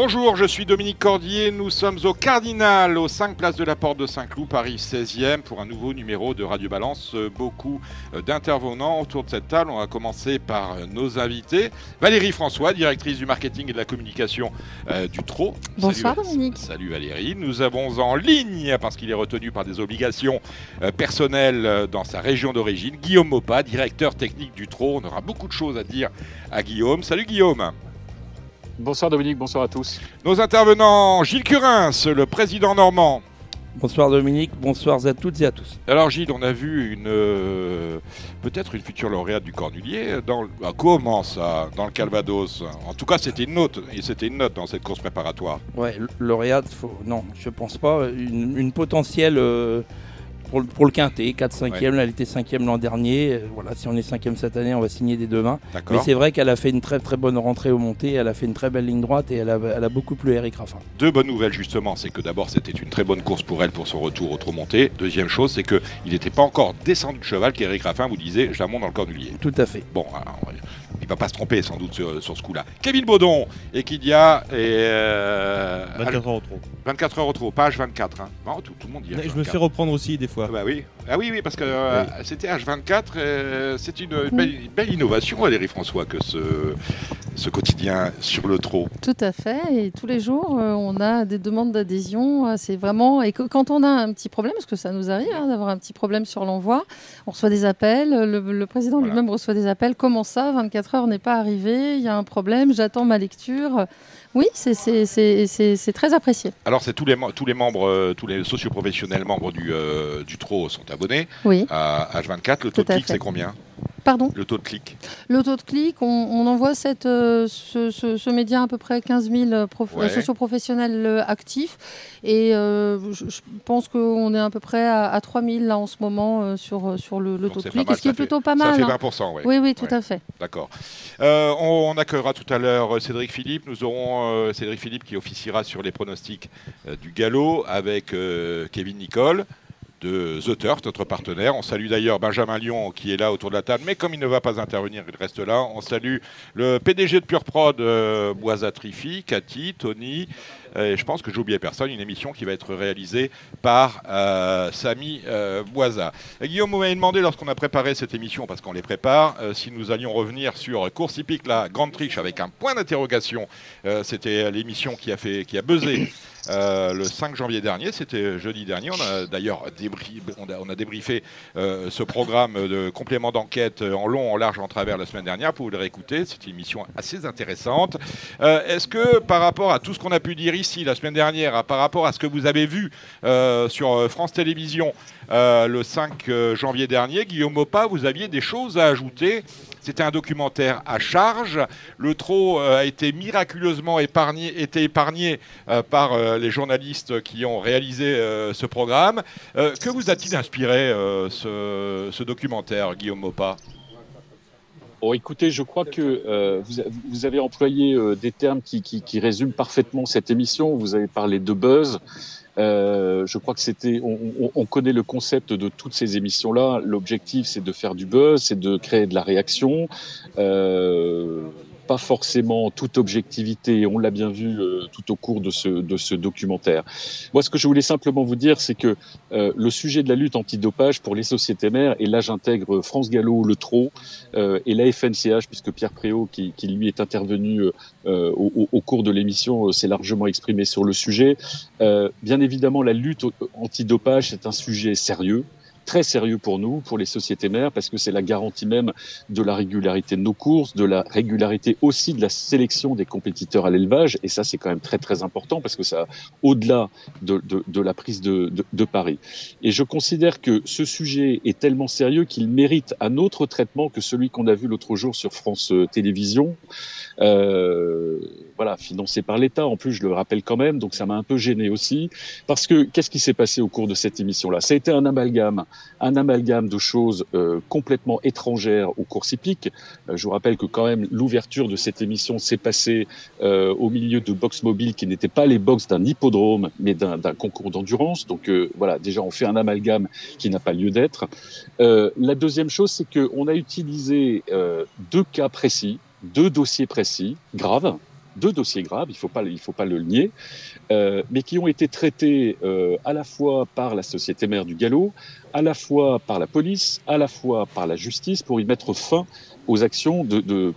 Bonjour, je suis Dominique Cordier. Nous sommes au Cardinal, aux 5 places de la Porte de Saint-Cloud, Paris 16e, pour un nouveau numéro de Radio Balance. Beaucoup euh, d'intervenants autour de cette table. On va commencer par euh, nos invités. Valérie François, directrice du marketing et de la communication euh, du TRO. Bonsoir Dominique. Salut Valérie. Nous avons en ligne, parce qu'il est retenu par des obligations personnelles dans sa région d'origine, Guillaume Mopa, directeur technique du TRO. On aura beaucoup de choses à dire à Guillaume. Salut Guillaume. Bonsoir Dominique, bonsoir à tous. Nos intervenants, Gilles Curins, le président normand. Bonsoir Dominique, bonsoir à toutes et à tous. Alors Gilles, on a vu une euh, peut-être une future lauréate du Cornulier. Dans, ah, comment ça Dans le Calvados? En tout cas, c'était une note. Et c'était une note dans cette course préparatoire. Ouais, lauréate, faut... non, je pense pas. Une, potentielle. Euh, pour, pour, le quintet, 4-5e, elle était 5e l'an dernier. Euh, voilà, si on est 5e cette année, on va signer des deux mains. Mais c'est vrai qu'elle a fait une très très bonne rentrée au montée, elle a fait une très belle ligne droite et elle a, elle a beaucoup plu Eric Raffin. Deux bonnes nouvelles justement, c'est que d'abord c'était une très bonne course pour elle pour son retour au trop monté. Deuxième chose, c'est qu'il n'était pas encore descendu de cheval qu'Eric Raffin vous disait je la monte dans le cornulier. Tout à fait. Bon, alors, il va pas se tromper sans doute sur, ce coup-là. Kevin Baudon, Equidia et... Euh, 24 heures au trop. 24 heures au trop, page 24. Hein. tout, le monde Je me fais reprendre aussi des fois. Ah bah oui. Ah oui, oui, parce que euh, c'était H24, euh, c'est une, belle, innovation, Valérie François, que ce, ce quotidien sur le trot. Tout à fait, et tous les jours, euh, on a des demandes d'adhésion. C'est vraiment. Et quand on a un petit problème, parce que ça nous arrive hein, d'avoir un petit problème sur l'envoi, on reçoit des appels, le, président lui-même reçoit des appels. Comment ça 24 heures n'est pas arrivé, il y a un problème, j'attends ma lecture. Oui, c'est très apprécié. Alors, c'est tous les, tous les membres, euh, tous les socioprofessionnels membres du, euh, du TRO sont abonnés oui. à H24. Le taux de clic, c'est combien? Pardon Le taux de clic. Le taux de clic, on, envoie cette, euh, ce, média à peu près 15 000 euh, socioprofessionnels euh, actifs. Et je, pense qu'on est à peu près à, 3 000 là en ce moment sur, sur le, taux de clic, ce qui est plutôt pas mal. Ça fait 20%, hein. oui. Oui, tout à fait. D'accord. on, accueillera tout à l'heure Cédric Philippe. Nous aurons Cédric Philippe qui officiera sur les pronostics du galop avec Kevin Nicole de The Turf, notre partenaire. On salue d'ailleurs Benjamin Lyon qui est là autour de la table, mais comme il ne va pas intervenir, il reste là. On salue le PDG de Pure Prod, euh, Boisa Trifi, Cathy, Tony. Et je pense que j'ai oublié personne, une émission qui va être réalisée par euh, Samy euh, Boisa. Guillaume m'avait demandé lorsqu'on a préparé cette émission, parce qu'on les prépare, si nous allions revenir sur Course hippique, la grande triche avec un point d'interrogation. C'était l'émission qui a fait, qui a buzzé euh, le 5 janvier dernier, c'était jeudi dernier. On a d'ailleurs on a, débriefé euh, ce programme de complément d'enquête en long, en large, en travers la semaine dernière pour vous le réécouter. C'est une émission assez intéressante. Euh, est-ce que par rapport à tout ce qu'on a pu dire ici la semaine dernière, par rapport à ce que vous avez vu sur France Télévisions le 5 janvier dernier, Guillaume Mopa, vous aviez des choses à ajouter c'était un documentaire à charge. Le trot euh, a été miraculeusement épargné, été épargné euh, par euh, les journalistes qui ont réalisé ce programme. que vous a-t-il inspiré ce, documentaire, Guillaume Mopa Oh, écoutez, je crois que vous, avez employé des termes qui, qui, résument parfaitement cette émission. Vous avez parlé de buzz. Euh, je crois que c'était, on, on, connaît le concept de toutes ces émissions-là. L'objectif, c'est de faire du buzz, c'est de créer de la réaction. Euh, pas forcément toute objectivité, on l'a bien vu euh, tout au cours de ce, documentaire. Moi, ce que je voulais simplement vous dire, c'est que euh, le sujet de la lutte antidopage pour les sociétés mères, et là j'intègre France Gallo, le TRO, euh, et la FNCH, puisque Pierre Préau, qui, lui est intervenu au, au, cours de l'émission, s'est largement exprimé sur le sujet. bien évidemment, la lutte antidopage, c'est un sujet sérieux, très sérieux pour nous, pour les sociétés mères, parce que c'est la garantie même de la régularité de nos courses, de la régularité aussi de la sélection des compétiteurs à l'élevage. Et ça, c'est quand même très très important parce que ça, au-delà de, la prise de, de, Paris. Et je considère que ce sujet est tellement sérieux qu'il mérite un autre traitement que celui qu'on a vu l'autre jour sur France Télévisions. Euh, voilà, financé par l'État. En plus, je le rappelle quand même, donc ça m'a un peu gêné aussi, parce que qu'est-ce qui s'est passé au cours de cette émission-là? Ça a été un amalgame, un amalgame de choses euh, complètement étrangères aux courses hippiques. Euh, je vous rappelle que quand même l'ouverture de cette émission s'est passée euh, au milieu de box mobiles qui n'étaient pas les box d'un hippodrome, mais d'un concours d'endurance. Donc voilà, déjà on fait un amalgame qui n'a pas lieu d'être. la deuxième chose, c'est qu'on a utilisé deux cas précis, deux dossiers précis, graves, deux dossiers graves, il ne faut, pas, le nier, euh, mais qui ont été traités euh, à la fois par la société mère du galop, à la fois par la police, à la fois par la justice pour y mettre fin aux actions de,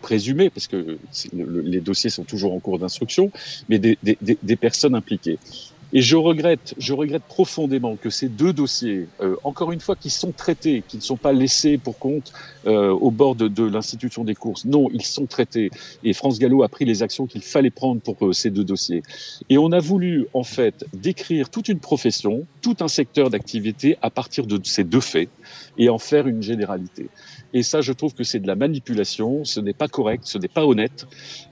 présumées, parce que les dossiers sont toujours en cours d'instruction, mais des personnes impliquées. Et je regrette, je regrette profondément que ces deux dossiers, euh, encore une fois, qui sont traités, qui ne sont pas laissés pour compte euh, au bord de, de l'institution des courses. Non, ils sont traités. Et France Gallo a pris les actions qu'il fallait prendre pour euh, ces deux dossiers. Et on a voulu, en fait, décrire toute une profession, tout un secteur d'activité à partir de ces deux faits et en faire une généralité. Et ça, je trouve que c'est de la manipulation, ce n'est pas correct, ce n'est pas honnête.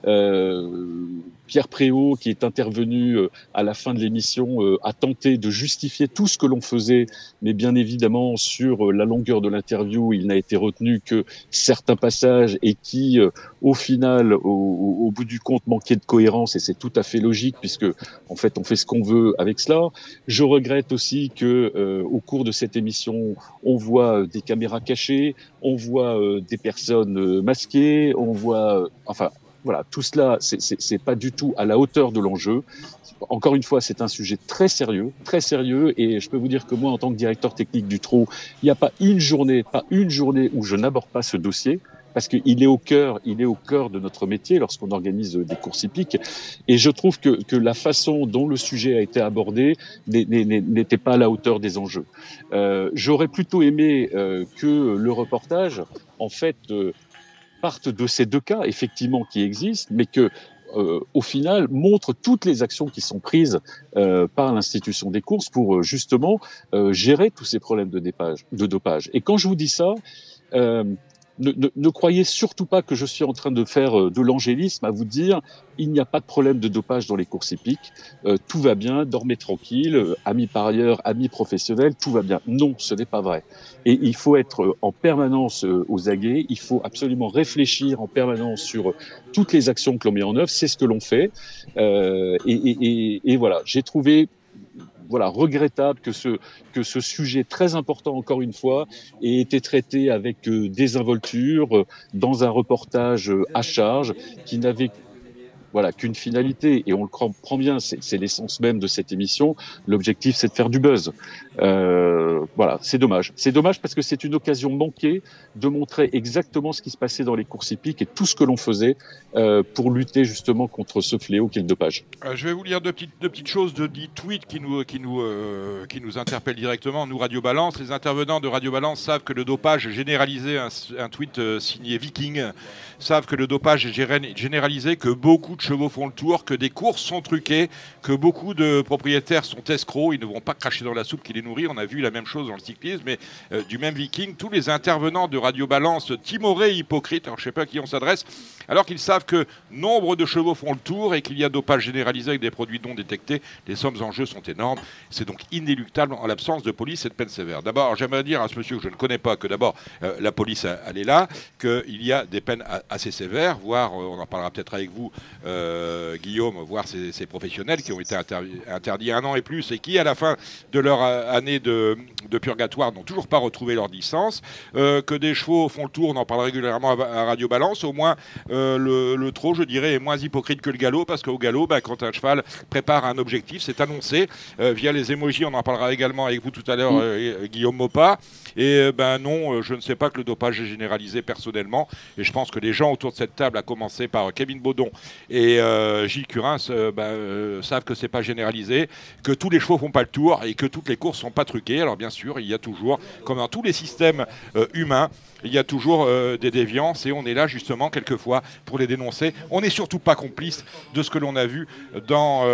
Euh, Pierre Préau, qui est intervenu euh, à la fin de l'émission, euh, a tenté de justifier tout ce que l'on faisait, mais bien évidemment, sur euh, la longueur de l'interview, il n'a été retenu que certains passages et qui, au final, au, bout du compte, manquaient de cohérence, et c'est tout à fait logique, puisque, en fait, on fait ce qu'on veut avec cela. Je regrette aussi que, au cours de cette émission, on voit des caméras cachées, on voit des personnes masquées, on voit, enfin, voilà, tout cela, c'est pas du tout à la hauteur de l'enjeu. Encore une fois, c'est un sujet très sérieux, très sérieux, et je peux vous dire que moi, en tant que directeur technique du trou, il n'y a pas une journée, pas une journée où je n'aborde pas ce dossier parce qu'il est au cœur, il est au cœur de notre métier lorsqu'on organise des courses hippiques. Et je trouve que, que, la façon dont le sujet a été abordé n'était pas à la hauteur des enjeux. Euh, J'aurais plutôt aimé euh, que le reportage, en fait, euh, partent de ces deux cas, effectivement, qui existent, mais que euh, au final, montre toutes les actions qui sont prises euh, par l'institution des courses pour euh, justement gérer tous ces problèmes de, dépage, de dopage. Et quand je vous dis ça, ne, croyez surtout pas que je suis en train de faire euh, de l'angélisme à vous dire il n'y a pas de problème de dopage dans les courses hippiques, euh, tout va bien, dormez tranquille, euh, amis parieurs, amis professionnels, tout va bien. Non, ce n'est pas vrai. Et il faut être en permanence aux aguets, il faut absolument réfléchir en permanence sur toutes les actions que l'on met en œuvre, c'est ce que l'on fait. et, et, et voilà, j'ai trouvé voilà, regrettable que ce, que ce sujet très important, encore une fois, ait été traité avec euh, désinvolture, euh, dans un reportage euh, à charge, qui n'avait voilà, qu'une finalité, et on le comprend bien, c'est l'essence même de cette émission. L'objectif, c'est de faire du buzz. Euh, voilà, c'est dommage. C'est dommage parce que c'est une occasion manquée de montrer exactement ce qui se passait dans les courses hippiques et tout ce que l'on faisait euh, pour lutter justement contre ce fléau qu'est le dopage. Euh, je vais vous lire deux petites, deux choses, de dix tweets qui nous, qui, nous, qui nous interpellent directement, nous Radio Balance. Les intervenants de Radio Balance savent que le dopage généralisé, un, un tweet signé Viking, savent que le dopage est généralisé, que beaucoup chevaux font le tour, que des courses sont truquées, que beaucoup de propriétaires sont escrocs, ils ne vont pas cracher dans la soupe qui les nourrit. On a vu la même chose dans le cyclisme, mais euh, du même viking, tous les intervenants de Radio Balance, timorés, hypocrites, alors je ne sais pas à qui on s'adresse, alors qu'ils savent que nombre de chevaux font le tour et qu'il y a dopage généralisé avec des produits non détectés, les sommes en jeu sont énormes. C'est donc inéluctable en l'absence de police et de peine sévère. D'abord, j'aimerais dire à ce monsieur que je ne connais pas que d'abord euh, la police, elle est là, qu'il y a des peines assez sévères, voire, euh, on en parlera peut-être avec vous, euh, Guillaume, voir ces, professionnels qui ont été interdits un an et plus et qui, à la fin de leur année de, purgatoire, n'ont toujours pas retrouvé leur licence. Euh, que des chevaux font le tour, on en parle régulièrement à, Radio Balance. Au moins, euh, le, le, trot, je dirais, est moins hypocrite que le galop parce qu'au galop, bah, quand un cheval prépare un objectif, c'est annoncé via les émojis. On en parlera également avec vous tout à l'heure, mm. Guillaume Mopa. Et ben non, je ne sais pas que le dopage est généralisé personnellement. Et je pense que les gens autour de cette table, à commencer par Kevin Baudon et euh, Gilles Curin euh, bah, euh, savent que c'est pas généralisé, que tous les chevaux font pas le tour et que toutes les courses sont pas truquées. Alors bien sûr, il y a toujours, comme dans tous les systèmes humains, il y a toujours des déviances et on est là justement quelquefois pour les dénoncer. On n'est surtout pas complice de ce que l'on a vu dans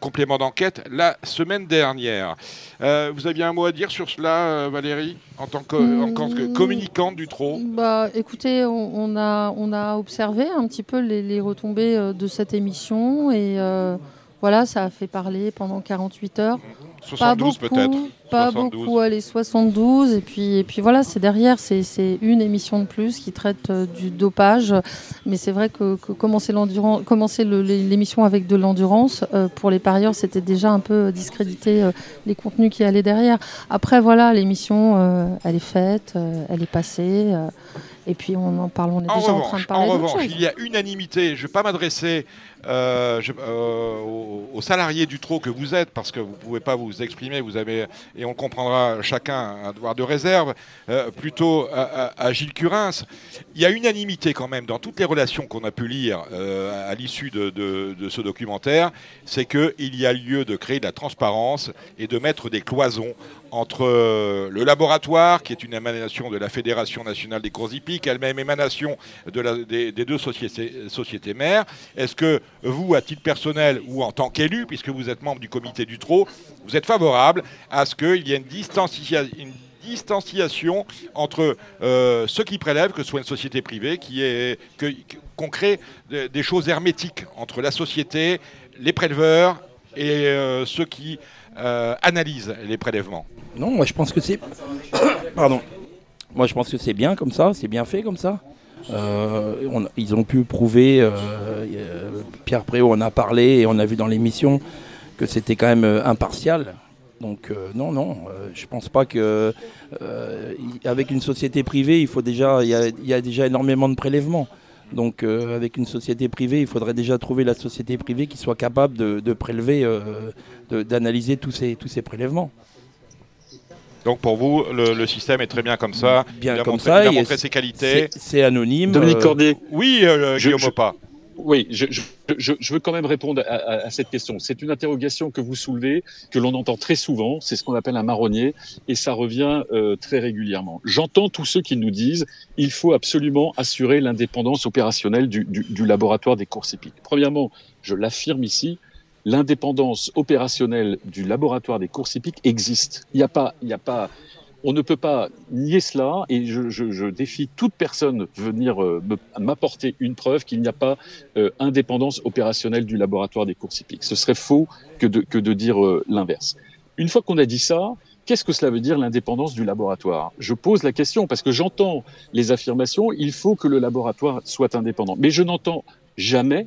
complément d'enquête la semaine dernière. vous aviez un mot à dire sur cela, Valérie, en tant que, hmm. communicante du TRO bah, Écoutez, on, a, on a observé un petit peu les, retombées de cette émission et voilà, ça a fait parler pendant 48 heures. 72 peut-être. Pas beaucoup, allez, 72. Et puis, et puis voilà, c'est derrière, c'est une émission de plus qui traite euh, du dopage. Mais c'est vrai que, commencer l'émission avec de l'endurance, euh, pour les parieurs, c'était déjà un peu discréditer euh, les contenus qui allaient derrière. Après, voilà, l'émission, elle est faite, elle est passée. et puis on en parle, on est déjà en train de parler. En revanche, il y a unanimité. Je ne vais pas m'adresser euh, euh, aux, salariés du trot que vous êtes, parce que vous ne pouvez pas vous exprimer, vous avez, et on comprendra chacun un devoir de réserve, euh, plutôt à, Gilles Curins. Il y a unanimité quand même dans toutes les relations qu'on a pu lire à l'issue de, ce documentaire, c'est qu'il y a lieu de créer de la transparence et de mettre des cloisons entre le laboratoire, qui est une émanation de la Fédération nationale des courses hippiques, elle-même émanation de des, des, deux sociétés, sociétés mères. Est-ce que vous, à titre personnel ou en tant qu'élu, puisque vous êtes membre du comité du TRO, vous êtes favorable à ce qu'il y ait une, distanciation entre euh, ceux qui prélèvent, que ce soit une société privée, qui est qu'on crée des choses hermétiques entre la société, les préleveurs et euh, ceux qui euh, analysent les prélèvements. Non, moi je pense que c'est pardon. Moi je pense que c'est bien comme ça, c'est bien fait comme ça. Euh, ils ont pu prouver, euh, Pierre Préau en a parlé et on a vu dans l'émission que c'était quand même euh, impartial. Donc non, non, je pense pas que avec une société privée, il faut déjà, il y, a, déjà énormément de prélèvements. Donc avec une société privée, il faudrait déjà trouver la société privée qui soit capable de, prélever, d'analyser tous ces, tous ces prélèvements. Donc pour vous, le, système est très bien comme ça. Bien il a comme montré, ça. Il a montré ses qualités. C'est anonyme. Dominique euh, Cordier. Oui, euh, Guillaume pas. Oui, je, veux quand même répondre à, cette question. C'est une interrogation que vous soulevez, que l'on entend très souvent. C'est ce qu'on appelle un marronnier, et ça revient euh, très régulièrement. J'entends tous ceux qui nous disent il faut absolument assurer l'indépendance opérationnelle du, du laboratoire des courses hippiques. Premièrement, je l'affirme ici, l'indépendance opérationnelle du laboratoire des courses hippiques existe. Il n'y a pas, il a pas, on ne peut pas nier cela et je, défie toute personne venir euh, m'apporter une preuve qu'il n'y a pas euh, indépendance opérationnelle du laboratoire des courses hippiques. Ce serait faux que de, dire euh, l'inverse. Une fois qu'on a dit ça, qu'est-ce que cela veut dire l'indépendance du laboratoire? Je pose la question parce que j'entends les affirmations, il faut que le laboratoire soit indépendant. Mais je n'entends jamais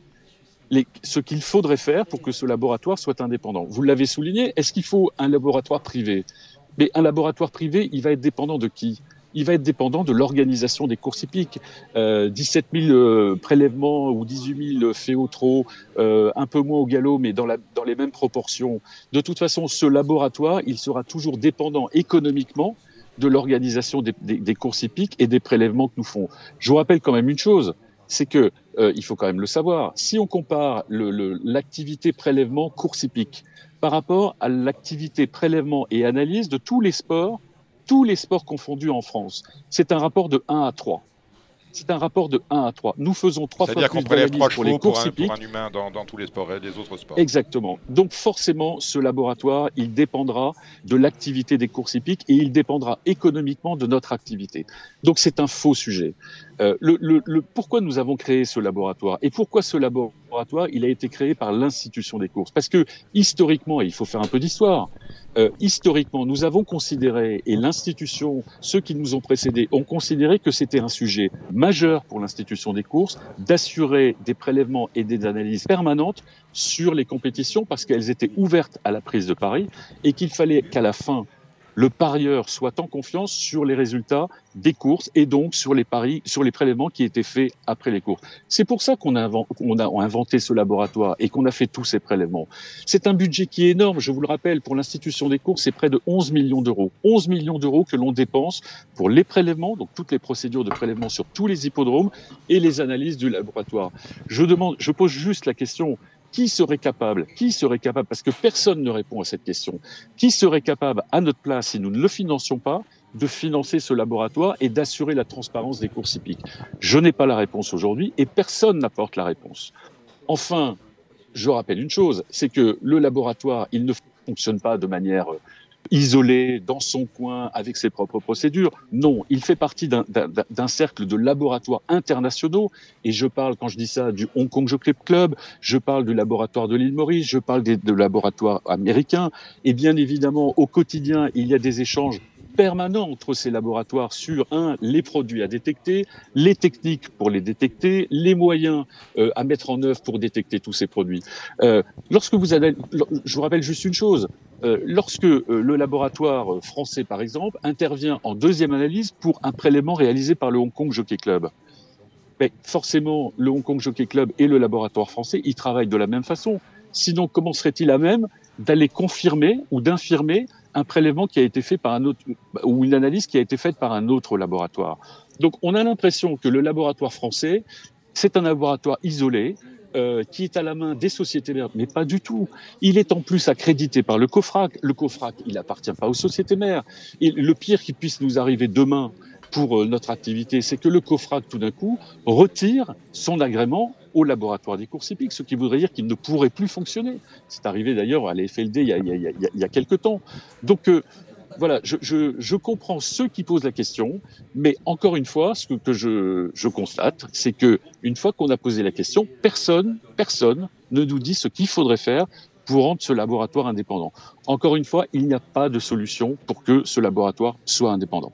ce qu'il faudrait faire pour que ce laboratoire soit indépendant. Vous l'avez souligné, est-ce qu'il faut un laboratoire privé? Mais un laboratoire privé, il va être dépendant de qui? Il va être dépendant de l'organisation des courses hippiques. Euh, 17 000 euh, prélèvements ou 18 000 faits au trot, euh, un peu moins au galop, mais dans, la, dans les mêmes proportions. De toute façon, ce laboratoire, il sera toujours dépendant économiquement de l'organisation des, des, des, courses hippiques et des prélèvements que nous font. Je vous rappelle quand même une chose, c'est que euh, il faut quand même le savoir. Si on compare l'activité prélèvement course hippique par rapport à l'activité prélèvement et analyse de tous les sports, tous les sports confondus en France, c'est un rapport de 1 à 3 c'est un rapport de 1 à 3. Nous faisons trois fois plus d'analyses pour les courses hippiques. Pour un humain dans, dans, tous les sports et les autres sports. Exactement. Donc forcément, ce laboratoire, il dépendra de l'activité des courses hippiques et il dépendra économiquement de notre activité. Donc c'est un faux sujet. Euh, le, le, le, pourquoi nous avons créé ce laboratoire et pourquoi ce laboratoire, il a été créé par l'institution des courses. Parce que historiquement, et il faut faire un peu d'histoire, euh, historiquement, nous avons considéré, et l'institution, ceux qui nous ont précédés, ont considéré que c'était un sujet majeur pour l'institution des courses d'assurer des prélèvements et des analyses permanentes sur les compétitions parce qu'elles étaient ouvertes à la prise de Paris et qu'il fallait qu'à la fin le parieur soit en confiance sur les résultats des courses et donc sur les paris, sur les prélèvements qui étaient faits après les courses. C'est pour ça qu'on a, inventé ce laboratoire et qu'on a fait tous ces prélèvements. C'est un budget qui est énorme, je vous le rappelle, pour l'institution des courses, c'est près de 11 millions d'euros. 11 millions d'euros que l'on dépense pour les prélèvements, donc toutes les procédures de prélèvement sur tous les hippodromes et les analyses du laboratoire. Je demande, je pose juste la question, qui serait capable, qui serait capable, parce que personne ne répond à cette question, qui serait capable à notre place, si nous ne le financions pas, de financer ce laboratoire et d'assurer la transparence des courses hippiques Je n'ai pas la réponse aujourd'hui et personne n'apporte la réponse. Enfin, je rappelle une chose, c'est que le laboratoire, il ne fonctionne pas de manière isolé dans son coin avec ses propres procédures. Non, il fait partie d'un cercle de laboratoires internationaux. Et je parle, quand je dis ça, du Hong Kong Jockey Club, je parle du laboratoire de l'île Maurice, je parle des, de laboratoires américains. Et bien évidemment, au quotidien, il y a des échanges permanents entre ces laboratoires sur un les produits à détecter, les techniques pour les détecter, les moyens euh, à mettre en œuvre pour détecter tous ces produits. Euh, lorsque vous avez, je vous rappelle juste une chose, euh, lorsque le laboratoire français, par exemple, intervient en deuxième analyse pour un prélèvement réalisé par le Hong Kong Jockey Club, mais forcément, le Hong Kong Jockey Club et le laboratoire français, ils travaillent de la même façon. Sinon, comment serait-il à même? D'aller confirmer ou d'infirmer un prélèvement qui a été fait par un autre ou une analyse qui a été faite par un autre laboratoire. Donc, on a l'impression que le laboratoire français, c'est un laboratoire isolé euh, qui est à la main des sociétés mères, mais pas du tout. Il est en plus accrédité par le COFRAC. Le COFRAC, il appartient pas aux sociétés mères. Et le pire qui puisse nous arriver demain pour euh, notre activité, c'est que le COFRAC, tout d'un coup, retire son agrément au laboratoire des courses hippiques, ce qui voudrait dire qu'il ne pourrait plus fonctionner. C'est arrivé d'ailleurs à l'FLD il, y a, quelques temps. Donc, euh, voilà, je, comprends ceux qui posent la question, mais encore une fois, ce que, je, je, constate, c'est que une fois qu'on a posé la question, personne, personne ne nous dit ce qu'il faudrait faire pour rendre ce laboratoire indépendant. Encore une fois, il n'y a pas de solution pour que ce laboratoire soit indépendant.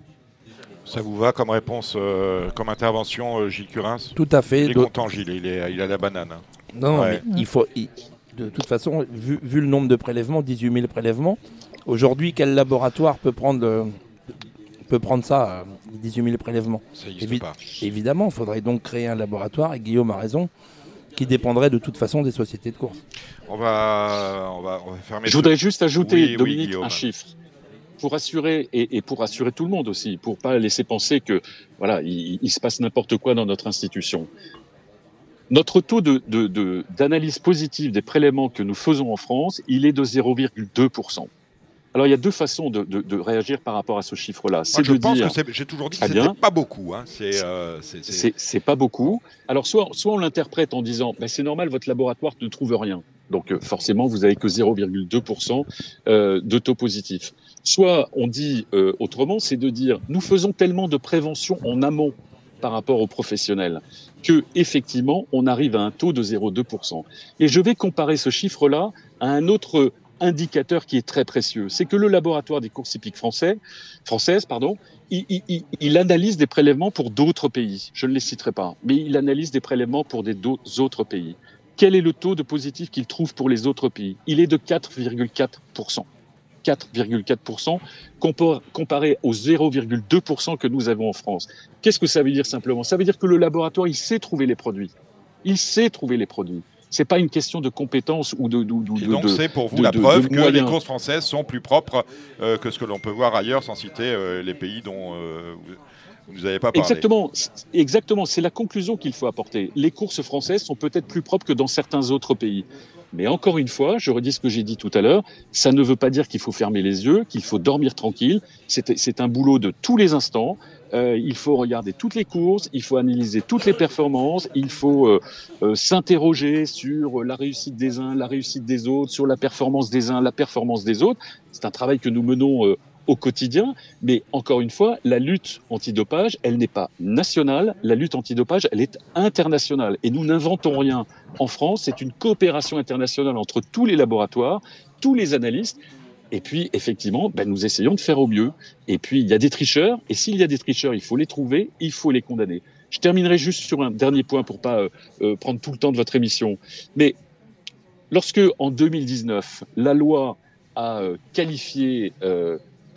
Ça vous va comme réponse, euh, comme intervention, euh, Gilles Curins Tout à fait. Il est content, Gilles, il, est, il a la banane. Non, mais il faut. de toute façon, vu, vu, le nombre de prélèvements, 18 000 prélèvements, Aujourd'hui, quel laboratoire peut prendre, peut prendre ça, 18 000 prélèvements? Ça pas. Évidemment, il faudrait donc créer un laboratoire, et Guillaume a raison, qui dépendrait de toute façon des sociétés de course. On va, on va, on va fermer. Je voudrais juste ajouter, oui, Dominique, oui, un chiffre pour assurer et, et, pour assurer tout le monde aussi, pour pas laisser penser que voilà, il, il se passe n'importe quoi dans notre institution. Notre taux d'analyse de, de, positive des prélèvements que nous faisons en France, il est de 0,2% alors il y a deux façons de, de, de réagir par rapport à ce chiffre-là. C'est de pense dire, que j'ai toujours dit que c'était pas beaucoup. Hein. C'est euh, pas beaucoup. Alors soit, soit on l'interprète en disant, ben, c'est normal, votre laboratoire ne trouve rien. Donc euh, forcément, vous avez que 0,2% euh, de taux positif. Soit on dit euh, autrement, c'est de dire, nous faisons tellement de prévention en amont par rapport aux professionnels que effectivement on arrive à un taux de 0,2%. Et je vais comparer ce chiffre-là à un autre indicateur qui est très précieux. C'est que le laboratoire des courses hippiques français, françaises, il analyse des prélèvements pour d'autres pays. Je ne les citerai pas, mais il analyse des prélèvements pour des autres pays. Quel est le taux de positif qu'il trouve pour les autres pays? Il est de 4,4%. 4,4% comparé aux 0,2% que nous avons en France. Qu'est-ce que ça veut dire simplement? Ça veut dire que le laboratoire, il sait trouver les produits. Il sait trouver les produits c'est pas une question de compétence ou de. de, Et donc c'est pour vous la preuve que les courses françaises sont plus propres euh, que ce que l'on peut voir ailleurs, sans citer euh, les pays dont euh, vous ne avez pas parlé. Exactement, exactement. C'est la conclusion qu'il faut apporter. Les courses françaises sont peut-être plus propres que dans certains autres pays. Mais encore une fois, je redis ce que j'ai dit tout à l'heure, ça ne veut pas dire qu'il faut fermer les yeux, qu'il faut dormir tranquille. C'est un boulot de tous les instants. Euh, il faut regarder toutes les courses, il faut analyser toutes les performances, il faut euh, euh, s'interroger sur la réussite des uns, la réussite des autres, sur la performance des uns, la performance des autres. C'est un travail que nous menons au quotidien, mais encore une fois, la lutte antidopage, elle n'est pas nationale, la lutte antidopage, elle est internationale. Et nous n'inventons rien en France, c'est une coopération internationale entre tous les laboratoires, tous les analystes, et puis, effectivement, ben, nous essayons de faire au mieux. Et puis, il y a des tricheurs. Et s'il y a des tricheurs, il faut les trouver, il faut les condamner. Je terminerai juste sur un dernier point pour pas euh, euh prendre tout le temps de votre émission. Mais lorsque, en 2019, la loi a euh, qualifié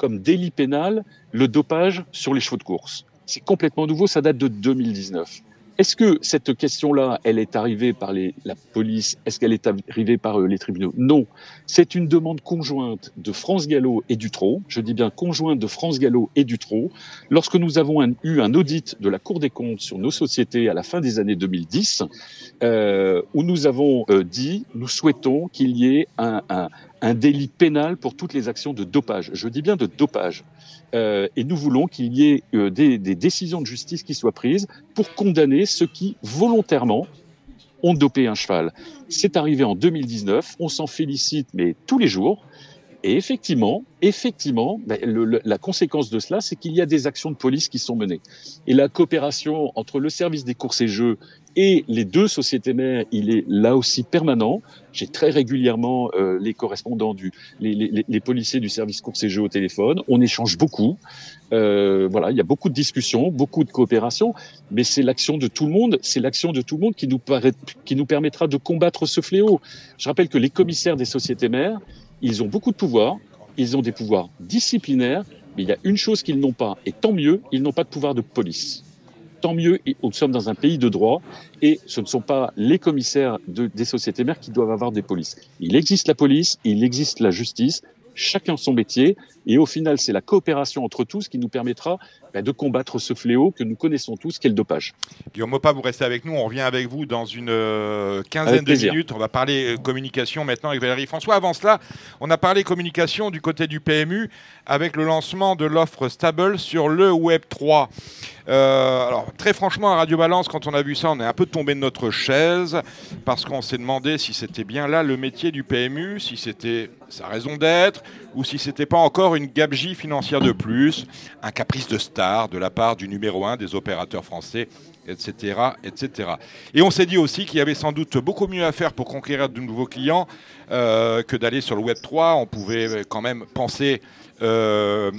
comme délit pénal le dopage sur les chevaux de course, c'est complètement nouveau, ça date de 2019. Est-ce que cette question-là, elle est arrivée par les, la police? Est-ce qu'elle est arrivée par euh, les tribunaux? Non. C'est une demande conjointe de France Gallo et du Trot. Je dis bien conjointe de France Gallo et du Trot. Lorsque nous avons eu un audit de la Cour des comptes sur nos sociétés à la fin des années 2010, euh, où nous avons euh, dit, nous souhaitons qu'il y ait un, un délit pénal pour toutes les actions de dopage. Je dis bien de dopage. Euh, et nous voulons qu'il y ait euh, des, des, décisions de justice qui soient prises pour condamner ceux qui volontairement ont dopé un cheval. C'est arrivé en 2019, on s'en félicite, mais tous les jours. Et effectivement, effectivement, ben, la conséquence de cela, c'est qu'il y a des actions de police qui sont menées. Et la coopération entre le service des courses et jeux et les deux sociétés mères, il est là aussi permanent. J'ai très régulièrement euh, les correspondants du, les, les, les, policiers du service courses et jeux au téléphone. On échange beaucoup. Euh, voilà, il y a beaucoup de discussions, beaucoup de coopération, mais c'est l'action de tout le monde. C'est l'action de tout le monde qui nous, paraît, qui nous permettra de combattre ce fléau. Je rappelle que les commissaires des sociétés mères, ils ont beaucoup de pouvoirs. Ils ont des pouvoirs disciplinaires, mais il y a une chose qu'ils n'ont pas, et tant mieux, ils n'ont pas de pouvoir de police tant mieux, nous sommes dans un pays de droit et ce ne sont pas les commissaires des sociétés mères qui doivent avoir des polices. Il existe la police, il existe la justice, chacun son métier, et au final, c'est la coopération entre tous qui nous permettra de combattre ce fléau que nous connaissons tous, qu'est le dopage. Guillaume Mopa, vous restez avec nous, on revient avec vous dans une euh, quinzaine de minutes. On va parler euh, communication maintenant avec Valérie François. Avant cela, on a parlé communication du côté du PMU avec le lancement de l'offre Stable sur le Web 3. Euh, alors, très franchement, à Radio Balance, quand on a vu ça, on est un peu tombé de notre chaise parce qu'on s'est demandé si c'était bien là le métier du PMU, si c'était sa raison d'être ou si c'était pas encore une gabegie financière de plus, un caprice de de la part du numéro un des opérateurs français, etc. etc. Et on s'est dit aussi qu'il y avait sans doute beaucoup mieux à faire pour conquérir de nouveaux clients euh, que d'aller sur le Web 3. On pouvait quand même penser euh,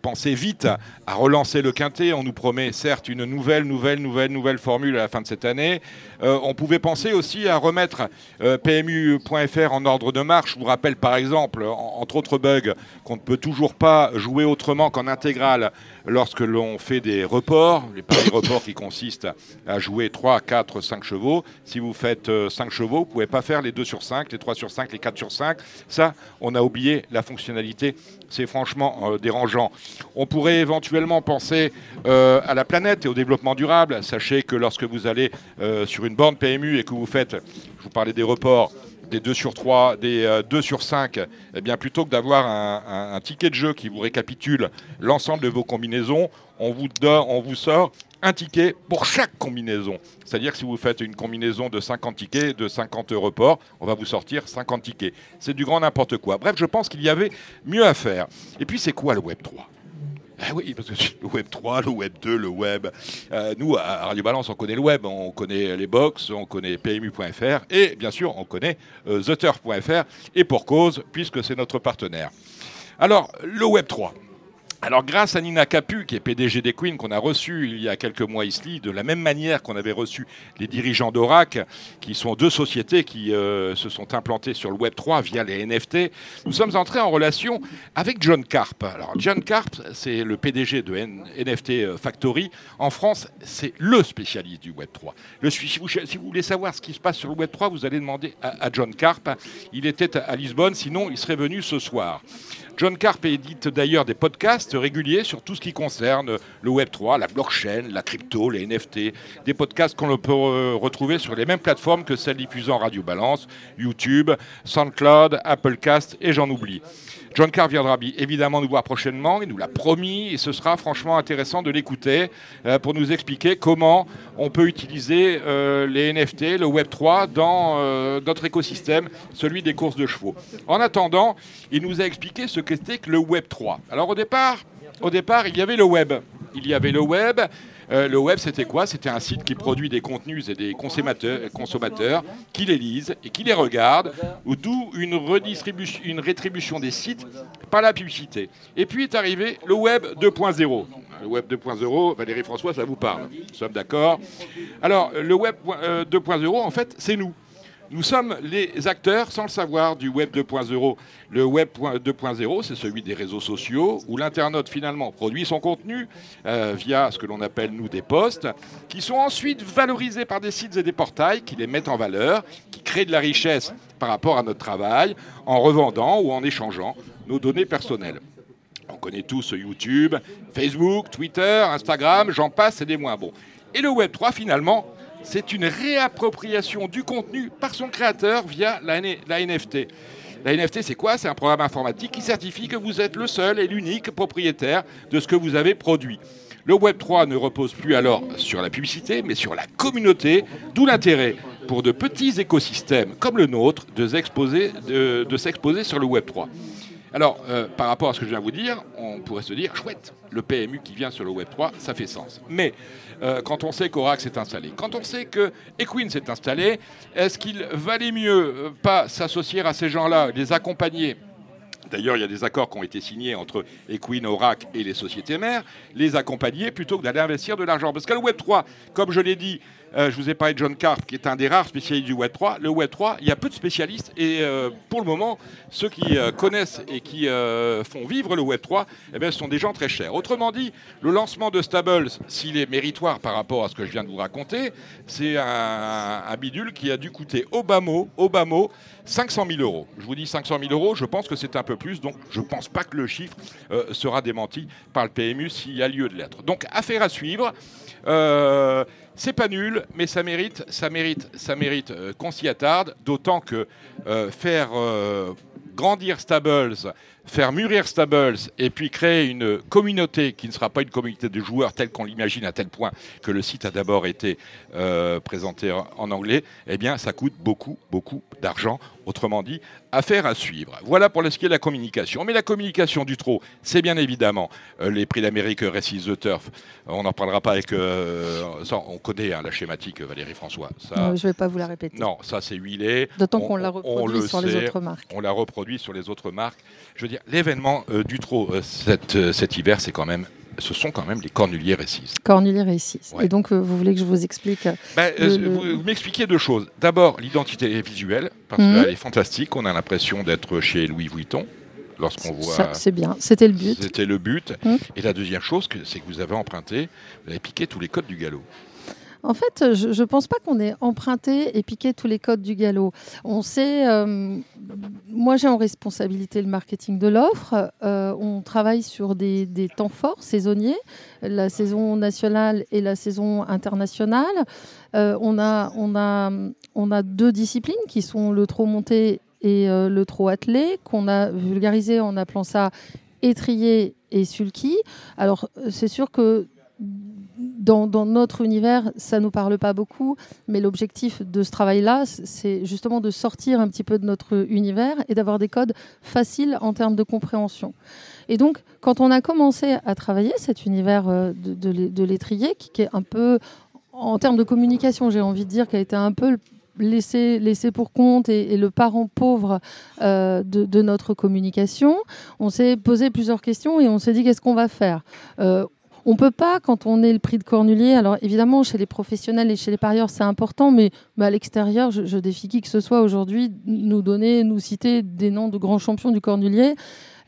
penser vite à relancer le quintet. On nous promet certes une nouvelle, nouvelle, nouvelle, nouvelle formule à la fin de cette année. Euh, on pouvait penser aussi à remettre PMU.fr en ordre de marche. Je vous rappelle par exemple, entre autres bugs, qu'on ne peut toujours pas jouer autrement qu'en intégrale lorsque l'on fait des reports, les paris reports qui consistent à jouer 3, 4, 5 chevaux. Si vous faites 5 chevaux, vous ne pouvez pas faire les 2 sur 5, les 3 sur 5, les 4 sur 5. Ça, on a oublié la fonctionnalité. C'est franchement dérangeant. On pourrait éventuellement penser euh, à la planète et au développement durable. Sachez que lorsque vous allez euh, sur une borne PMU et que vous faites, je vous parlais des reports, des 2 sur 3, des 2 euh, sur 5, eh bien, plutôt que d'avoir un, ticket de jeu qui vous récapitule l'ensemble de vos combinaisons, on vous, on vous sort un ticket pour chaque combinaison. C'est-à-dire que si vous faites une combinaison de 50 tickets, de 50 reports, on va vous sortir 50 tickets. C'est du grand n'importe quoi. Bref, je pense qu'il y avait mieux à faire. Et puis, c'est quoi le Web 3 ah oui, parce que le Web 3, le Web 2, le Web. Euh, nous, à Radio Balance, on connaît le Web, on connaît les box, on connaît PMU.fr et bien sûr, on connaît euh, TheTurf.fr et pour cause, puisque c'est notre partenaire. Alors, le Web 3. Alors, grâce à Nina Capu, qui est PDG des Queen, qu'on a reçu il y a quelques mois ici, de la même manière qu'on avait reçu les dirigeants d'Orac, qui sont deux sociétés qui euh, se sont implantées sur le Web 3 via les NFT, nous sommes entrés en relation avec John Carp. Alors, John Carp, c'est le PDG de NFT euh, Factory. En France, c'est le spécialiste du Web 3. Le, si, vous, voulez savoir ce qui se passe sur le Web 3, vous allez demander à John Carp. Il était à Lisbonne, sinon il serait venu ce soir. John Carp édite d'ailleurs des podcasts réguliers sur tout ce qui concerne le Web3, la blockchain, la crypto, les NFT. Des podcasts qu'on peut retrouver sur les mêmes plateformes que celles diffusant Radio Balance, YouTube, SoundCloud, Applecast et j'en oublie. John Carr viendra évidemment nous voir prochainement, il nous l'a promis, et ce sera franchement intéressant de l'écouter euh, pour nous expliquer comment on peut utiliser euh, les NFT, le Web3 dans euh, notre écosystème, celui des courses de chevaux. En attendant, il nous a expliqué ce qu'était que le Web3. Alors au départ, au départ, il y avait le web. Il y avait le web, euh, le web, c'était quoi? C'était un site qui produit des contenus et des consommateurs, qui les lisent et qui les regardent, d'où une, une rétribution des sites par la publicité. Et puis est arrivé le web 2.0. Le web 2.0, Valérie François, ça vous parle. Nous sommes d'accord. Alors, le web 2.0, euh, en fait, c'est nous. Nous sommes les acteurs, sans le savoir, du Web 2.0. Le Web 2.0, c'est celui des réseaux sociaux, où l'internaute finalement produit son contenu euh, via ce que l'on appelle, nous, des posts, qui sont ensuite valorisés par des sites et des portails qui les mettent en valeur, qui créent de la richesse par rapport à notre travail, en revendant ou en échangeant nos données personnelles. On connaît tous YouTube, Facebook, Twitter, Instagram, j'en passe, c'est des moins bons. Et le Web 3, finalement, c'est une réappropriation du contenu par son créateur via la, NFT. La NFT, c'est quoi? C'est un programme informatique qui certifie que vous êtes le seul et l'unique propriétaire de ce que vous avez produit. Le Web 3 ne repose plus alors sur la publicité, mais sur la communauté, d'où l'intérêt pour de petits écosystèmes comme le nôtre de s'exposer sur le Web 3. Alors, euh, par rapport à ce que je viens de vous dire, on pourrait se dire, chouette, le PMU qui vient sur le Web 3, ça fait sens. Mais euh, quand on sait qu'Oracle s'est installé, quand on sait que Equine s'est installé, est-ce qu'il valait mieux euh, pas s'associer à ces gens-là, les accompagner? D'ailleurs, il y a des accords qui ont été signés entre Equine, Oracle et les sociétés mères, les accompagner plutôt que d'aller investir de l'argent. Parce que le Web 3, comme je l'ai dit, euh, je vous ai parlé de John Carp, qui est un des rares spécialistes du Web 3. Le Web 3, il y a peu de spécialistes et euh, pour le moment, ceux qui euh, connaissent et qui font vivre le Web 3, eh ce sont des gens très chers. Autrement dit, le lancement de Stables, s'il est méritoire par rapport à ce que je viens de vous raconter, c'est un, bidule qui a dû coûter Obama, Obama 500 000 euros. Je vous dis 500 000 euros, je pense que c'est un peu plus, donc je ne pense pas que le chiffre sera démenti par le PMU s'il y a lieu de l'être. Donc affaire à suivre. C'est pas nul, mais ça mérite, ça mérite, ça mérite euh, qu'on s'y attarde, d'autant que euh, faire grandir Stables, faire mûrir Stables et puis créer une communauté qui ne sera pas une communauté de joueurs telle qu'on l'imagine à tel point que le site a d'abord été présenté en anglais, eh bien ça coûte beaucoup, beaucoup d'argent. Autrement dit, affaire à suivre. Voilà pour ce qui est de la communication. Mais la communication du trop, c'est bien évidemment euh, les prix d'Amérique Récits the Turf. On n'en parlera pas avec. Euh, on connaît hein, la schématique, Valérie François. Ça, je ne vais pas vous la répéter. Non, ça c'est huilé. D'autant qu'on l'a reproduit sur les autres marques. On l'a reproduit sur les autres marques. Je veux dire, l'événement euh, du trop cet hiver, c'est quand même ce sont quand même les Cornuliers Récis. Cornuliers Récis. Et donc, euh, vous voulez que je vous explique euh, ben, euh, Vous, m'expliquez deux choses. D'abord, l'identité visuelle, parce mhm. qu'elle est fantastique. On a l'impression d'être chez Louis Vuitton lorsqu'on voit. C'est bien, c'était le but. C'était le but. Mhm. Et la deuxième chose, c'est que vous avez emprunté, vous avez piqué tous les codes du galop. En fait, je ne pense pas qu'on ait emprunté et piqué tous les codes du galop. On sait, euh, moi j'ai en responsabilité le marketing de l'offre. Euh, on travaille sur des, temps forts saisonniers, la saison nationale et la saison internationale. Euh, on, a, on, a, on a deux disciplines qui sont le trot monté et le trot attelé, qu'on a vulgarisé en appelant ça étrier et sulky. Alors c'est sûr que dans, notre univers, ça ne nous parle pas beaucoup, mais l'objectif de ce travail-là, c'est justement de sortir un petit peu de notre univers et d'avoir des codes faciles en termes de compréhension. Et donc, quand on a commencé à travailler cet univers euh, de, l'étrier, qui, est un peu, en termes de communication, j'ai envie de dire, qui a été un peu laissé, pour compte et, le parent pauvre euh, de, notre communication, on s'est posé plusieurs questions et on s'est dit qu'est-ce qu'on va faire? Euh, on peut pas, quand on est le prix de Cornulier, alors évidemment, chez les professionnels et chez les parieurs, c'est important, mais, à l'extérieur, je, défie qui que ce soit aujourd'hui nous donner, nous citer des noms de grands champions du Cornulier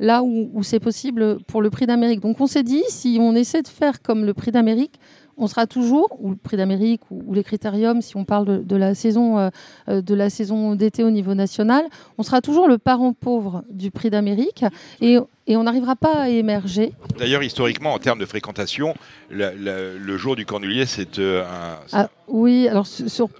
là où, c'est possible pour le prix d'Amérique. Donc on s'est dit, si on essaie de faire comme le prix d'Amérique, on sera toujours, ou le prix d'Amérique, ou, les critériums, si on parle de, la saison euh, euh, de la saison d'été au niveau national, on sera toujours le parent pauvre du prix d'Amérique. Et et on n'arrivera pas à émerger. D'ailleurs, historiquement, en termes de fréquentation, le, jour du Cornulier, c'est euh, un. Ah, oui, alors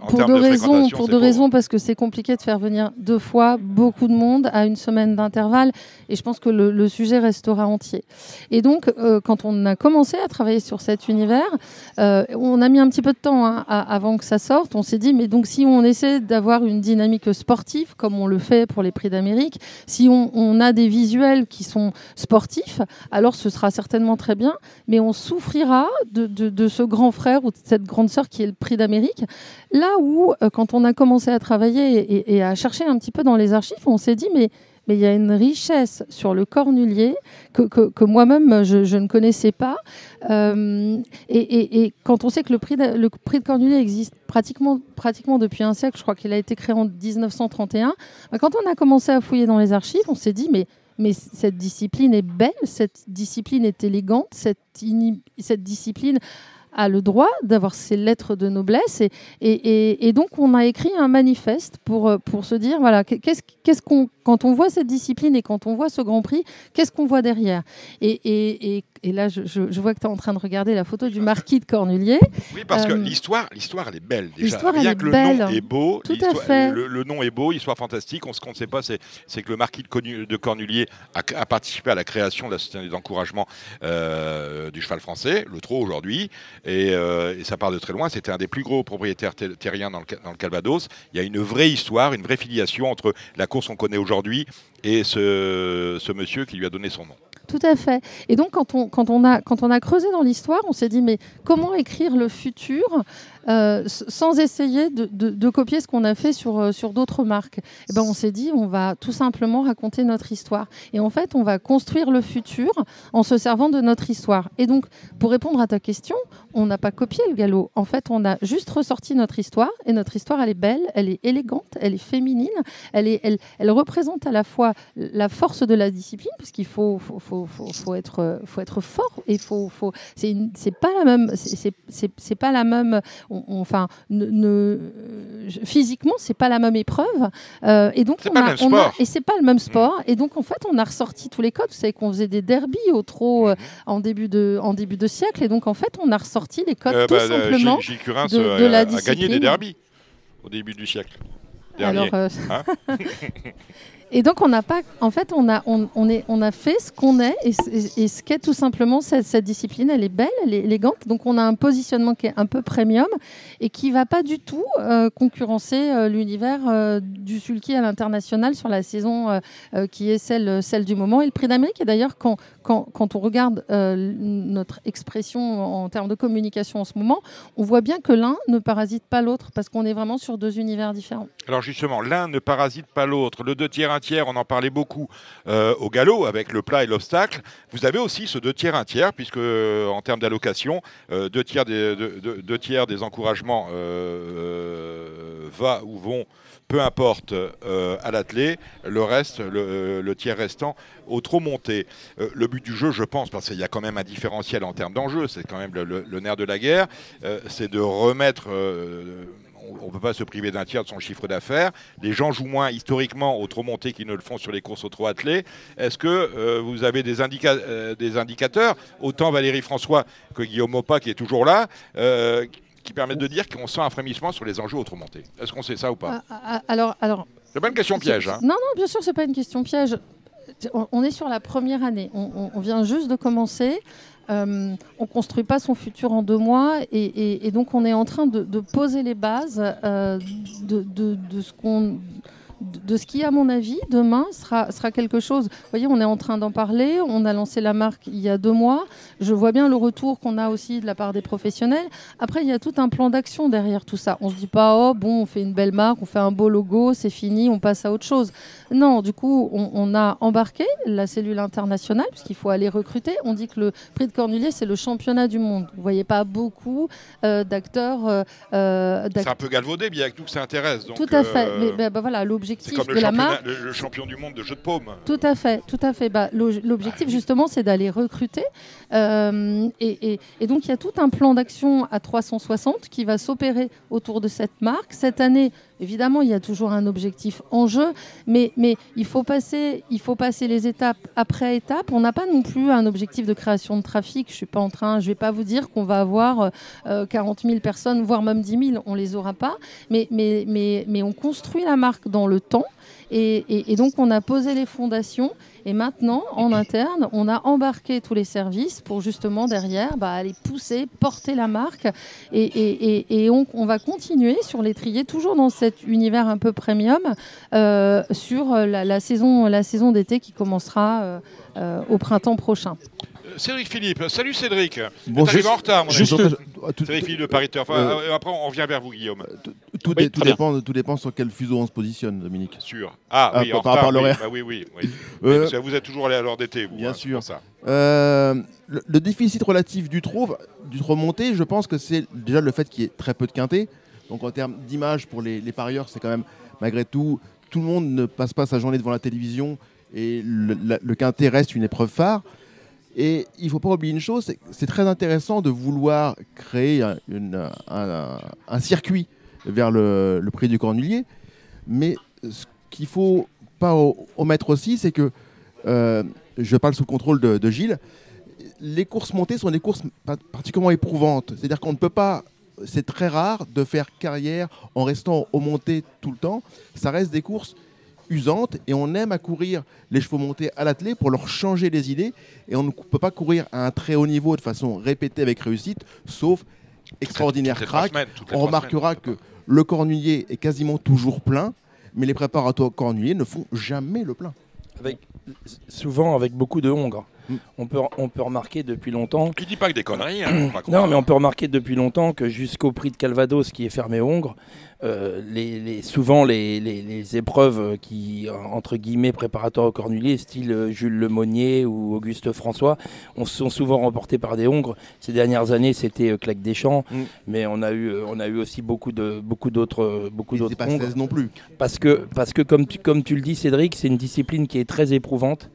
pour deux raisons, pour deux raisons, parce que c'est compliqué de faire venir deux fois beaucoup de monde à une semaine d'intervalle, et je pense que le, sujet restera entier. Et donc, euh, quand on a commencé à travailler sur cet univers, euh, on a mis un petit peu de temps hein, avant que ça sorte. On s'est dit, mais donc si on essaie d'avoir une dynamique sportive, comme on le fait pour les prix d'Amérique, si on, on a des visuels qui sont sportif, alors ce sera certainement très bien, mais on souffrira de, ce grand frère ou de cette grande sœur qui est le prix d'Amérique. Là où, euh, quand on a commencé à travailler et, à chercher un petit peu dans les archives, on s'est dit, mais mais il y a une richesse sur le cornulier que, moi-même je, ne connaissais pas. Euh, et, quand on sait que le prix de, le prix de cornulier existe pratiquement, pratiquement depuis un siècle, je crois qu'il a été créé en 1931, bah, quand on a commencé à fouiller dans les archives, on s'est dit mais mais cette discipline est belle, cette discipline est élégante, cette, discipline a le droit d'avoir ses lettres de noblesse. Et, et, donc, on a écrit un manifeste pour, pour se dire, voilà, qu'est-ce qu'est-ce quand on voit cette discipline et quand on voit ce Grand Prix, qu'est-ce qu'on voit derrière? Et, et là, je, vois que tu es en train de regarder la photo du marquis de Cornulier. Oui, parce que l'histoire, l'histoire, elle est belle déjà. L'histoire, elle est que belle. le nom est beau. Tout à fait. Le, nom est beau, histoire fantastique. On, ce qu'on ne sait pas, c'est, que le marquis de, Cornulier a, participé à la création de la Société d'encouragement du cheval français, le trot aujourd'hui, et, ça part de très loin. C'était un des plus gros propriétaires terriens dans le, dans le Calvados. Il y a une vraie histoire, une vraie filiation entre la course qu'on connaît aujourd'hui et ce, monsieur qui lui a donné son nom. Tout à fait. Et donc, quand on, quand on, a, quand on a creusé dans l'histoire, on s'est dit, mais comment écrire le futur? Euh, sans essayer de, copier ce qu'on a fait sur, euh, sur d'autres marques. Et eh ben, on s'est dit, on va tout simplement raconter notre histoire. Et en fait, on va construire le futur en se servant de notre histoire. Et donc, pour répondre à ta question, on n'a pas copié le galop. En fait, on a juste ressorti notre histoire. Et notre histoire, elle est belle, elle est élégante, elle est féminine. Elle, est, elle, elle représente à la fois la force de la discipline, parce qu'il faut, faut, faut, faut, être, faut être fort. Et faut, faut, c'est pas la même. C'est pas la même enfin, ne, physiquement, c'est pas la même épreuve. Euh, et donc, on a, et c'est pas le même sport. Et donc, en fait, on a ressorti tous les codes. Vous savez qu'on faisait des derbies au trot euh, mhm. en début de en début de siècle. Et donc, en fait, on a ressorti les codes euh, tout bah, simplement de, la discipline. a gagné des derbies au début du siècle. Alors, hein Et donc, on n'a pas. En fait, on a, on, est, on a fait ce qu'on est et, ce qu'est tout simplement cette, discipline. Elle est belle, elle est élégante. Donc, on a un positionnement qui est un peu premium et qui ne va pas du tout euh, concurrencer euh, l'univers euh, du sulky à l'international sur la saison qui est celle, celle du moment. Et le prix d'Amérique, et d'ailleurs, quand, quand, quand, on regarde notre expression en termes de communication en ce moment, on voit bien que l'un ne parasite pas l'autre parce qu'on est vraiment sur deux univers différents. Alors, justement, l'un ne parasite pas l'autre. Le deux tiers tiers, on en parlait beaucoup euh, au galop avec le plat et l'obstacle. Vous avez aussi ce deux tiers, un tiers, puisque euh, en termes d'allocation, euh, deux, tiers des, encouragements va ou vont peu importe à l'athlé, le reste, le, tiers restant, au trop monté. le but du jeu, je pense, parce qu'il y a quand même un différentiel en termes d'enjeu, c'est quand même le, nerf de la guerre, c'est de remettre on ne peut pas se priver d'un tiers de son chiffre d'affaires. Les gens jouent moins historiquement au trop monté qu'ils ne le font sur les courses au trop attelé. Est-ce que euh, vous avez des, euh, des, indicateurs, autant Valérie François que Guillaume Mopa qui est toujours là, euh, qui permettent de dire qu'on sent un frémissement sur les enjeux au trop monté Est-ce qu'on sait ça ou pas? Ah, ah, Alors, alors. C'est pas une question piège. Hein. Non, non, bien sûr, c'est pas une question piège. On est sur la première année. on vient juste de commencer. Euh, on ne construit pas son futur en deux mois et, donc on est en train de, poser les bases euh, de, de, ce qu'on de ce qui, à mon avis, demain sera, sera quelque chose. Vous voyez, on est en train d'en parler. On a lancé la marque il y a deux mois. Je vois bien le retour qu'on a aussi de la part des professionnels. Après, il y a tout un plan d'action derrière tout ça. On ne se dit pas, oh, bon, on fait une belle marque, on fait un beau logo, c'est fini, on passe à autre chose. Non, du coup, on, a embarqué la cellule internationale, puisqu'il faut aller recruter. On dit que le prix de Cornulier, c'est le championnat du monde. Vous voyez pas beaucoup euh, d'acteurs. Euh, euh, c'est un peu galvaudé, bien que tout ça intéresse. tout à fait. Mais ben, voilà, l'objectif l'objectif de la marque. Le, champion du monde de jeu de paume. Tout à fait, tout à fait. Bah, l'objectif ah justement, c'est d'aller recruter. Euh, et, donc il y a tout un plan d'action à 360 qui va s'opérer autour de cette marque. Cette année, évidemment, il y a toujours un objectif en jeu, mais, il, faut passer, les étapes après étape. On n'a pas non plus un objectif de création de trafic. Je suis pas en train, je vais pas vous dire qu'on va avoir 40 euh, 000 personnes, voire même 10 000. On les aura pas, mais on construit la marque dans le temps. Et, donc, on a posé les fondations. Et maintenant, en interne, on a embarqué tous les services pour justement derrière bah, aller pousser, porter la marque. Et, on, va continuer sur l'étrier, toujours dans cet univers un peu premium, euh, sur la, saison, la saison d'été qui commencera euh, euh, au printemps prochain. Cédric Philippe. Salut Cédric. Bon, en retard, mon juste, Cédric Philippe de Paris euh, après, on revient vers vous, Guillaume. Tout, dépend, tout dépend sur quel fuseau on se positionne, Dominique. Sûr. Ah, ah oui, en par rapport à l'horaire. Oui, oui, oui. Euh, vous êtes toujours allé à l'heure d'été, vous. Bien hein, sûr. Ça. Euh, le, déficit relatif du trop, du trop monté, je pense que c'est déjà le fait qu'il y ait très peu de quintés. Donc en termes d'image pour les, les parieurs, c'est quand même, malgré tout, tout le monde ne passe pas sa journée devant la télévision et le, le quintet reste une épreuve phare. Et il ne faut pas oublier une chose, c'est très intéressant de vouloir créer un, circuit vers le, prix du cornulier. Mais ce qu'il ne faut pas omettre aussi, c'est que, euh, je parle sous contrôle de, Gilles, les courses montées sont des courses particulièrement éprouvantes. C'est-à-dire qu'on ne peut pas c'est très rare de faire carrière en restant au monté tout le temps. Ça reste des courses usantes et on aime à courir les chevaux montés à l'attelé pour leur changer les idées. Et on ne peut pas courir à un très haut niveau de façon répétée avec réussite, sauf extraordinaire crack. On remarquera que le cornulier est quasiment toujours plein, mais les préparatoires cornuliers ne font jamais le plein. Avec, souvent avec beaucoup de hongres. On peut, on peut remarquer depuis longtemps. Il dit pas que des conneries. Hein, non, mais on peut remarquer depuis longtemps que jusqu'au prix de Calvados qui est fermé aux Hongres, euh, les, souvent les, épreuves qui, entre guillemets, préparatoires au cornulier, style Jules Lemonnier ou Auguste François, on, sont souvent remportés par des Hongres. Ces dernières années, c'était euh, Claque Deschamps, mm. mais on a, eu, on a eu aussi beaucoup d'autres beaucoup d'autres beaucoup d'autres pas non plus. Parce que, parce que comme, tu, comme tu le dis, Cédric, c'est une discipline qui est très éprouvante.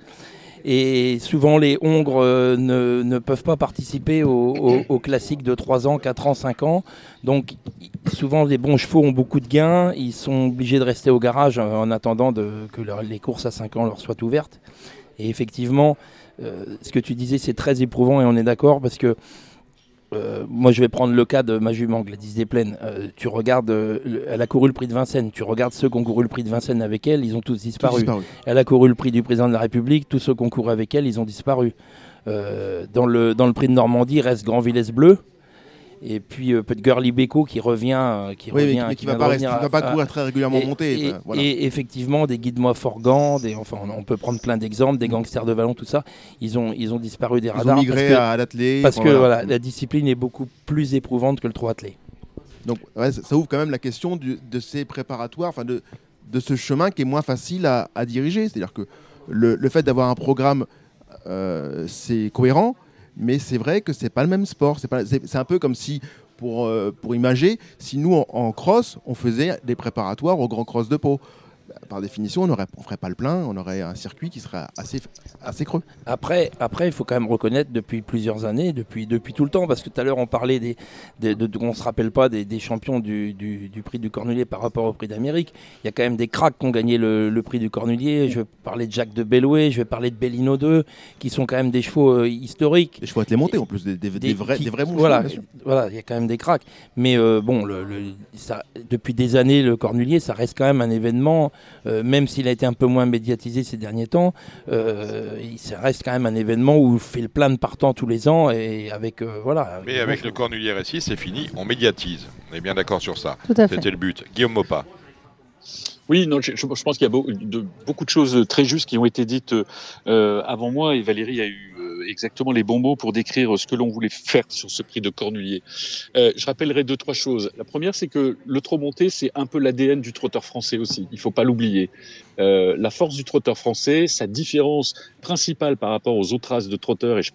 Et souvent, les Hongres euh, ne, peuvent pas participer aux classiques de 3 ans, 4 ans, 5 ans. Donc, souvent, les bons chevaux ont beaucoup de gains. Ils sont obligés de rester au garage euh, en attendant que les courses à 5 ans leur soient ouvertes. Et effectivement, euh, ce que tu disais, c'est très éprouvant et on est d'accord parce que euh, moi, je vais prendre le cas de ma jument Gladys Desplaines. Euh, tu regardes, euh, elle a couru le prix de Vincennes. Tu regardes ceux qui ont couru le prix de Vincennes avec elle, ils ont tous disparu. Elle a couru le prix du président de la République. Tous ceux qui ont couru avec elle, ils ont disparu. dans, le, dans le prix de Normandie reste Grand Villesse Bleu. Et puis euh, peut Girly Beko qui revient, euh, qui revient, mais qui, va, pas, va pas courir très régulièrement et, monter. Et, effectivement, des guides moi Forgan, des, enfin, on peut prendre plein d'exemples, des gangsters de ballon, tout ça, ils ont, ils ont disparu des radars. Ils ont migré à l'athlé. Parce que voilà. la discipline est beaucoup plus éprouvante que le trop athlé. Donc ça ouvre quand même la question de ces préparatoires, enfin de, de ce chemin qui est moins facile à, diriger. C'est-à-dire que le, le fait d'avoir un programme, euh, c'est cohérent mais c'est vrai que c'est pas le même sport. C'est un peu comme si, pour, euh, imager, si nous en, cross, on faisait des préparatoires au Grand Cross de Pau par définition, on ne ferait pas le plein, on aurait un circuit qui serait assez, assez creux. Après, après, il faut quand même reconnaître depuis plusieurs années, depuis, depuis tout le temps, parce que tout à l'heure on parlait des, de, on ne se rappelle pas des, champions du, prix du Cornulier par rapport au prix d'Amérique. Il y a quand même des cracks qui ont gagné le, prix du Cornulier. Je vais parler de Jacques de Belloué, je vais parler de Bellino 2, qui sont quand même des chevaux euh, historiques. Des chevaux à les monter en plus, des, vrais, des vrais Voilà, voilà, il y a quand même des cracks. Mais euh, bon, le, ça, depuis des années, le Cornulier, ça reste quand même un événement euh, même s'il a été un peu moins médiatisé ces derniers temps, euh, il reste quand même un événement où il fait le plein de partants tous les ans et avec euh, voilà. Mais avec le Cornulier récit, c'est fini, on médiatise. On est bien d'accord sur ça. C'était le but. Guillaume Mopa. Oui, non, je, pense qu'il y a beaucoup de, choses très justes qui ont été dites avant moi et Valérie a eu exactement les bons mots pour décrire ce que l'on voulait faire sur ce prix de Cornulier. Euh, je rappellerai deux, trois choses. La première, c'est que le trot monté, c'est un peu l'ADN du trotteur français aussi. Il ne faut pas l'oublier. Euh, la force du trotteur français, sa différence principale par rapport aux autres races de trotteurs, et je,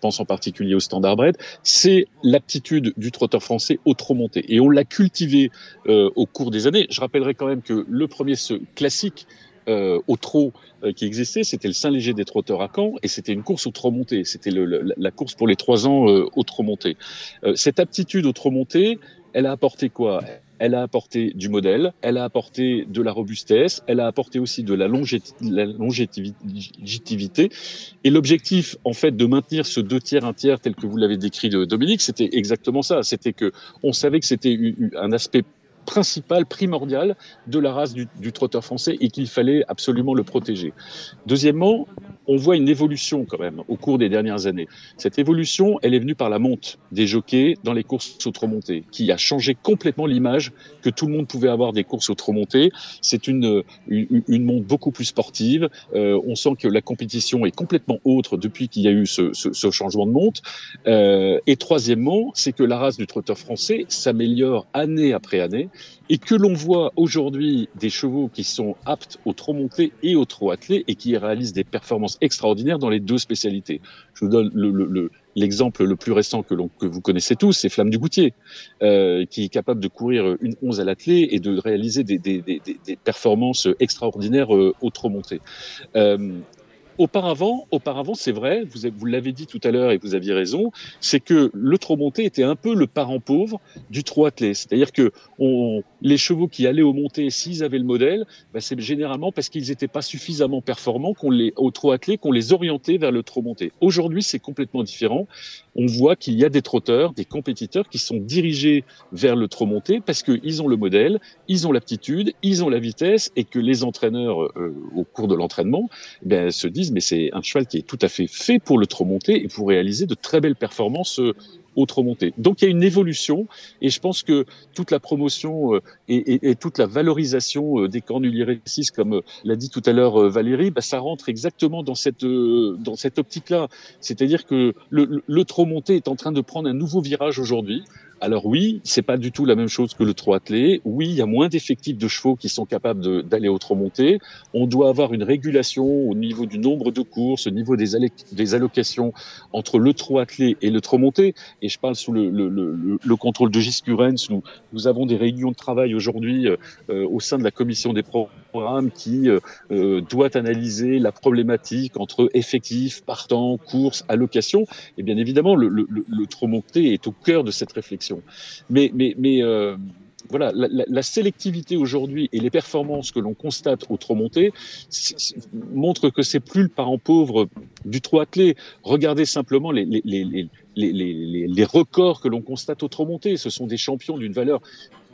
pense en particulier au standardbred, c'est l'aptitude du trotteur français au trot monté. Et on l'a cultivé euh, au cours des années. Je rappellerai quand même que le premier ce classique euh, au trot euh, qui existait, c'était le Saint-Léger des trotteurs à Caen, et c'était une course au trot monté. C'était la course pour les trois ans euh, au trot monté. cette aptitude au trot monté, elle a apporté quoi? Elle a apporté du modèle, elle a apporté de la robustesse, elle a apporté aussi de la, longévité. Et l'objectif, en fait, de maintenir ce deux tiers, un tiers, tel que vous l'avez décrit Dominique, c'était exactement ça. C'était que on savait que c'était un aspect principal, primordial de la race du, du trotteur français et qu'il fallait absolument le protéger. Deuxièmement, on voit une évolution quand même au cours des dernières années. Cette évolution, elle est venue par la monte des jockeys dans les courses au trot monté, qui a changé complètement l'image que tout le monde pouvait avoir des courses au trot monté. C'est une, une, monte beaucoup plus sportive. Euh, on sent que la compétition est complètement autre depuis qu'il y a eu ce, changement de monte. Euh, et troisièmement, c'est que la race du trotteur français s'améliore année après année et que l'on voit aujourd'hui des chevaux qui sont aptes au trot monté et au trot attelé et qui réalisent des performances extraordinaires dans les deux spécialités. Je vous donne l'exemple le, plus récent que, vous connaissez tous, c'est Flamme du Goutier, euh, qui est capable de courir une 11 à l'attelé et de réaliser des, performances extraordinaires euh, au trot monté. Euh, Auparavant, auparavant c'est vrai, vous, l'avez dit tout à l'heure et vous aviez raison, c'est que le trot monté était un peu le parent pauvre du trot attelé. C'est-à-dire que on, les chevaux qui allaient au monté, s'ils avaient le modèle, bah, c'est généralement parce qu'ils n'étaient pas suffisamment performants qu'on les, au trot attelé, qu'on les orientait vers le trot monté. Aujourd'hui, c'est complètement différent. On voit qu'il y a des trotteurs, des compétiteurs qui sont dirigés vers le trot monté parce qu'ils ont le modèle, ils ont l'aptitude, ils ont la vitesse et que les entraîneurs, euh, au cours de l'entraînement, ben, se disent mais c'est un cheval qui est tout à fait fait pour le trot monté et pour réaliser de très belles performances euh, autre montée. Donc il y a une évolution et je pense que toute la promotion euh, et, toute la valorisation euh, des cornuliers récits, comme euh, l'a dit tout à l'heure Valérie, bah, ça rentre exactement dans cette, dans cette optique-là. C'est-à-dire que le, le trop monté est en train de prendre un nouveau virage aujourd'hui. Alors oui, c'est pas du tout la même chose que le trot attelé. Oui, il y a moins d'effectifs de chevaux qui sont capables d'aller au trot monté. On doit avoir une régulation au niveau du nombre de courses, au niveau des, allocations entre le trot attelé et le trot monté. Et je parle sous le, le, le, le contrôle de Gis Nous, avons des réunions de travail aujourd'hui euh, euh, au sein de la commission des programmes qui euh, doit analyser la problématique entre effectifs, partants, courses, allocations. Et bien évidemment, le, le, le trot monté est au cœur de cette réflexion. Mais, euh, voilà, la, sélectivité aujourd'hui et les performances que l'on constate au trop monté montrent que c'est plus le parent pauvre du trop attelé. Regardez simplement les, records que l'on constate au trop monté. Ce sont des champions d'une valeur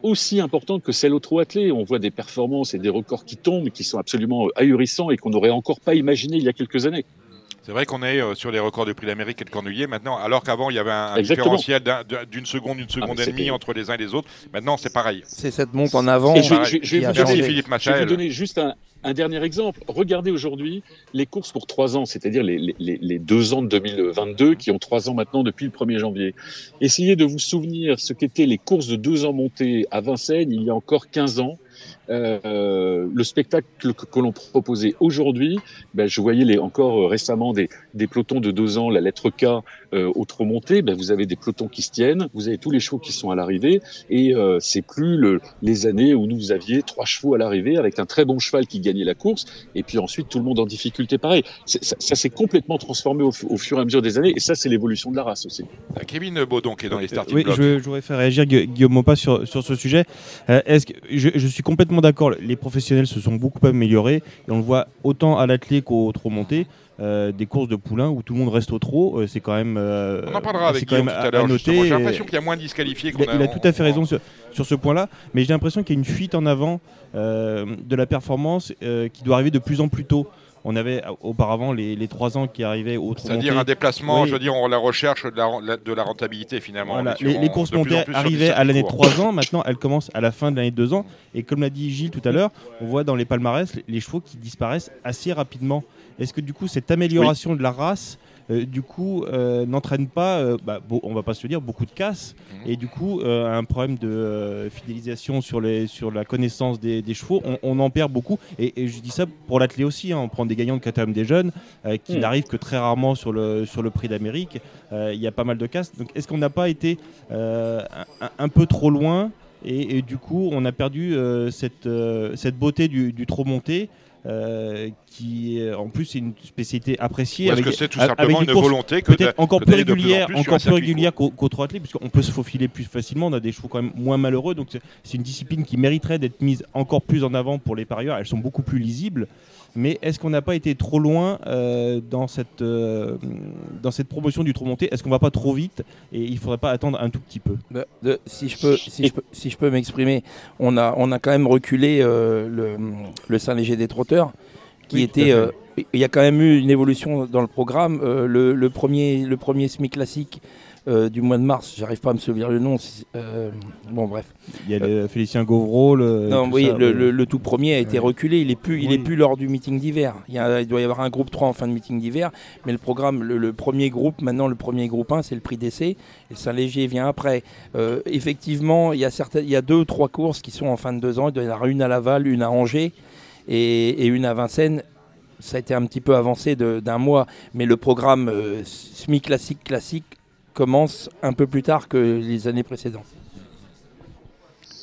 aussi importante que celle au trop attelé. On voit des performances et des records qui tombent, qui sont absolument ahurissants et qu'on n'aurait encore pas imaginé il y a quelques années. C'est vrai qu'on est euh, sur les records de prix d'Amérique et de Cornulier maintenant, alors qu'avant il y avait un, différentiel d'une seconde, une seconde ah, et demie entre les uns et les autres. Maintenant c'est pareil. C'est cette monte en avant. je, vais vous donner, Philippe je vais vous donner juste un, dernier exemple. Regardez aujourd'hui les courses pour trois ans, c'est-à-dire les, les, deux ans de 2022 qui ont trois ans maintenant depuis le 1er janvier. Essayez de vous souvenir ce qu'étaient les courses de deux ans montées à Vincennes il y a encore 15 ans le spectacle que, l'on proposait aujourd'hui, ben, je voyais les, encore euh, récemment des, des, pelotons de deux ans, la lettre K euh, au trop monté, ben, vous avez des pelotons qui se tiennent, vous avez tous les chevaux qui sont à l'arrivée, et euh, c'est plus le, les années où nous aviez trois chevaux à l'arrivée avec un très bon cheval qui gagnait la course, et puis ensuite tout le monde en difficulté pareil. Ça, ça s'est complètement transformé au, fur et à mesure des années, et ça c'est l'évolution de la race aussi. Kevin Baudon qui est dans les starting oui, je, voudrais faire réagir Guillaume Mopa sur, sur ce sujet. Est-ce que je, je suis complètement d'accord, les professionnels se sont beaucoup améliorés et on le voit autant à l'athlé qu'au trop monté. Euh, des courses de poulains où tout le monde reste au trot, euh, c'est quand même. Euh, on en parlera avec Guillaume tout à l'heure. J'ai l'impression qu'il y a moins de disqualifiés. Il, il, a tout à fait raison sur, sur ce point-là, mais j'ai l'impression qu'il y a une fuite en avant de la performance qui doit arriver de plus en plus tôt. On avait auparavant les, trois ans qui arrivaient au C'est-à-dire un déplacement, je veux dire, on la recherche de la, de la rentabilité finalement. Les, courses montées arrivaient à l'année de 3 ans, maintenant elles commencent à la fin de l'année de 2 ans. Et comme l'a dit Gilles tout à l'heure, on voit dans les palmarès les chevaux qui disparaissent assez rapidement. Est-ce que du coup cette amélioration de la race du coup, euh, n'entraîne pas, euh, bah, on va pas se le dire, beaucoup de casse, mhm. et du coup, un problème de fidélisation sur, les, sur la connaissance des, chevaux, on, en perd beaucoup. Et, je dis ça pour l'athlé aussi, hein. on prend des gagnants de KTM des jeunes, qui mhm. n'arrivent que très rarement sur le, sur le prix d'Amérique. Il y a pas mal de casse. Donc, est-ce qu'on n'a pas été un, peu trop loin? Et, du coup, on a perdu cette, cette beauté du, du trop monté. Euh, qui en plus est une spécialité appréciée. Est-ce que c'est tout simplement une volonté que peut-être encore plus régulière, encore plus régulière qu'autre athlète, puisqu'on peut se faufiler plus facilement. On a des chevaux quand même moins malheureux, donc c'est une discipline qui mériterait d'être mise encore plus en avant pour les parieurs. Elles sont beaucoup plus lisibles. Mais est-ce qu'on n'a pas été trop loin euh, dans, cette, euh, dans cette promotion du trop monté? Est-ce qu'on va pas trop vite et il faudrait pas attendre un tout petit peu? Bah, si, je peux, si, je peux, si je peux m'exprimer, on a, on a quand même reculé euh, le, le Saint-Léger des trotteurs qui était il y a quand même eu une évolution dans le programme. le, le, premier, le premier SMI classique euh, du mois de mars, j'arrive pas à me souvenir le nom. Euh, bon, bref. Il y a le Félicien Gauvreau. Le, non, oui, le, tout premier a été reculé. Il est plus, il est plus lors du meeting d'hiver. Il, il, doit y avoir un groupe 3 en fin de meeting d'hiver, mais le programme, le, premier groupe, maintenant le premier groupe 1, c'est le prix d'essai. Et le Saint-Léger vient après. Euh, effectivement, il y a certaines, il y a deux ou trois courses qui sont en fin de deux ans. Il doit y en avoir une à Laval, une à Angers et, une à Vincennes ça a été un petit peu avancé d'un mois, mais le programme SMI classique classique commence un peu plus tard que les années précédentes.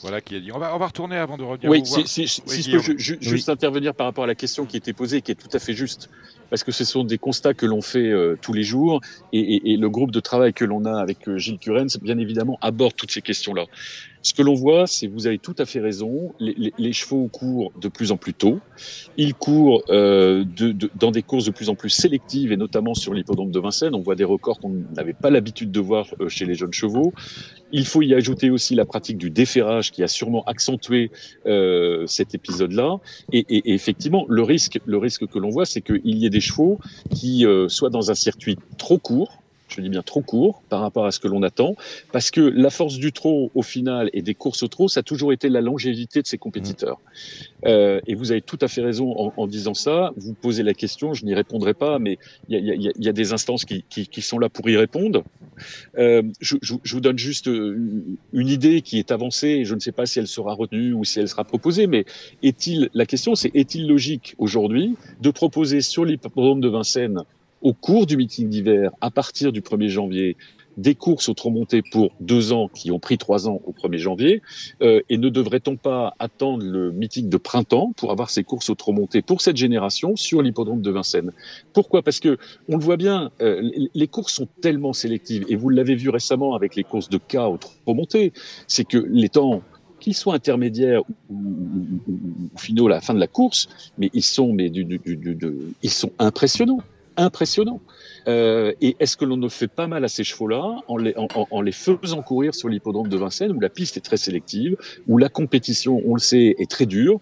Voilà qui est dit. On va, on va retourner avant de revenir. Oui, si, je peux juste intervenir par rapport à la question qui était posée, qui est tout à fait juste, parce que ce sont des constats que l'on fait euh, tous les jours, et, le groupe de travail que l'on a avec euh, Gilles Curens, bien évidemment, aborde toutes ces questions-là. Ce que l'on voit, c'est, vous avez tout à fait raison, les, chevaux courent de plus en plus tôt. Ils courent euh, dans des courses de plus en plus sélectives, et notamment sur l'hippodrome de Vincennes. On voit des records qu'on n'avait pas l'habitude de voir euh, chez les jeunes chevaux. Il faut y ajouter aussi la pratique du déferrage qui a sûrement accentué cet épisode-là. Et, effectivement, le risque, le risque que l'on voit, c'est qu'il y ait des chevaux qui soient dans un circuit trop court, je dis bien trop court par rapport à ce que l'on attend, parce que la force du trot au final et des courses au trot, ça a toujours été la longévité de ses compétiteurs. Mmh. Euh, et vous avez tout à fait raison en, disant ça. Vous posez la question, je n'y répondrai pas, mais il y, a, des instances qui, sont là pour y répondre. Euh, je, vous donne juste une idée qui est avancée, je ne sais pas si elle sera retenue ou si elle sera proposée, mais est-il, la question c'est est-il logique aujourd'hui de proposer sur l'hippodrome de Vincennes au cours du meeting d'hiver, à partir du 1er janvier, des courses au monté pour deux ans qui ont pris trois ans au 1er janvier euh, Et ne devrait-on pas attendre le meeting de printemps pour avoir ces courses au monté pour cette génération sur l'hippodrome de Vincennes? Pourquoi? Parce que on le voit bien, euh, les courses sont tellement sélectives et vous l'avez vu récemment avec les courses de cas au monté, c'est que les temps qu'ils soient intermédiaires ou, finaux à la fin de la course, mais ils sont, mais ils sont impressionnants impressionnant. Euh, et est-ce que l'on ne fait pas mal à ces chevaux-là en les, en, les faisant courir sur l'hippodrome de Vincennes où la piste est très sélective, où la compétition, on le sait, est très dure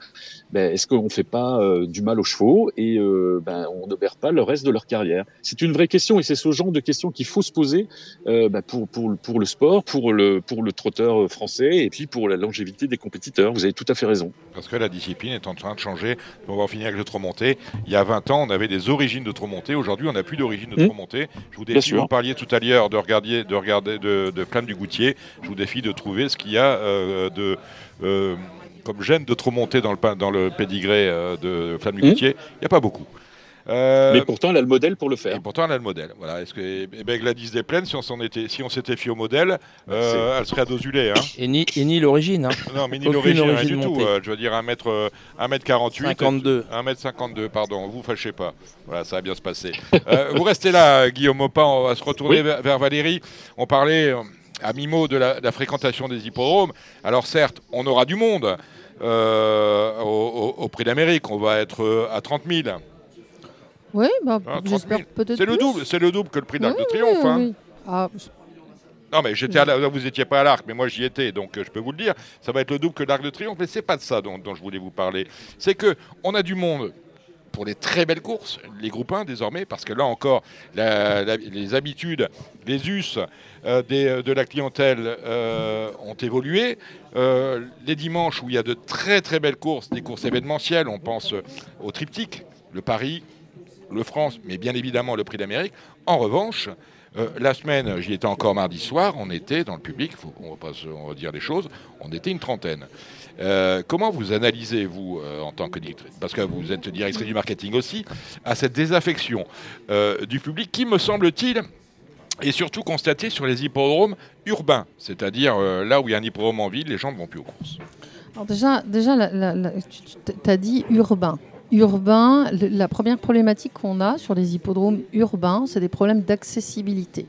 ben, Est-ce qu'on ne fait pas euh, du mal aux chevaux et euh, ben, on ne perd pas le reste de leur carrière? C'est une vraie question et c'est ce genre de questions qu'il faut se poser ben, pour, pour, pour le sport, pour le, pour le trotteur français et puis pour la longévité des compétiteurs. Vous avez tout à fait raison. Parce que la discipline est en train de changer. On va en finir avec le trop monté. Il y a 20 ans, on avait des origines de trop monté. Aujourd'hui, on n'a plus d'origine de mmh. Je vous défie, vous parliez tout à l'heure de regarder, de, regarder de, de Flamme du Goutier. Je vous défie de trouver ce qu'il y a euh, de. Euh, comme gène de trop monté dans le, dans le pédigré euh, de Flamme du mmh. Goutier, il n'y a pas beaucoup. Mais pourtant, elle a le modèle pour le faire. Et pourtant, elle a le modèle. Voilà. Est-ce que eh ben, Gladys Desplaines, si on était, si on s'était fié au modèle, elle serait à dos Hein. Et ni, et ni l'origine. Hein. Non, mais ni l'origine, rien du tout. je veux dire, 1m, 1m48. 52. 1m52, pardon. Vous fâchez pas. Voilà, ça va bien se passer. Euh, vous restez là, Guillaume Maupin. On va se retourner vers, Valérie. On parlait euh, à mi-mot de la, fréquentation des hippodromes. Alors certes, on aura du monde euh, au, prix d'Amérique. On va être à 30 000. Oui, bah, hein, j'espère peut-être. C'est le double, c'est le double que le prix d'Arc de Triomphe. Hein. Ah, non, mais j'étais vous n'étiez pas à l'Arc, mais moi j'y étais, donc je peux vous le dire. Ça va être le double que l'Arc de Triomphe, mais c'est pas de ça dont, dont, je voulais vous parler. C'est que on a du monde pour les très belles courses, les groupes 1 désormais, parce que là encore, les habitudes, les us euh, de la clientèle euh, ont évolué. Euh, les dimanches où il y a de très très belles courses, des courses événementielles, on pense au triptyque, le Paris, le France, mais bien évidemment le Prix d'Amérique. En revanche, la semaine, j'y étais encore mardi soir, on était dans le public, on, va pas, dire les choses, on était une trentaine. Euh, comment vous analysez, vous, euh, en tant que directrice, parce que vous êtes directrice du marketing aussi, à cette désaffection euh, du public qui, me semble-t-il, est surtout constatée sur les hippodromes urbains, c'est-à-dire là où il y a un hippodrome en ville, les gens ne vont plus aux courses? Alors déjà, déjà tu as dit urbain. Urbain, la première problématique qu'on a sur les hippodromes urbains, c'est des problèmes d'accessibilité.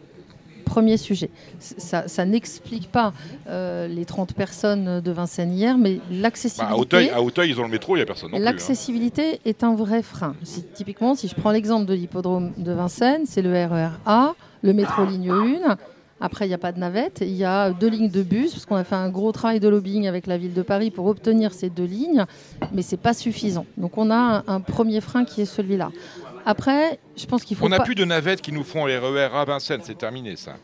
Premier sujet. Ça, n'explique pas euh, les 30 personnes de Vincennes hier, mais l'accessibilité. Bah, à, Auteuil, ils ont le métro, il n'y a personne. Hein. L'accessibilité est un vrai frein. typiquement, si je prends l'exemple de l'hippodrome de Vincennes, c'est le RER A, le métro ligne 1. Après, il n'y a pas de navette. Il y a deux lignes de bus, parce qu'on a fait un gros travail de lobbying avec la ville de Paris pour obtenir ces deux lignes, mais ce n'est pas suffisant. Donc on a un premier frein qui est celui-là. Après, je pense qu'il faut. On n'a plus de navettes qui nous font les RER à Vincennes, c'est terminé ça.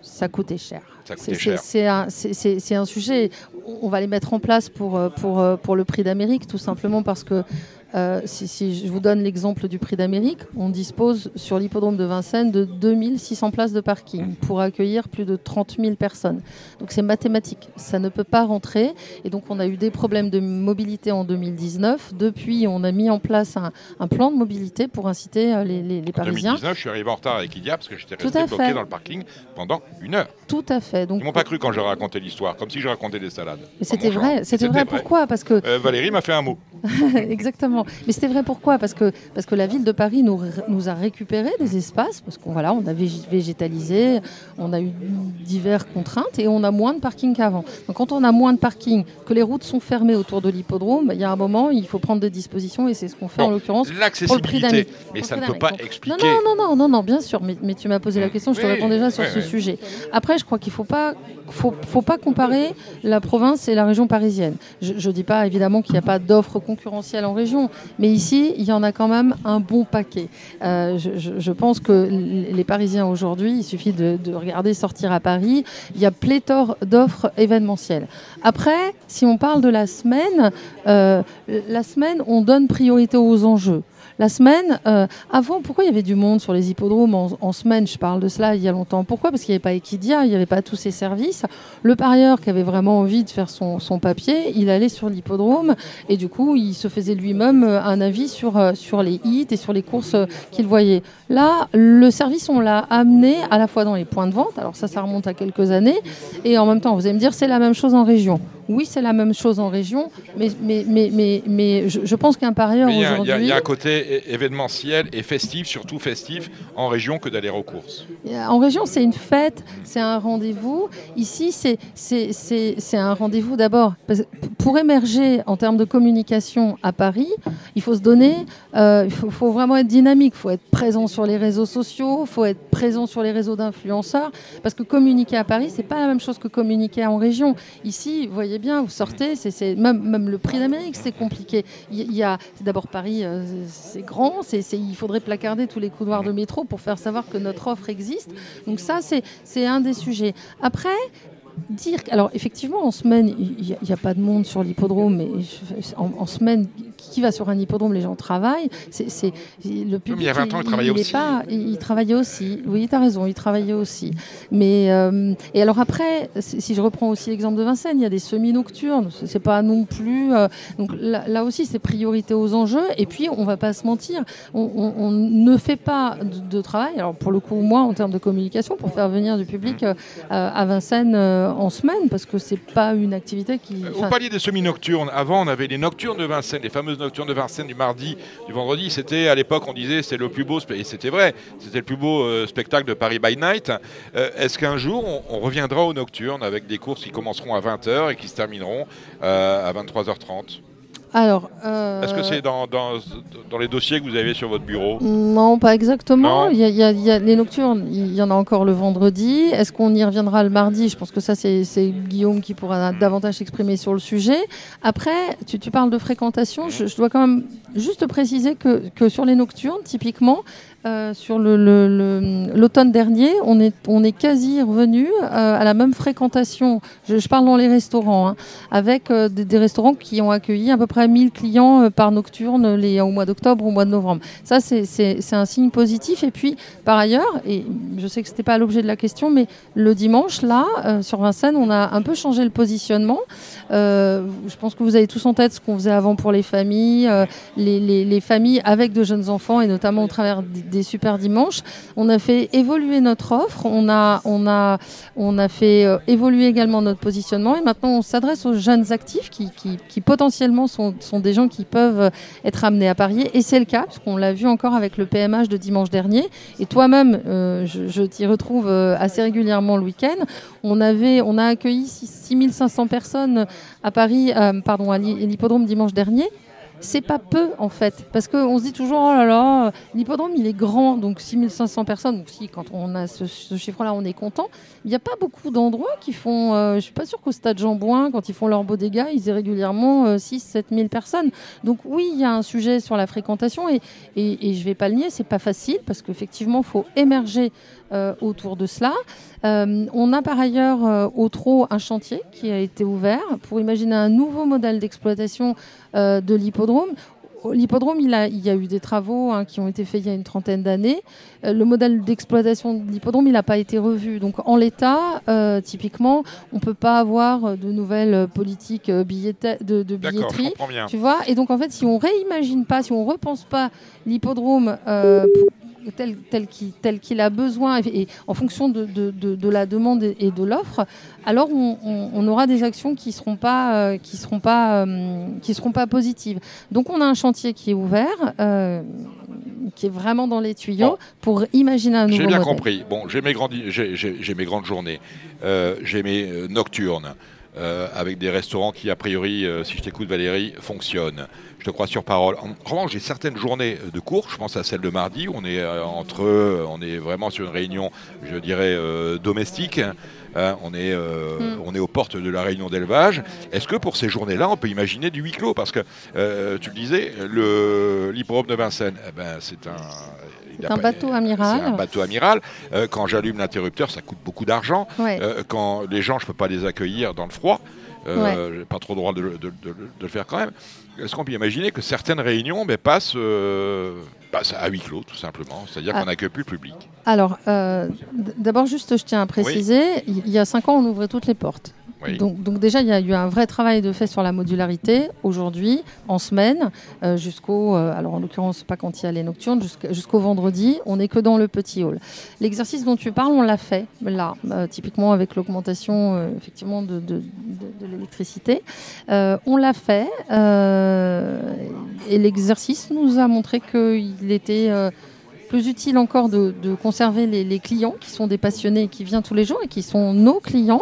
Ça coûtait cher. C'est un, un, sujet. On va les mettre en place pour, euh, pour, euh, pour le prix d'Amérique, tout simplement parce que euh, si, je vous donne l'exemple du prix d'Amérique, on dispose sur l'hippodrome de Vincennes de 2600 places de parking pour accueillir plus de 30 000 personnes. Donc c'est mathématique, ça ne peut pas rentrer. Et donc on a eu des problèmes de mobilité en 2019. Depuis, on a mis en place un, plan de mobilité pour inciter euh, les, les, Parisiens. En 2019, je suis arrivé en retard avec Idia parce que j'étais resté bloqué dans le parking pendant une heure. Tout à fait. Donc, Ils m'ont pas cru quand je racontais l'histoire, comme si je racontais des salades. Mais c'était vrai, c'était vrai, pourquoi? Parce que euh, Valérie m'a fait un mot. Exactement. Mais c'était vrai pourquoi? Parce que parce que la ville de Paris nous, nous a récupéré des espaces parce qu'on voilà, on a végétalisé, on a eu diverses contraintes et on a moins de parking qu'avant. Donc quand on a moins de parking, que les routes sont fermées autour de l'hippodrome, il y a un moment, il faut prendre des dispositions et c'est ce qu'on fait en l'occurrence l'accessibilité. Mais ça ne peut pas expliquer. Non, non, non, non, non, bien sûr. Mais, mais tu m'as posé la question, je te réponds déjà sur ce sujet. Après, je crois qu'il ne faut pas, faut, faut pas comparer la province et la région parisienne. Je ne dis pas évidemment qu'il n'y a pas d'offres concurrentielles en région, mais ici, il y en a quand même un bon paquet. Euh, je, pense que les Parisiens aujourd'hui, il suffit de, regarder sortir à Paris, il y a pléthore d'offres événementielles. Après, si on parle de la semaine, euh, la semaine, on donne priorité aux enjeux. La semaine, euh, avant, pourquoi il y avait du monde sur les hippodromes en, semaine? Je parle de cela il y a longtemps. Pourquoi? Parce qu'il n'y avait pas Equidia, il n'y avait pas tous ces services. Le parieur qui avait vraiment envie de faire son, papier, il allait sur l'hippodrome et du coup, il se faisait lui-même euh, un avis sur, euh, sur les hits et sur les courses qu'il voyait. Là, le service, on l'a amené à la fois dans les points de vente, alors ça, ça remonte à quelques années, et en même temps, vous allez me dire, c'est la même chose en région. Oui, c'est la même chose en région, mais, mais, mais, mais, mais je, pense qu'un parieur aujourd'hui. Il y, a un côté événementiel et festif, surtout festif, en région que d'aller aux courses. En région, c'est une fête, c'est un rendez-vous. Ici, c'est un rendez-vous d'abord. Pour émerger en termes de communication à Paris, il faut se donner, euh, il faut, vraiment être dynamique, il faut être présent sur les réseaux sociaux, il faut être présent sur les réseaux d'influenceurs, parce que communiquer à Paris, c'est pas la même chose que communiquer en région. Ici, vous voyez, bien, vous sortez, c'est même, même le prix d'Amérique, c'est compliqué. Il y, a d'abord Paris, euh, c'est grand, il faudrait placarder tous les couloirs de métro pour faire savoir que notre offre existe. Donc ça, c'est un des sujets. Après, dire. Alors, effectivement, en semaine, il n'y a, pas de monde sur l'hippodrome, mais en, semaine, qui va sur un hippodrome Les gens travaillent. C'est, le public. il y a 20 ans, il travaillait aussi. Pas, il, travaillait aussi. Oui, tu as raison, il travaillait aussi. Mais, euh, et alors, après, si je reprends aussi l'exemple de Vincennes, il y a des semi-nocturnes. C'est pas non plus. Euh, donc là, aussi, c'est priorité aux enjeux. Et puis, on va pas se mentir, on, ne fait pas de, travail. Alors, pour le coup, moi, en termes de communication, pour faire venir du public euh, à Vincennes en semaine parce que c'est pas une activité qui. Au palier des semi-nocturnes, avant on avait les nocturnes de Vincennes, les fameuses nocturnes de Vincennes du mardi, du vendredi. C'était à l'époque on disait c'est le plus beau et c'était vrai, c'était le plus beau euh, spectacle de Paris by Night. Euh, est-ce qu'un jour on, reviendra aux nocturnes avec des courses qui commenceront à 20h et qui se termineront euh, à 23h30 alors, est-ce que c'est dans, dans, dans, les dossiers que vous avez sur votre bureau Non, pas exactement. Il, y a, les nocturnes, il y en a encore le vendredi. Est-ce qu'on y reviendra le mardi? Je pense que ça, c'est Guillaume qui pourra davantage s'exprimer sur le sujet. Après, tu, tu parles de fréquentation. Je, je, dois quand même juste préciser que, que sur les nocturnes, typiquement, euh, sur l'automne le, dernier, on est, on est quasi revenu euh, à la même fréquentation. Je, parle dans les restaurants, hein, avec euh, des, restaurants qui ont accueilli à peu près 1000 clients par nocturne les, au mois d'octobre, au mois de novembre. Ça, c'est un signe positif. Et puis, par ailleurs, et je sais que ce n'était pas l'objet de la question, mais le dimanche, là, sur Vincennes, on a un peu changé le positionnement. je pense que vous avez tous en tête ce qu'on faisait avant pour les familles, les, les, les, familles avec de jeunes enfants, et notamment au travers des super dimanches. On a fait évoluer notre offre, on a, on a, on a fait euh, évoluer également notre positionnement et maintenant on s'adresse aux jeunes actifs qui, qui, potentiellement sont, sont, des gens qui peuvent euh, être amenés à parier et c'est le cas parce qu'on l'a vu encore avec le PMH de dimanche dernier et toi-même euh, je, t'y retrouve assez régulièrement le week-end. On, on a accueilli 6500 personnes à Paris, pardon, à l'hippodrome dimanche dernier c'est pas peu en fait. Parce qu'on se dit toujours, oh là là, l'hippodrome il est grand, donc 6500 personnes. Donc si, quand on a ce, chiffre-là, on est content. Il n'y a pas beaucoup d'endroits qui font. Euh, je suis pas sûr qu'au stade Jean-Bouin, quand ils font leur beau dégâts, ils aient régulièrement 6-7 euh, 000 personnes. Donc oui, il y a un sujet sur la fréquentation et, et, et je vais pas le nier, c'est pas facile parce qu'effectivement, il faut émerger euh, autour de cela. Euh, on a par ailleurs euh, au TRO un chantier qui a été ouvert pour imaginer un nouveau modèle d'exploitation de l'hippodrome. L'hippodrome, il, il y a eu des travaux hein, qui ont été faits il y a une trentaine d'années. le modèle d'exploitation de l'hippodrome, il n'a pas été revu. Donc en l'état, typiquement, on ne peut pas avoir de nouvelles politiques de, de, billetterie. Tu vois Et donc en fait, si on réimagine pas, si on repense pas l'hippodrome tel, tel qu'il tel qu'il a besoin et, en fonction de, de, la demande et de l'offre, alors on, aura des actions qui seront pas euh, qui seront pas euh, qui seront pas positives. Donc on a un chantier qui est ouvert, euh, qui est vraiment dans les tuyaux pour imaginer un nouveau J'ai bien compris. Bon, j'ai mes grandes j'ai mes grandes journées, j'ai mes nocturnes. avec des restaurants qui, a priori, si je t'écoute Valérie, fonctionnent. Je te crois sur parole. En revanche, j'ai certaines journées de cours, je pense à celle de mardi, où on est entre, on est vraiment sur une réunion, je dirais, domestique. Hein, on, est, euh, mm. on est aux portes de la réunion d'élevage. Est-ce que pour ces journées-là, on peut imaginer du huis clos? Parce que euh, tu le disais, l'hippodrome de Vincennes, eh ben, c'est un. un bateau amiral. C'est un bateau amiral. Euh, quand j'allume l'interrupteur, ça coûte beaucoup d'argent. quand les gens, je ne peux pas les accueillir dans le froid. Euh, n'ai pas trop le droit de, le faire quand même. Est-ce qu'on peut imaginer que certaines réunions mais, passent, passent, à huis clos, tout simplement? C'est-à-dire ah. qu'on n'accueille plus le public alors, euh, d'abord, juste, je tiens à préciser, il y a cinq ans, on ouvrait toutes les portes. Donc, déjà, il y a eu un vrai travail de fait sur la modularité. Aujourd'hui, en semaine, euh, jusqu'au, euh, alors en l'occurrence, pas quand il y a les nocturnes, jusqu'au vendredi, on n'est que dans le petit hall. L'exercice dont tu parles, on l'a fait là, euh, typiquement avec l'augmentation effectivement de, de l'électricité. on l'a fait et l'exercice nous a montré qu'il était plus utile encore de, conserver les, clients qui sont des passionnés qui viennent tous les jours et qui sont nos clients,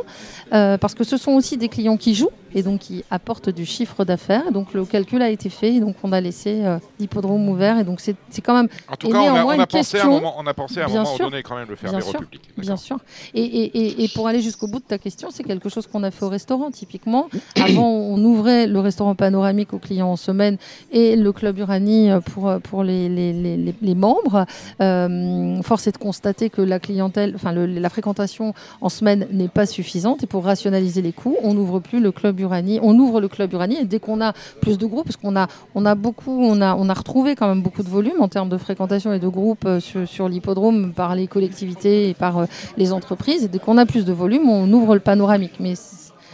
euh, parce que ce sont aussi des clients qui jouent et donc qui apportent du chiffre d'affaires. Donc le calcul a été fait et donc on a laissé euh, l'hippodrome ouvert et donc c'est quand même. En tout cas, on a, pensé à un moment, on a pensé à un moment donné quand même le faire bien public. Bien sûr. Et, et, et, pour aller jusqu'au bout de ta question, c'est quelque chose qu'on a fait au restaurant typiquement. Avant, on ouvrait le restaurant panoramique aux clients en semaine et le club Uranie pour, pour les, les, les, les membres. Euh, force est de constater que la clientèle, enfin la fréquentation en semaine n'est pas suffisante et pour rationaliser les coûts, on n'ouvre plus le club on ouvre le club Uranie et dès qu'on a plus de groupes, parce qu'on a, on a beaucoup, on a, retrouvé quand même beaucoup de volume en termes de fréquentation et de groupes euh, sur, l'hippodrome par les collectivités et par euh, les entreprises. Et dès qu'on a plus de volume, on ouvre le panoramique.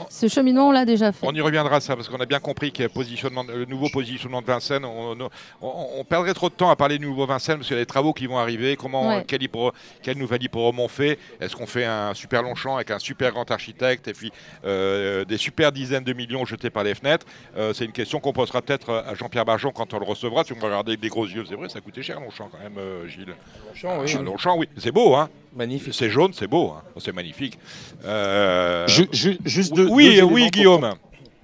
Ce cheminement, on l'a déjà fait. On y reviendra ça, parce qu'on a bien compris que positionnement, le nouveau positionnement de Vincennes, on, perdrait trop de temps à parler du nouveau Vincennes, parce qu'il y a des travaux qui vont arriver. Comment, quel, quel nouvel hippodrome on fait? Est-ce qu'on fait un super long champ avec un super grand architecte et puis euh, des super dizaines de millions jetés par les fenêtres? Euh, C'est une question qu'on posera peut-être à Jean-Pierre Barjon quand on le recevra. Si on va regarder avec des gros yeux, c'est vrai, ça coûtait cher Longchamp quand même, euh, Gilles. Longchamp, oui. Longchamp, oui. C'est beau, hein Magnifique. C'est jaune, c'est beau, hein. c'est magnifique. juste deux, oui, oui, Guillaume.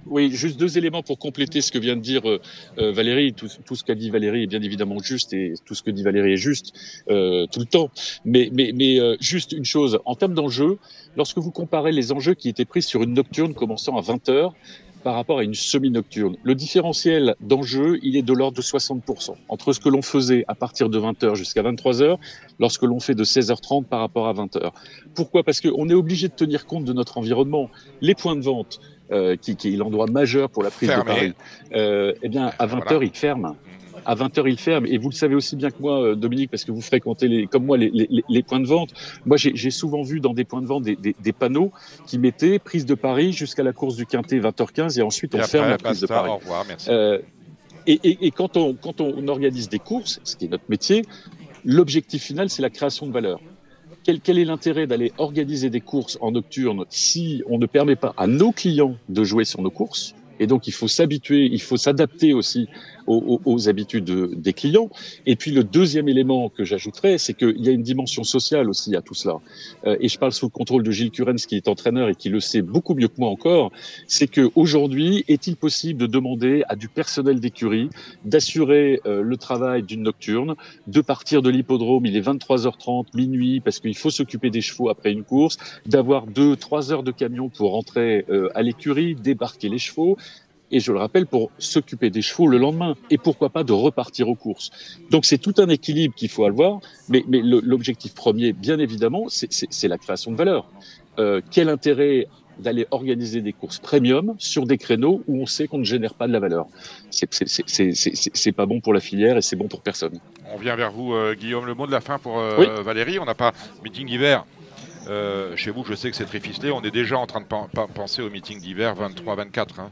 Oui, juste deux éléments pour compléter ce que vient de dire euh, euh, Valérie. Tout, ce qu'a dit Valérie est bien évidemment juste et tout ce que dit Valérie est juste euh, tout le temps. Mais, mais, mais juste une chose, en termes d'enjeux, lorsque vous comparez les enjeux qui étaient pris sur une nocturne commençant à 20 heures par rapport à une semi-nocturne. Le différentiel d'enjeu, il est de l'ordre de 60%, entre ce que l'on faisait à partir de 20h jusqu'à 23h, lorsque l'on fait de 16h30 par rapport à 20h. Pourquoi? Parce qu'on est obligé de tenir compte de notre environnement. Les points de vente, euh, qui, qui, est l'endroit majeur pour la prise de Paris, euh, eh bien, à 20h, il ferme à 20h il ferme. Et vous le savez aussi bien que moi, euh, Dominique, parce que vous fréquentez les, comme moi les, les, les points de vente. Moi, j'ai souvent vu dans des points de vente des, des, des panneaux qui mettaient prise de Paris jusqu'à la course du Quintet 20h15 et ensuite on ferme la prise de Paris. Au revoir, merci. Euh, et, et, et, quand, on, quand on organise des courses, ce qui est notre métier, l'objectif final, c'est la création de valeur. Quel, quel, est l'intérêt d'aller organiser des courses en nocturne si on ne permet pas à nos clients de jouer sur nos courses? Et donc, il faut s'habituer, il faut s'adapter aussi aux, habitudes des clients. Et puis le deuxième élément que j'ajouterais, c'est qu'il y a une dimension sociale aussi à tout cela. Euh, et je parle sous le contrôle de Gilles Curens, qui est entraîneur et qui le sait beaucoup mieux que moi encore. C'est que aujourd'hui, est-il possible de demander à du personnel d'écurie d'assurer euh, le travail d'une nocturne, de partir de l'hippodrome, il est 23h30, minuit, parce qu'il faut s'occuper des chevaux après une course, d'avoir deux, trois heures de camion pour rentrer euh, à l'écurie, débarquer les chevaux, et je le rappelle, pour s'occuper des chevaux le lendemain, et pourquoi pas de repartir aux courses. Donc c'est tout un équilibre qu'il faut avoir, mais, mais l'objectif premier, bien évidemment, c'est la création de valeur. Euh, quel intérêt d'aller organiser des courses premium sur des créneaux où on sait qu'on ne génère pas de la valeur? C'est pas bon pour la filière et c'est bon pour personne. On vient vers vous, euh, Guillaume. Le mot de la fin pour euh, Valérie. On n'a pas meeting d'hiver. Euh, chez vous, je sais que c'est très ficelé. On est déjà en train de penser au meeting d'hiver 23-24.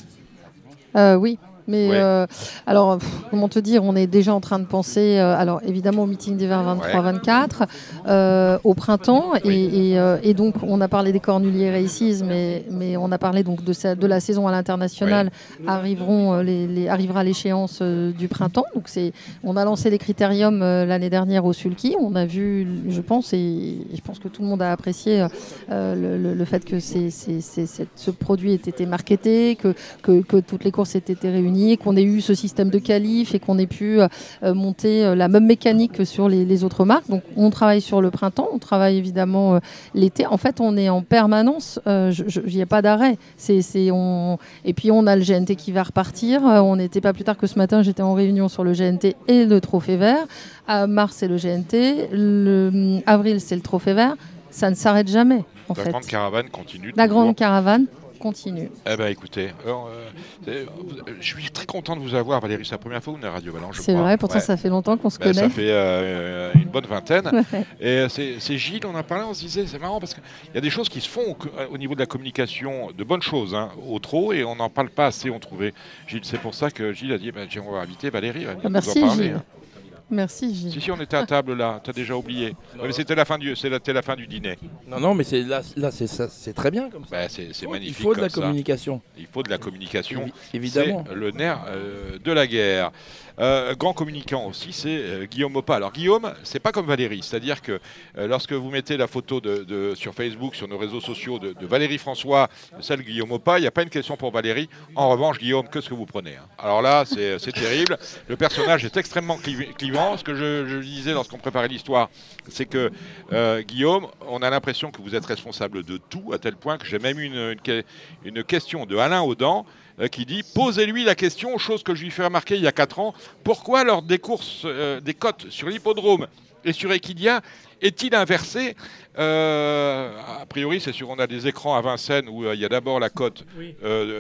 Euh, oui, Mais euh, alors, comment te dire, on est déjà en train de penser, euh, alors évidemment au meeting d'hiver 23-24, euh, au printemps, et, donc on a parlé des Cornuliers Races, mais, mais on a parlé donc de, de la saison à l'international, arriveront les, arrivera l'échéance du printemps. Donc c'est, on a lancé les critériums l'année dernière au Sulky, on a vu, je pense, et, je pense que tout le monde a apprécié le, fait que ce produit ait été marketé, que, que, que toutes les courses aient été réunies qu'on ait eu ce système de qualif et qu'on ait pu euh, euh, monter euh, la même mécanique que sur les, autres marques. Donc on travaille sur le printemps, on travaille évidemment l'été. En fait, on est en permanence, il n'y a pas d'arrêt. C'est, on... Et puis on a le GNT qui va repartir. on n'était pas plus tard que ce matin, j'étais en réunion sur le GNT et le trophée vert. À mars, c'est le GNT. Le... Avril, c'est le trophée vert. Ça ne s'arrête jamais. En la grande caravane continue. La grande caravane continue. Eh ben écoutez, euh, euh, je suis très content de vous avoir, Valérie. C'est la première fois que vous êtes à Radio Valence. C'est vrai, pourtant ça fait longtemps qu'on se ben, connaît. Ça fait euh, une bonne vingtaine. Et c'est Gilles, on a parlé, on se disait, c'est marrant parce qu'il y a des choses qui se font au, niveau de la communication, de bonnes choses, hein, au trop, et on n'en parle pas assez, on trouvait. Gilles, c'est pour ça que Gilles a dit, ben, on va inviter Valérie. Merci Gilles. Hein. Merci Gilles. Si, si, on était à table là, tu as déjà oublié. mais c'était la, fin du, la fin du dîner. Non, non, mais là, là c'est très bien comme ça. Bah, c'est magnifique. Il faut de la communication. Il faut de la communication. évidemment. C'est le nerf euh, de la guerre. Euh, grand communicant aussi, c'est euh, Guillaume Mopa. Alors Guillaume, c'est pas comme Valérie, c'est-à-dire que lorsque vous mettez la photo sur Facebook, sur nos réseaux sociaux de, Valérie François, celle de Guillaume Mopa, il n'y a pas une question pour Valérie. En revanche, Guillaume, qu'est-ce que vous prenez hein Alors là, c'est terrible. Le personnage est extrêmement clivant ce que je, disais lorsqu'on préparait l'histoire, c'est que euh, Guillaume, on a l'impression que vous êtes responsable de tout, à tel point que j'ai même eu une, question de Alain Audan euh, qui dit Posez-lui la question, chose que je lui fais remarquer il y a 4 ans, pourquoi lors des courses, euh, des cotes sur l'hippodrome et sur Equidia, est-il inversé A priori, c'est sûr, on a des écrans à Vincennes où il y a d'abord la cote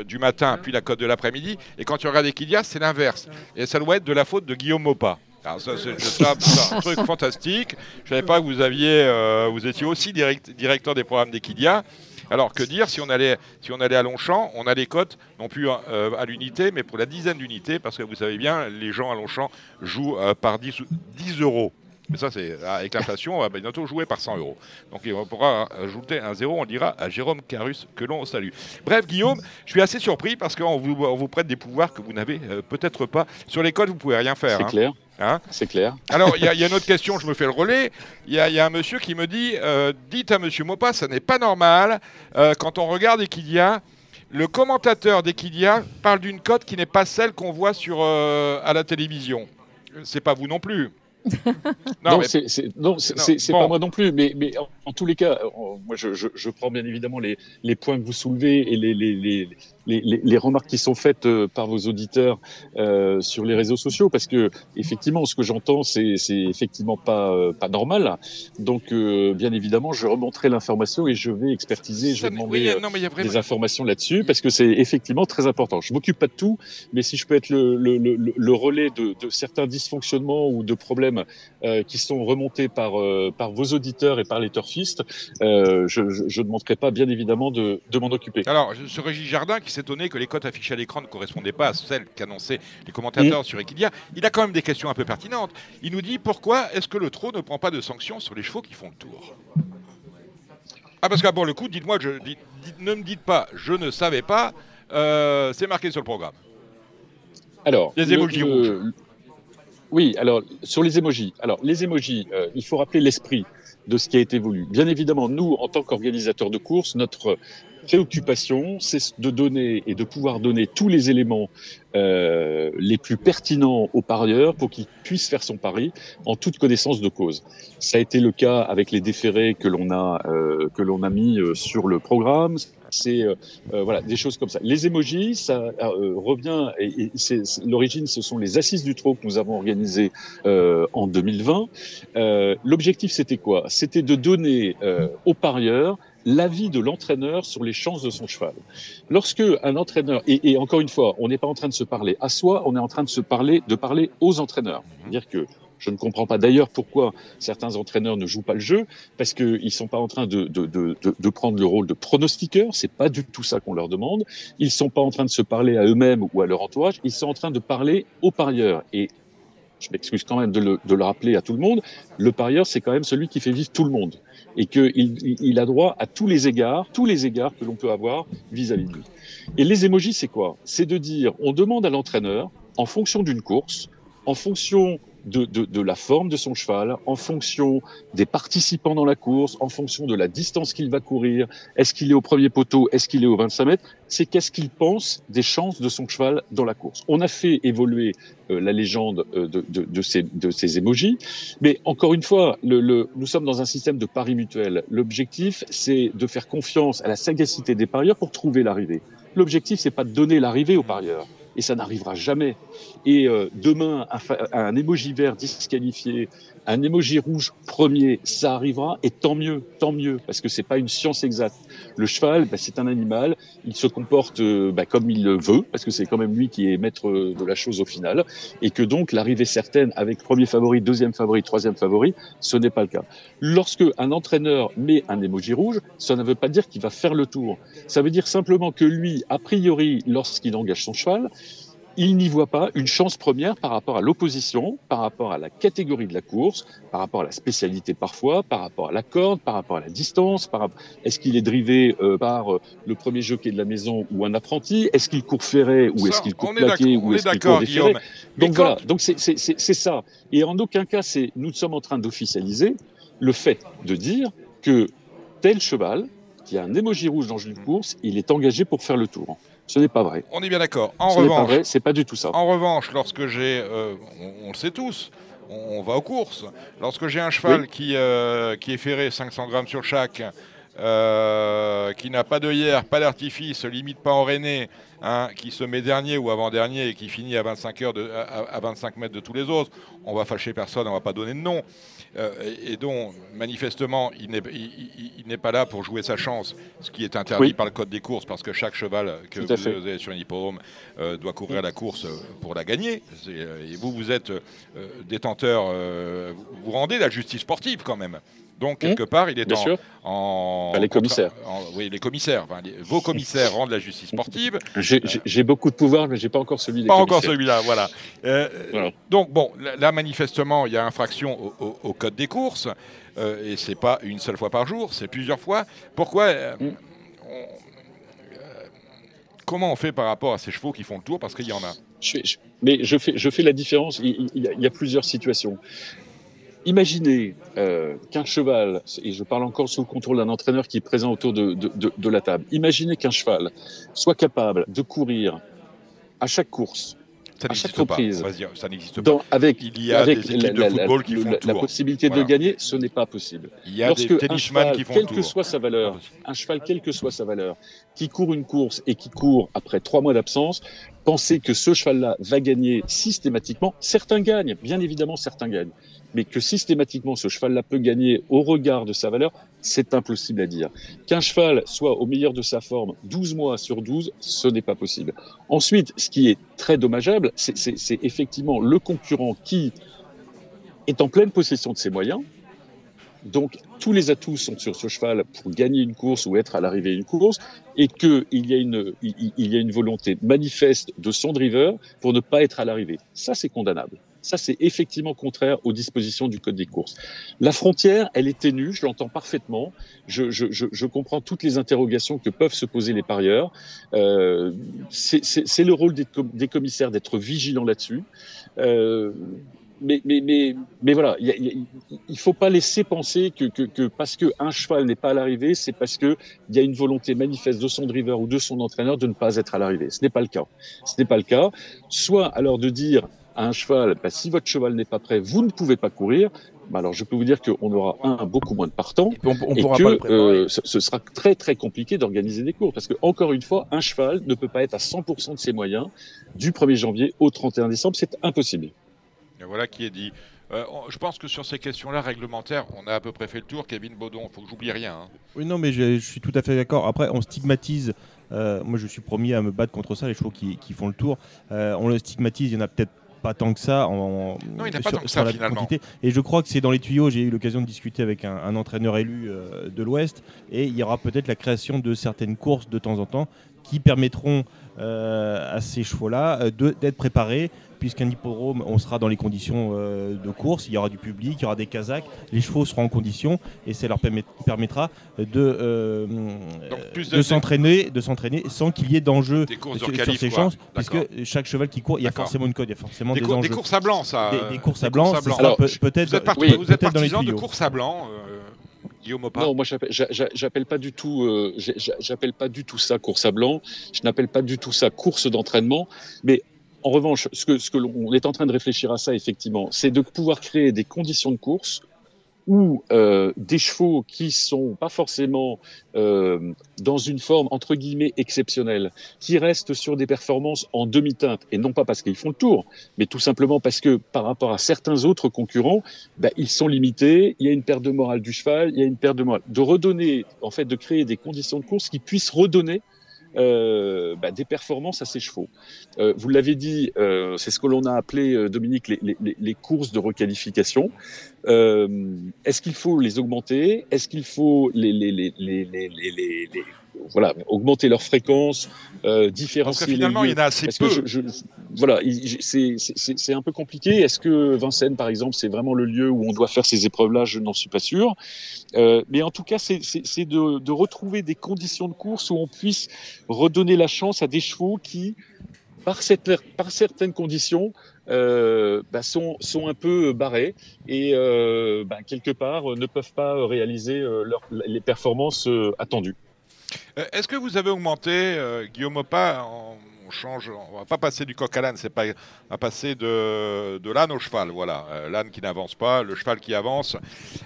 du matin, puis la cote de l'après-midi, et quand tu regardes Equidia, c'est l'inverse. Et ça doit être de la faute de Guillaume Mopa. Alors ça, c'est un truc fantastique. Je savais pas que vous aviez, euh, vous étiez aussi directeur des programmes d'Equidia. Alors que dire si on allait, si on allait à Longchamp, on a les cotes non plus euh, à l'unité, mais pour la dizaine d'unités, parce que vous savez bien, les gens à Longchamp jouent euh, par 10, 10 euros. Mais ça, c'est avec l'inflation, on va bientôt jouer par 100 euros. Donc on pourra ajouter un zéro, on dira à Jérôme Carus que l'on salue. Bref, Guillaume, je suis assez surpris parce qu'on vous, vous prête des pouvoirs que vous n'avez peut-être pas. Sur les codes, vous pouvez rien faire. C'est hein. clair. Hein c'est clair. Alors, il y, a une autre question, je me fais le relais. Il y, a un monsieur qui me dit euh, Dites à monsieur Mopa, ça n'est pas normal. Euh, quand on regarde Equidia, le commentateur d'Equidia parle d'une cote qui n'est pas celle qu'on voit sur, euh, à la télévision. C'est pas vous non plus. non, c'est pas moi non plus. Mais, mais en, tous les cas, moi, je, je, prends bien évidemment les, les, points que vous soulevez et les, les, les, les, remarques qui sont faites euh, par vos auditeurs euh, sur les réseaux sociaux, parce que effectivement, ce que j'entends, c'est effectivement pas euh, pas normal. Donc, euh, bien évidemment, je remonterai l'information et je vais expertiser, je vais demander des informations là-dessus, parce que c'est effectivement très important. Je m'occupe pas de tout, mais si je peux être le, le, le, le relais de, de, certains dysfonctionnements ou de problèmes qui sont remontés par par vos auditeurs et par les turfistes, je, je, je, ne manquerai pas, bien évidemment, de, de m'en occuper. Alors, ce Régis Jardin qui s'étonnait que les cotes affichées à l'écran ne correspondaient pas à celles qu'annonçaient les commentateurs sur Equidia. Il a quand même des questions un peu pertinentes. Il nous dit pourquoi est-ce que le trot ne prend pas de sanctions sur les chevaux qui font le tour? Ah, parce qu'à bon, le coup, dites-moi, ne me dites pas, je ne savais pas, euh, c'est marqué sur le programme. Alors, les émojis rouges. Oui, alors sur les émojis. Alors les émojis, euh, il faut rappeler l'esprit de ce qui a été voulu. Bien évidemment, nous, en tant qu'organisateurs de course, notre préoccupation, c'est de donner et de pouvoir donner tous les éléments euh, les plus pertinents aux parieurs pour qu'ils puissent faire son pari en toute connaissance de cause. Ça a été le cas avec les déférés que l'on a euh, que l'on a mis euh, sur le programme. C'est euh, euh, voilà des choses comme ça. Les emojis, ça revient et, et c'est l'origine, ce sont les assises du trot que nous avons organisées en 2020. L'objectif, c'était quoi? C'était de donner aux parieurs l'avis de l'entraîneur sur les chances de son cheval. Lorsque un entraîneur, et, et encore une fois, on n'est pas en train de se parler à soi, on est en train de se parler, de parler aux entraîneurs. C'est-à-dire que Je ne comprends pas d'ailleurs pourquoi certains entraîneurs ne jouent pas le jeu, parce qu'ils ne sont pas en train de, de, de, de, prendre le rôle de pronostiqueurs. C'est pas du tout ça qu'on leur demande. Ils ne sont pas en train de se parler à eux-mêmes ou à leur entourage. Ils sont en train de parler aux parieurs. Et je m'excuse quand même de le, de le, rappeler à tout le monde, le parieur, c'est quand même celui qui fait vivre tout le monde et qu'il il a droit à tous les égards, tous les égards que l'on peut avoir vis-à-vis de lui. Et les émojis, c'est quoi? C'est de dire, on demande à l'entraîneur, en fonction d'une course, en fonction de, de, de, la forme de son cheval, en fonction des participants dans la course, en fonction de la distance qu'il va courir, est-ce qu'il est au premier poteau, est-ce qu'il est au 25 mètres, c'est qu'est-ce qu'il pense des chances de son cheval dans la course. On a fait évoluer euh, la légende euh, de, de, ces, de ces émojis, mais encore une fois, le, le, nous sommes dans un système de paris mutuel. L'objectif, c'est de faire confiance à la sagacité des parieurs pour trouver l'arrivée. L'objectif, c'est pas de donner l'arrivée aux parieurs et ça n'arrivera jamais. Et euh, demain, un, un emoji vert disqualifié, un emoji rouge premier, ça arrivera, et tant mieux, tant mieux, parce que c'est pas une science exacte. Le cheval, bah, c'est un animal, il se comporte euh, bah, comme il le veut, parce que c'est quand même lui qui est maître de la chose au final, et que donc l'arrivée certaine avec premier favori, deuxième favori, troisième favori, ce n'est pas le cas. Lorsque un entraîneur met un emoji rouge, ça ne veut pas dire qu'il va faire le tour. Ça veut dire simplement que lui, a priori, lorsqu'il engage son cheval, il n'y voit pas une chance première par rapport à l'opposition, par rapport à la catégorie de la course, par rapport à la spécialité parfois, par rapport à la corde, par rapport à la distance, par est-ce qu'il est drivé euh, par euh, le premier jockey de la maison ou un apprenti, est-ce qu'il court ferré ou est-ce qu'il court plaqué ou est-ce qu'il court déféré Donc voilà, donc c'est ça. Et en aucun cas, c'est nous sommes en train d'officialiser le fait de dire que tel cheval qui a un émoji rouge dans une course, il est engagé pour faire le tour. Ce n'est pas vrai. On est bien d'accord. En Ce revanche, c'est pas du tout ça. En revanche, lorsque j'ai, euh, on, le sait tous, on, va aux courses. Lorsque j'ai un cheval qui, euh, qui est ferré 500 grammes sur chaque, euh, qui n'a pas d'œillère, pas d'artifice, limite pas en hein, qui se met dernier ou avant-dernier et qui finit à 25, heures de, à, 25 mètres de tous les autres, on va fâcher personne, on va pas donner de nom. Euh, et, dont manifestement il n'est pas là pour jouer sa chance, ce qui est interdit par le code des courses, parce que chaque cheval que vous avez sur un hippodrome euh, doit courir la course pour la gagner. Et vous, vous êtes détenteur, vous rendez la justice sportive quand même. Donc, mmh. quelque part, il est en, en, les commissaires. oui, les commissaires. vos commissaires rendent la justice sportive. J'ai beaucoup de pouvoir, mais j'ai pas encore celui des Pas encore celui-là, voilà. Euh, donc, bon, là, manifestement, il y a infraction au, code des courses. Euh, et c'est pas une seule fois par jour, c'est plusieurs fois. Pourquoi euh, mmh. Comment on fait par rapport à ces chevaux qui font le tour? Parce qu'il y en a. mais je fais, je fais la différence. il y a plusieurs situations. Imaginez euh, qu'un cheval, et je parle encore sous le contrôle d'un entraîneur qui est présent autour de, de, de, de la table, imaginez qu'un cheval soit capable de courir à chaque course, à chaque reprise, ça n'existe pas. avec, Il y a avec des équipes la, de football qui font la, la possibilité de gagner, ce n'est pas possible. Il y a Lorsque des qui font quelle que soit sa valeur, un cheval, quelle que soit sa valeur, qui court une course et qui court après trois mois d'absence, penser que ce cheval-là va gagner systématiquement, certains gagnent, bien évidemment, certains gagnent mais que systématiquement ce cheval-là peut gagner au regard de sa valeur, c'est impossible à dire. Qu'un cheval soit au meilleur de sa forme 12 mois sur 12, ce n'est pas possible. Ensuite, ce qui est très dommageable, c'est effectivement le concurrent qui est en pleine possession de ses moyens, donc tous les atouts sont sur ce cheval pour gagner une course ou être à l'arrivée d'une course, et qu'il y, a une, il y a une volonté manifeste de son driver pour ne pas être à l'arrivée. Ça, c'est condamnable. Ça, c'est effectivement contraire aux dispositions du Code des courses. La frontière, elle est ténue, je l'entends parfaitement. Je, je, je, je, comprends toutes les interrogations que peuvent se poser les parieurs. Euh, c'est le rôle des, des commissaires d'être vigilants là-dessus. Euh, mais, mais, mais, mais, voilà, il ne faut pas laisser penser que, que, que parce qu'un cheval n'est pas à l'arrivée, c'est parce qu'il y a une volonté manifeste de son driver ou de son entraîneur de ne pas être à l'arrivée. Ce n'est pas le cas. Ce n'est pas le cas. Soit alors de dire à un cheval, bah, si votre cheval n'est pas prêt, vous ne pouvez pas courir. Bah, alors je peux vous dire qu'on aura un beaucoup moins de partants et, que euh, ce, sera très très compliqué d'organiser des cours parce que encore une fois, un cheval ne peut pas être à 100% de ses moyens du 1er janvier au 31 décembre, c'est impossible. Voilà qui est dit. Euh, je pense que sur ces questions-là réglementaires, on a à peu près fait le tour. Kevin Baudon, il faut que j'oublie rien. Hein. Oui, non, mais je, suis tout à fait d'accord. Après, on stigmatise. Euh, moi, je suis promis à me battre contre ça, les chevaux qui, font le tour. on le stigmatise. Il y en a peut-être pas tant que ça en, non, il pas tant que ça, la finalement. quantité. Et je crois que c'est dans les tuyaux. J'ai eu l'occasion de discuter avec un, entraîneur élu euh, de l'Ouest et il y aura peut-être la création de certaines courses de temps en temps qui permettront euh, à ces chevaux-là euh, d'être préparés puisqu'un hippodrome, on sera dans les conditions euh, de course, il y aura du public, il y aura des kazakhs, les chevaux seront en condition et ça leur permettra de, de, s'entraîner, de s'entraîner sans qu'il y ait d'enjeux sur, ces chances, puisque chaque cheval qui court, il y a forcément une code, il y a forcément des, enjeux. Des courses à blanc, ça. Des, courses à blanc, peut-être. Vous êtes, oui, vous êtes partisan de courses à blanc. Guillaume Non, moi j'appelle pas du tout, euh, j'appelle pas du tout ça course à blanc. Je n'appelle pas du tout ça course d'entraînement. Mais en revanche, ce que, l'on est en train de réfléchir à ça effectivement, c'est de pouvoir créer des conditions de course ou euh, des chevaux qui sont pas forcément euh, dans une forme entre guillemets exceptionnelle, qui restent sur des performances en demi-teinte, et non pas parce qu'ils font le tour, mais tout simplement parce que par rapport à certains autres concurrents, ben, ils sont limités, il y a une perte de morale du cheval, il y a une perte de morale. De redonner, en fait, de créer des conditions de course qui puissent redonner euh, bah, des performances à ses chevaux. Euh, vous l'avez dit, euh, c'est ce que l'on a appelé, euh, Dominique, les, les, les, courses de requalification. Euh, est-ce qu'il faut les augmenter? Est-ce qu'il faut les, les, voilà, augmenter leur fréquence, euh, différencier. Parce que finalement, il y en a assez peu. je, voilà, c'est un peu compliqué. Est-ce que Vincennes, par exemple, c'est vraiment le lieu où on doit faire ces épreuves-là? Je n'en suis pas sûr. Euh, mais en tout cas, c'est de, de, retrouver des conditions de course où on puisse redonner la chance à des chevaux qui, par, cette, par certaines conditions, euh, bah, sont, sont un peu barrés et euh, bah, quelque part ne peuvent pas réaliser euh, leur, les performances euh, attendues. Euh, est-ce que vous avez augmenté, euh, Guillaume Opa, on change, on va pas passer du coq à l'âne, c'est pas, à passer de, de l'âne au cheval, voilà, euh, l'âne qui n'avance pas, le cheval qui avance,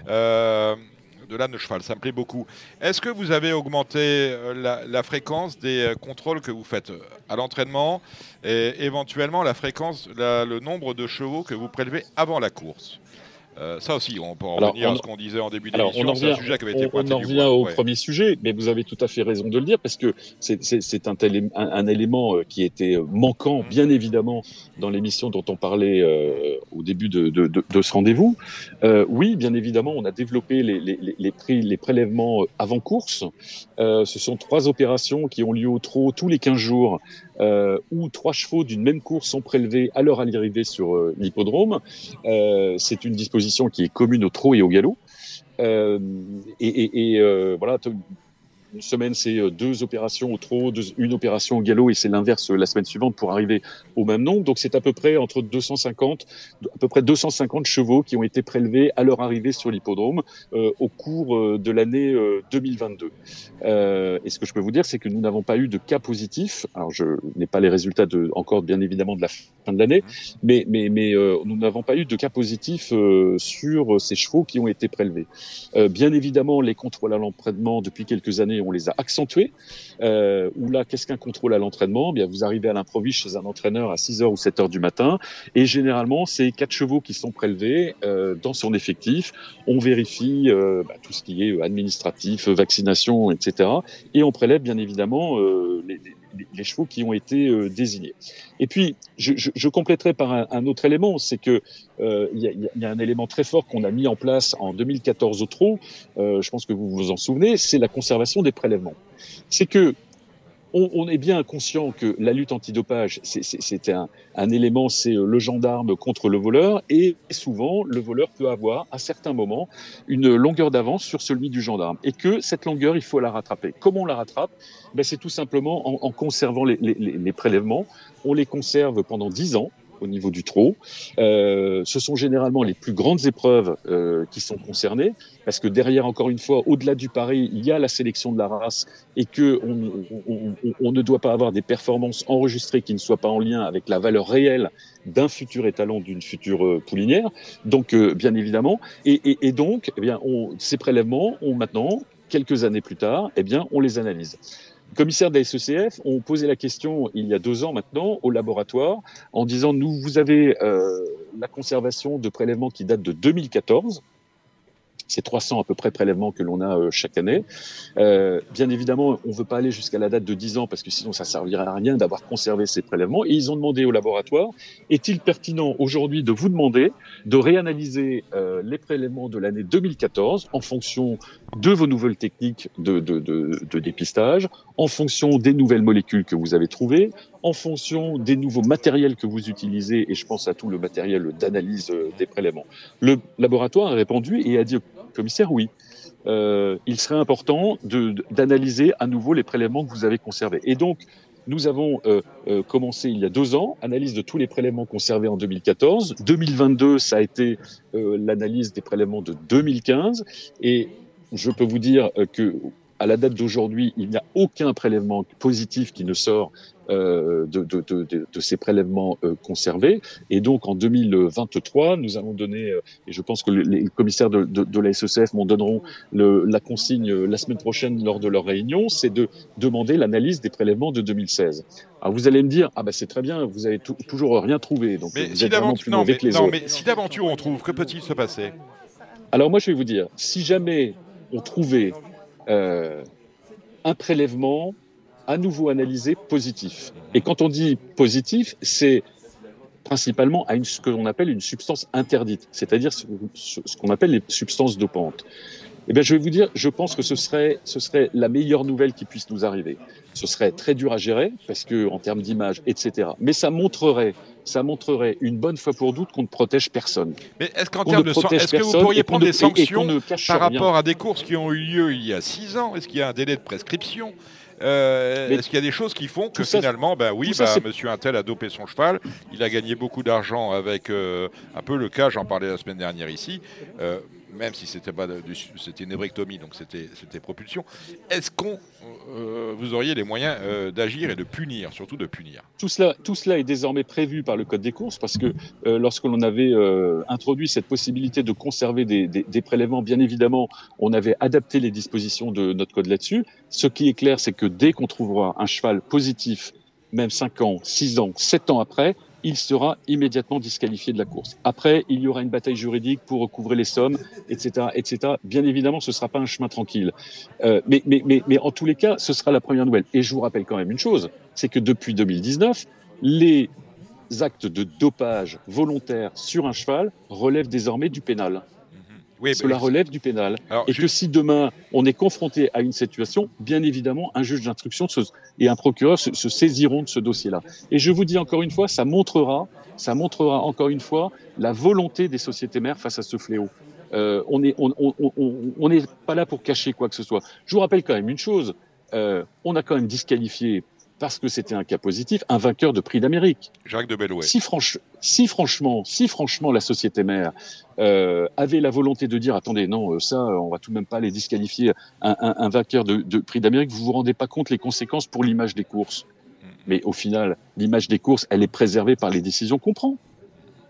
de l'âne au cheval, ça me plaît beaucoup. Est-ce que vous avez augmenté la, fréquence des contrôles que vous faites à l'entraînement et éventuellement la fréquence, le nombre de chevaux que vous prélevez avant la course? Euh, ça aussi, on peut en revenir à ce qu'on disait en début d'émission. C'est un sujet qui avait été On, en revient au premier sujet, mais vous avez tout à fait raison de le dire parce que c'est un, un, élément euh, qui était euh, manquant, mmh. bien évidemment, dans l'émission dont on parlait euh, au début de, de, de, de ce rendez-vous. Euh, oui, bien évidemment, on a développé les, les, les, prix, les prélèvements avant course. Ce sont trois opérations qui ont lieu au trot tous les 15 jours euh, où trois chevaux d'une même course sont prélevés à leur arrivée sur euh, l'hippodrome. Euh, c'est une disposition qui est commune au trot et au galop. Euh, et, et, et euh, voilà, une semaine, c'est euh, deux opérations au trot, une opération au galop, et c'est l'inverse euh, la semaine suivante pour arriver au même nombre. Donc c'est à peu près entre 250, à peu près 250 chevaux qui ont été prélevés à leur arrivée sur l'hippodrome euh, au cours de l'année 2022. et ce que je peux vous dire, c'est que nous n'avons pas eu de cas positifs. Alors je n'ai pas les résultats de, encore bien évidemment de la fin de l'année, mais, mais, mais nous n'avons pas eu de cas positifs sur ces chevaux qui ont été prélevés. bien évidemment, les contrôles à l'entraînement depuis quelques années on les a accentués. Euh, où là, qu'est-ce qu'un contrôle à l'entraînement? Eh Bien, vous arrivez à l'improviste chez un entraîneur à 6h ou 7h du matin, et généralement, c'est quatre chevaux qui sont prélevés euh, dans son effectif. On vérifie euh, bah, tout ce qui est administratif, vaccination, etc. Et on prélève bien évidemment les, les, chevaux qui ont été euh, désignés. Et puis, je, compléterai par un, autre élément, c'est que euh, il y, a, y, a, un élément très fort qu'on a mis en place en 2014 au trot. Euh, je pense que vous vous en souvenez, c'est la conservation des prélèvements. C'est que on, est bien conscient que la lutte antidopage, c'est un, élément, c'est euh, le gendarme contre le voleur, et souvent le voleur peut avoir à certains moments une longueur d'avance sur celui du gendarme, et que cette longueur, il faut la rattraper. Comment on la rattrape? Ben, C'est tout simplement en, conservant les prélèvements. On les conserve pendant 10 ans, au niveau du trot. Euh, ce sont généralement les plus grandes épreuves euh, qui sont concernées, parce que derrière, encore une fois, au-delà du pari, il y a la sélection de la race et que on, ne doit pas avoir des performances enregistrées qui ne soient pas en lien avec la valeur réelle d'un futur étalon d'une future euh, poulinière. Donc, bien évidemment, et, donc, eh ces prélèvements maintenant quelques années plus tard, eh on les analyse commissaires de la SECF ont posé la question il y a deux ans maintenant au laboratoire en disant nous vous avez euh, la conservation de prélèvements qui datent de 2014 C'est 300 à peu près prélèvements que l'on a chaque année. bien évidemment, on ne veut pas aller jusqu'à la date de 10 ans parce que sinon ça servirait à rien d'avoir conservé ces prélèvements. Et ils ont demandé au laboratoire, est-il pertinent aujourd'hui de vous demander de réanalyser les prélèvements de l'année 2014 en fonction de vos nouvelles techniques de, de, dépistage, en fonction des nouvelles molécules que vous avez trouvées, en fonction des nouveaux matériels que vous utilisez, et je pense à tout le matériel d'analyse euh, des prélèvements. Le laboratoire a répondu et a dit commissaire oui. Euh, il serait important d'analyser à nouveau les prélèvements que vous avez conservés. Et donc, nous avons euh, euh, commencé il y a deux ans, analyse de tous les prélèvements conservés en 2014. 2022, ça a été l'analyse des prélèvements de 2015. Et je peux vous dire que à la date d'aujourd'hui, il n'y a aucun prélèvement positif qui ne sort de, de, de, de, ces prélèvements euh, conservés. Et donc en 2023, nous allons donner, euh, et je pense que les commissaires de, la SECF m'en donneront le, la consigne la semaine prochaine lors de leur réunion, c'est de demander l'analyse des prélèvements de 2016. Alors vous allez me dire, ah ben c'est très bien, vous avez toujours rien trouvé, donc mais vous si êtes vraiment plus non, mais, les non, mais si d'aventure on trouve, que peut-il se passer? Alors moi je vais vous dire, si jamais on trouvait euh, un prélèvement à nouveau analysé positif. Et quand on dit positif, c'est principalement à une, ce qu'on appelle une substance interdite, c'est-à-dire ce, ce qu'on appelle les substances dopantes. Eh bien, je vais vous dire, je pense que ce serait, ce serait la meilleure nouvelle qui puisse nous arriver. Ce serait très dur à gérer parce que en termes d'image, etc. Mais ça montrerait, ça montrerait une bonne fois pour toutes qu'on ne protège personne. Mais est-ce qu'en termes de est-ce que vous pourriez prendre des sanctions par rapport à des courses qui ont eu lieu il y a six ans? Est-ce qu'il y a un délai de prescription? Euh, Est-ce qu'il y a des choses qui font que finalement, ben oui, bah, Monsieur Intel a dopé son cheval, il a gagné beaucoup d'argent avec euh, un peu le cas, j'en parlais la semaine dernière ici. Euh, même si c'était pas c'était une ébrectomie, donc c'était propulsion. Est-ce qu'on euh, vous auriez les moyens euh, d'agir et de punir, surtout de punir? Tout cela tout cela est désormais prévu par le code des courses parce que euh, lorsque l'on avait introduit cette possibilité de conserver des, des, des, prélèvements, bien évidemment, on avait adapté les dispositions de notre code là-dessus. Ce qui est clair, c'est que dès qu'on trouvera un cheval positif même 5 ans, 6 ans, 7 ans après, il sera immédiatement disqualifié de la course. Après, il y aura une bataille juridique pour recouvrer les sommes, etc., etc. Bien évidemment, ce ne sera pas un chemin tranquille. Euh, mais, mais, mais, mais en tous les cas, ce sera la première nouvelle. Et je vous rappelle quand même une chose, c'est que depuis 2019, les actes de dopage volontaire sur un cheval relèvent désormais du pénal. Oui, Cela relève du pénal. et que si demain on est confronté à une situation, bien évidemment, un juge d'instruction et un procureur se, saisiront de ce dossier-là. Et je vous dis encore une fois, ça montrera, ça montrera encore une fois la volonté des sociétés mères face à ce fléau. Euh, on n'est on, on, on, pas là pour cacher quoi que ce soit. Je vous rappelle quand même une chose. Euh, on a quand même disqualifié parce que c'était un cas positif, un vainqueur de prix d'Amérique. Jacques de Bellouet. Si, si, franchement, si franchement la société mère euh, avait la volonté de dire, attendez, non, euh, ça, on va tout de même pas les disqualifier, un, un, un vainqueur de, de prix d'Amérique, vous vous rendez pas compte les conséquences pour l'image des courses. Mm. Mais au final, l'image des courses, elle est préservée par les décisions qu'on prend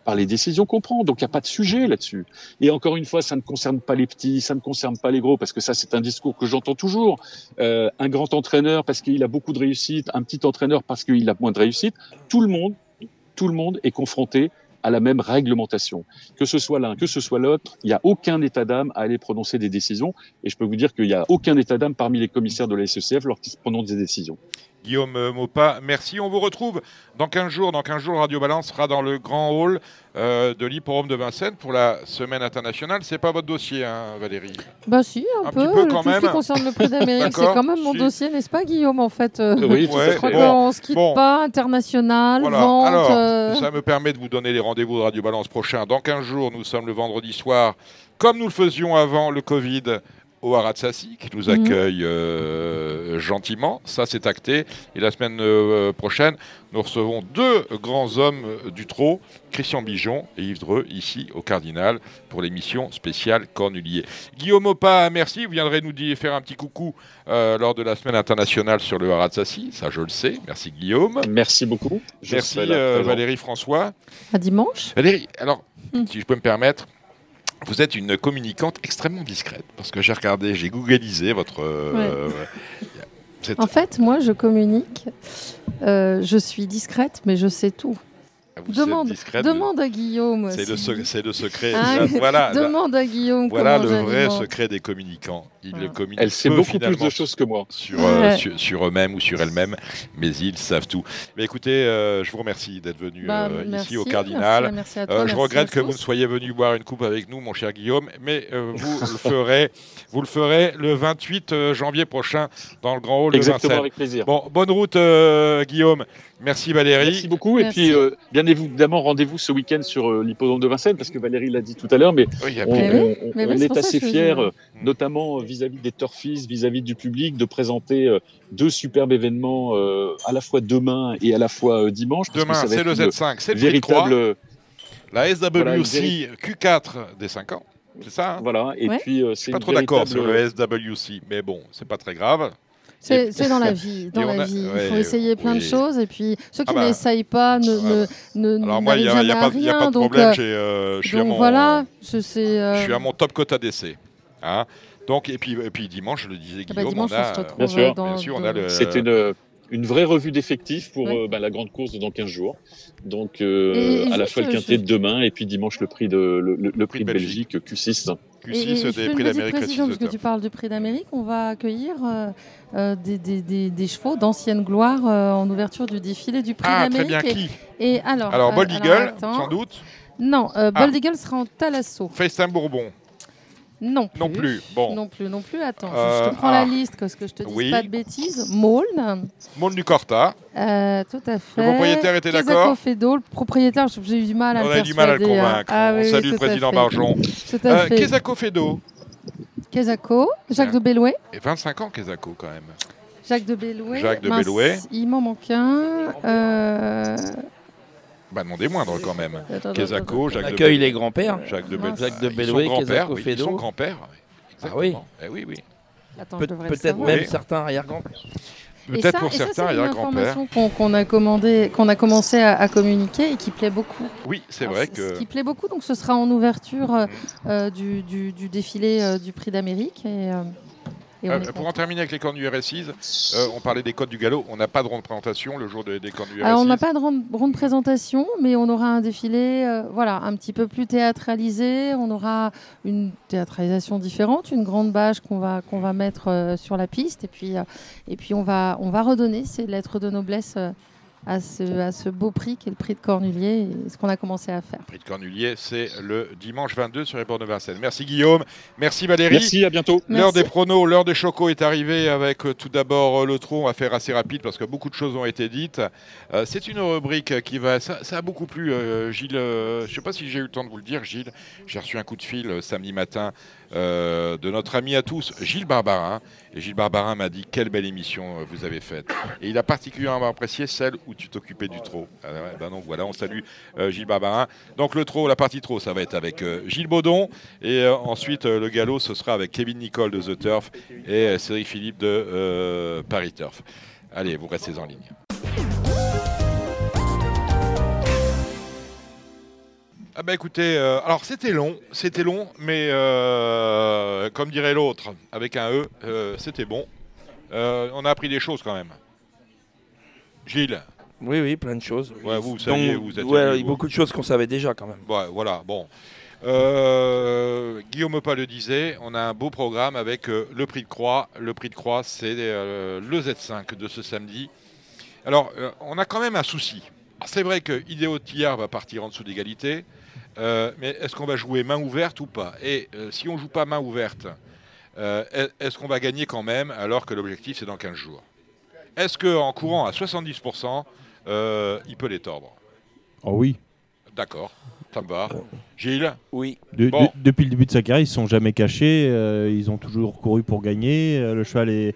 par les décisions qu'on prend. Donc il n'y a pas de sujet là-dessus. Et encore une fois, ça ne concerne pas les petits, ça ne concerne pas les gros, parce que ça c'est un discours que j'entends toujours. Euh, un grand entraîneur parce qu'il a beaucoup de réussite, un petit entraîneur parce qu'il a moins de réussite. Tout le monde, tout le monde est confronté à la même réglementation. Que ce soit l'un, que ce soit l'autre, il n'y a aucun état d'âme à aller prononcer des décisions. Et je peux vous dire qu'il n'y a aucun état d'âme parmi les commissaires de la SECF lorsqu'ils prononcent des décisions. Guillaume Maupas, merci. On vous retrouve dans 15 jours. Dans 15 jours, Radio Balance sera dans le grand hall euh, de l'Hipporome de Vincennes pour la semaine internationale. C'est pas votre dossier, hein, Valérie Bah si, un, peu. peu quand Tout même. ce qui concerne le prix d'Amérique, c'est quand même mon dossier, n'est-ce pas, Guillaume, en fait euh, Oui, je crois qu'on se quitte pas, international, vente... Alors, euh. ça me permet de vous donner les rendez-vous de Radio Balance prochain. Dans 15 jours, nous sommes le vendredi soir, comme nous le faisions avant le Covid, au Sassi qui nous mhm. accueille euh, gentiment. Ça, c'est acté. Et la semaine euh, prochaine, nous recevons deux grands hommes euh, du trot, Christian Bijon et Yves Dreux, ici au Cardinal, pour l'émission spéciale Cornulier. Guillaume Opa, merci. Vous viendrez nous dire, faire un petit coucou lors de la semaine internationale sur le Sassi. Ça, je le sais. Merci, Guillaume. Merci beaucoup. merci, Valérie François. À dimanche. Valérie, alors, hmm. si je peux me permettre, vous êtes une communicante extrêmement discrète parce que j'ai regardé, j'ai googlisé votre. Euh, en fait, moi, je communique. Euh, je suis discrète, mais je sais tout. Demande, demande à Guillaume. C'est le, secret. Ah, voilà, demande à Guillaume. Voilà le vrai secret des communicants. Ils ah. communiquent Elle sait beaucoup plus de choses que moi sur, euh, sur, eux-mêmes ou sur elles-mêmes, mais ils savent tout. Mais écoutez, euh, je vous remercie d'être venu bah, euh, ici au Cardinal. je regrette que vous ne soyez venu boire une coupe avec nous, mon cher Guillaume, mais vous le ferez. Vous le ferez le 28 janvier prochain dans le Grand Hall Exactement, de Vincennes. avec plaisir. Bon, bonne route, Guillaume. Merci Valérie. Merci beaucoup. Et puis, euh, bien évidemment, rendez-vous ce week-end sur euh, l'hippodrome de Vincennes, parce que Valérie l'a dit tout à l'heure, mais on, est assez fiers, euh, notamment vis-à-vis des turfistes, vis-à-vis du public, de présenter deux superbes événements à la fois demain et à la fois dimanche. Demain, c'est le Z5, c'est le véritable. La SWC Q4 des 5 ans. C'est ça hein? Voilà, et puis c'est. Je suis pas trop d'accord sur le SWC, mais bon, c'est pas très grave. C'est dans la vie. Dans la vie. Il faut essayer plein de choses. Et puis, ceux qui ah bah. n'essayent pas ne, ne, Alors, moi, il n'y a, y a, pas, y a pas de problème. Donc, euh, je suis donc à mon, voilà, je, sais, euh... je suis à mon top quota d'essai. Hein donc, et puis, et puis dimanche, je le disais, Guillaume, ah bah, dimanche, on a, on se retrouve bien sûr, bien sûr, on a le. C'était une une vraie revue d'effectifs pour euh, bah, la grande course dans 15 jours. Donc euh, à la fois le quintet de demain et puis dimanche le prix de, le, prix de Belgique, Q6. Q6 des prix d'Amérique. Parce que tu parles du prix d'Amérique, on va accueillir euh, des, des, des, chevaux d'ancienne gloire en ouverture du défilé du prix ah, d'Amérique. Très bien, qui et, alors, alors Bold Eagle, sans doute Non, Bold ah. Eagle sera en Talasso. Festin Bourbon. Non plus. Non plus. Bon. Non plus, non plus. Attends, je te prends la ah. liste parce que je te dis pas de bêtises. Maulne. Maulne du Corta. Euh, tout à fait. Le propriétaire était d'accord. Fedo, le propriétaire, j'ai eu du mal à On le a du mal à le hein. convaincre. Ah, On oui, salue le président Barjon. Tout à euh, fait. Quesaco Fedo. Quesaco, Jacques de Bellouet. Et 25 ans Quesaco quand même. Jacques de Bellouet. Jacques de Bellouet. Il m'en manque un. Euh... Bah non des moindres quand même. Kezako, Jacques accueille les grands-pères. Jacques de, Jacques de Bellouet, Kezako Fédo. Son grand-père. Ah oui. Eh oui, oui. Peut-être même certains arrière-grands-pères. Peut-être pour certains arrière-grands-pères. qu'on a commandé, qu'on a commencé à, communiquer et qui plaît beaucoup. Oui, c'est vrai que. Ce qui plaît beaucoup, donc ce sera en ouverture euh, euh, du, défilé euh, du Prix d'Amérique et. Euh, pour en terminer avec les cornes du RSI, euh, on parlait des codes du galop. On n'a pas de ronde présentation le jour des, cornes du RSI. on n'a pas de ronde, présentation, mais on aura un défilé euh, voilà, un petit peu plus théâtralisé. On aura une théâtralisation différente, une grande bâche qu'on va, qu'on va mettre sur la piste. Et puis, et puis on, va, on va redonner ces lettres de noblesse à ce, beau prix qui est le prix de Cornulier et ce qu'on a commencé à faire. Le prix de Cornulier, c'est le dimanche 22 sur les bords de Vincennes. Merci Guillaume, merci Valérie. Merci, à bientôt. L'heure des pronos, l'heure des chocos est arrivée avec euh, tout d'abord euh, le trou. On va faire assez rapide parce que beaucoup de choses ont été dites. Euh, c'est une rubrique qui va. Ça, a beaucoup plu, Gilles. je ne sais pas si j'ai eu le temps de vous le dire, Gilles. J'ai reçu un coup de fil samedi matin euh, de notre ami à tous, Gilles Barbarin. Et Gilles Barbarin m'a dit quelle belle émission euh, vous avez faite. Et il a particulièrement apprécié celle où tu t'occupais du trot. Ah ben voilà, on salue euh, Gilles Barbarin. Donc le trot, la partie trot, ça va être avec Gilles Baudon. Et ensuite, le galop, ce sera avec Kevin Nicole de The Turf et Cédric Philippe de Paris Turf. Allez, vous restez en ligne. Ah bah écoutez, euh, alors c'était long, c'était long, mais euh, comme dirait l'autre, avec un E, euh, c'était bon. on a appris des choses quand même. Gilles Oui, oui, plein de choses. Ouais, vous, saviez, vous êtes... Ouais, beaucoup de choses qu'on savait déjà quand même. Ouais, voilà, bon. Guillaume Pas le disait, on a un beau programme avec le prix de croix. Le prix de croix, c'est le Z5 de ce samedi. Alors, on a quand même un souci. C'est vrai que Idéo Tillard va partir en dessous d'égalité. Euh, mais est-ce qu'on va jouer main ouverte ou pas? Et euh, si on joue pas main ouverte, euh, est-ce qu'on va gagner quand même alors que l'objectif c'est dans 15 jours? Est-ce qu'en courant à 70%, il peut les tordre Oh oui. D'accord, ça me va. Gilles? Oui. depuis le début de sa carrière, ils ne sont jamais cachés, ils ont toujours couru pour gagner. le cheval est,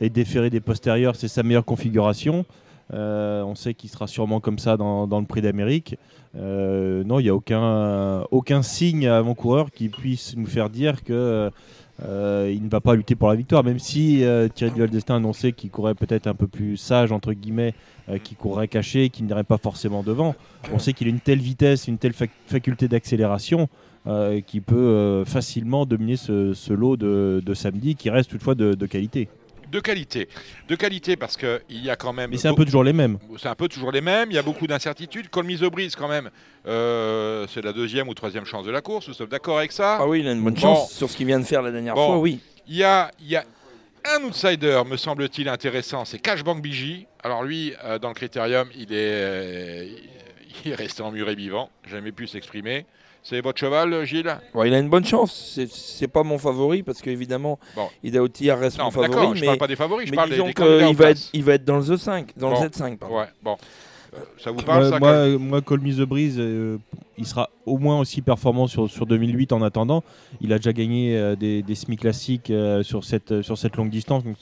est déféré des postérieurs, c'est sa meilleure configuration. Euh, on sait qu'il sera sûrement comme ça dans, le prix d'Amérique. Euh, non, il n'y a aucun, aucun signe avant-coureur qui puisse nous faire dire que euh, ne va pas lutter pour la victoire, même si Thierry Duval d'Estaing annonçait qu'il courait peut-être un peu plus sage, entre guillemets, qu'il courrait caché, qu'il n'irait pas forcément devant. On sait qu'il a une telle vitesse, une telle faculté d'accélération qui peut facilement dominer ce, lot de, samedi, qui reste toutefois de qualité. De qualité. De qualité parce qu'il y a quand même. Mais c'est un peu toujours les mêmes. C'est un peu toujours les mêmes. Il y a beaucoup d'incertitudes. Colmisobrise, quand même, euh, c'est la deuxième ou troisième chance de la course. Nous sommes d'accord avec ça Ah oui, il a une bonne chance sur ce qu'il vient de faire la dernière fois, oui. Il y a, il y a un outsider, me semble-t-il, intéressant, c'est Cashbank Biji. Alors lui, euh, dans le critérium, il est, euh, il est resté en et vivant, jamais pu s'exprimer. C'est votre cheval, Gilles? Il a une bonne chance. C'est pas mon favori parce qu'évidemment, bon. Ida reste mon favori. je ne parle pas des favoris, je parle des, des il, va être, il va être dans le Z5. Dans le Z5 Ouais, bon. Euh, ça vous parle, ça Moi, Me the Breeze, euh, il sera au moins aussi performant sur, sur 2008 en attendant. Il a déjà gagné euh, des, des semi classiques sur, cette, sur cette longue distance. Donc,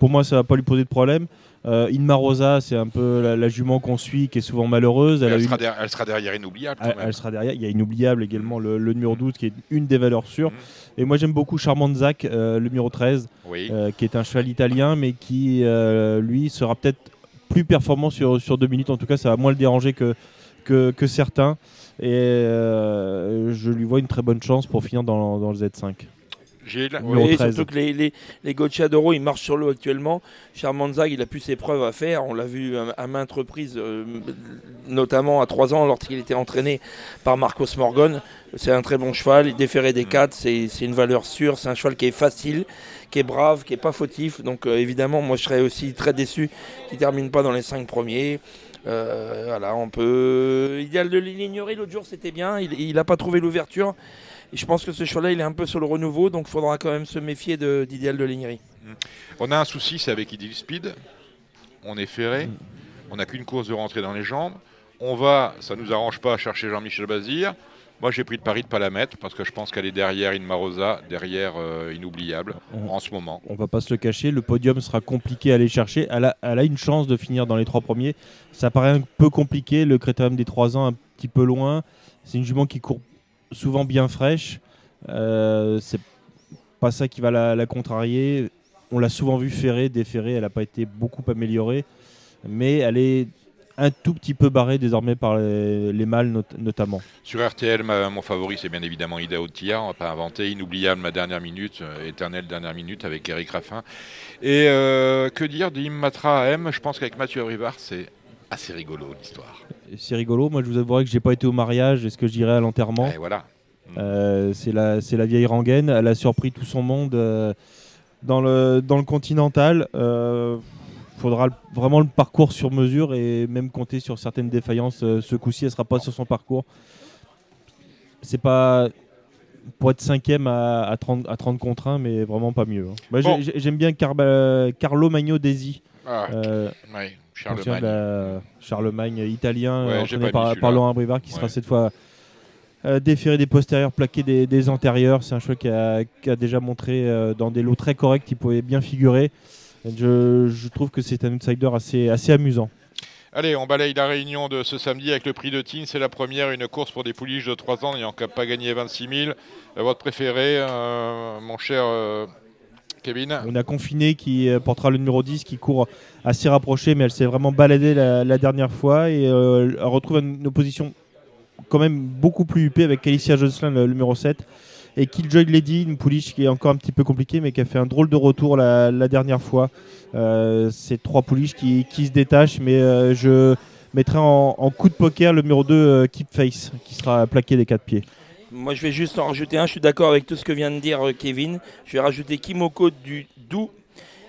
pour moi, ça ne va pas lui poser de problème. Euh, Inma Rosa, c'est un peu la, jument qu'on suit, qui est souvent malheureuse. Elle, sera, derrière, Inoubliable. elle, sera derrière. Il y a Inoubliable également, le, numéro 12, qui est une des valeurs sûres. Mhm. Et moi, j'aime beaucoup Charmant Zach, euh, le numéro 13, euh, qui est un cheval italien, mais qui, lui, sera peut-être plus performant sur, sur deux minutes. En tout cas, ça va moins le déranger que, que, certains. Et je lui vois une très bonne chance pour finir dans, dans le Z5. Gilles. Oui, surtout que les, les, les Gocciadoro, ils marchent sur l'eau actuellement. Charmanzag, il a plus ses preuves à faire. On l'a vu à, maintes reprises, euh, notamment à 3 ans, lorsqu'il était entraîné par Marcos Morgan. C'est un très bon cheval. Il déférait des 4, c'est une valeur sûre. C'est un cheval qui est facile, qui est brave, qui est pas fautif. Donc euh, évidemment, moi je serais aussi très déçu qu'il termine pas dans les 5 premiers. Euh, voilà, on peut. Idéal de l'ignorer l'autre jour, c'était bien. Il n'a pas trouvé l'ouverture. Et je pense que ce choix-là, il est un peu sur le renouveau, donc il faudra quand même se méfier d'idéal de, lignerie. On a un souci, c'est avec Idil Speed. On est ferré. On n'a qu'une course de rentrée dans les jambes. On va, ça nous arrange pas, à chercher Jean-Michel Bazir. Moi, j'ai pris le pari de ne pas la mettre parce que je pense qu'elle est derrière Inmarosa, derrière euh, Inoubliable en ce moment. On va pas se le cacher, le podium sera compliqué à aller chercher. Elle a, elle a, une chance de finir dans les trois premiers. Ça paraît un peu compliqué, le critérium des trois ans un petit peu loin. C'est une jument qui court souvent bien fraîche. Euh, c'est pas ça qui va la, contrarier. On l'a souvent vu ferrer, déferrer, elle n'a pas été beaucoup améliorée, mais elle est un tout petit peu barrée désormais par les, mâles notamment. Sur RTL, mon favori c'est bien évidemment Ida Otia, on va pas inventer, inoubliable ma dernière minute, euh, éternelle dernière minute avec Eric Raffin. Et euh, que dire d'Immatra M? Je pense qu'avec Mathieu Rivard c'est assez rigolo l'histoire. C'est rigolo. Moi, je vous avouerai que j'ai pas été au mariage. Est-ce que je dirais à l'enterrement Et voilà. Euh, c'est la, la vieille rengaine. Elle a surpris tout son monde euh, dans le dans le continental. Il euh, faudra vraiment le parcours sur mesure et même compter sur certaines défaillances. ce coup-ci, elle sera pas sur son parcours. C'est pas pour être cinquième à, à, 30, à 30 contre 1, mais vraiment pas mieux. Hein. J'aime bien Carlo Magno Desi. Ah, Charlemagne. Charlemagne italien, ouais, entraîné par, par, Laurent Brivard, qui sera cette fois euh, déféré des postérieurs, plaqué des, antérieurs. C'est un choix qui a, déjà montré euh, dans des lots très corrects qu'il pouvait bien figurer. Je, trouve que c'est un outsider assez, assez amusant. Allez, on balaye la réunion de ce samedi avec le prix de Tine. C'est la première, une course pour des pouliches de 3 ans n'ayant pas gagné 26 000. Euh, votre préféré, mon cher on a Confiné qui euh, portera le numéro 10 qui court assez rapproché, mais elle s'est vraiment baladée la, dernière fois et euh, elle retrouve une opposition quand même beaucoup plus huppée avec Alicia Jocelyn, le, numéro 7. Et Killjoy Lady, une pouliche qui est encore un petit peu compliquée, mais qui a fait un drôle de retour la, dernière fois. Euh, c'est trois pouliches qui, se détachent, mais je mettrai en, coup de poker le numéro 2, Keep Face, qui sera plaqué des quatre pieds. Moi, je vais juste en rajouter un. Je suis d'accord avec tout ce que vient de dire euh, Kevin. Je vais rajouter Kimoko du Doux,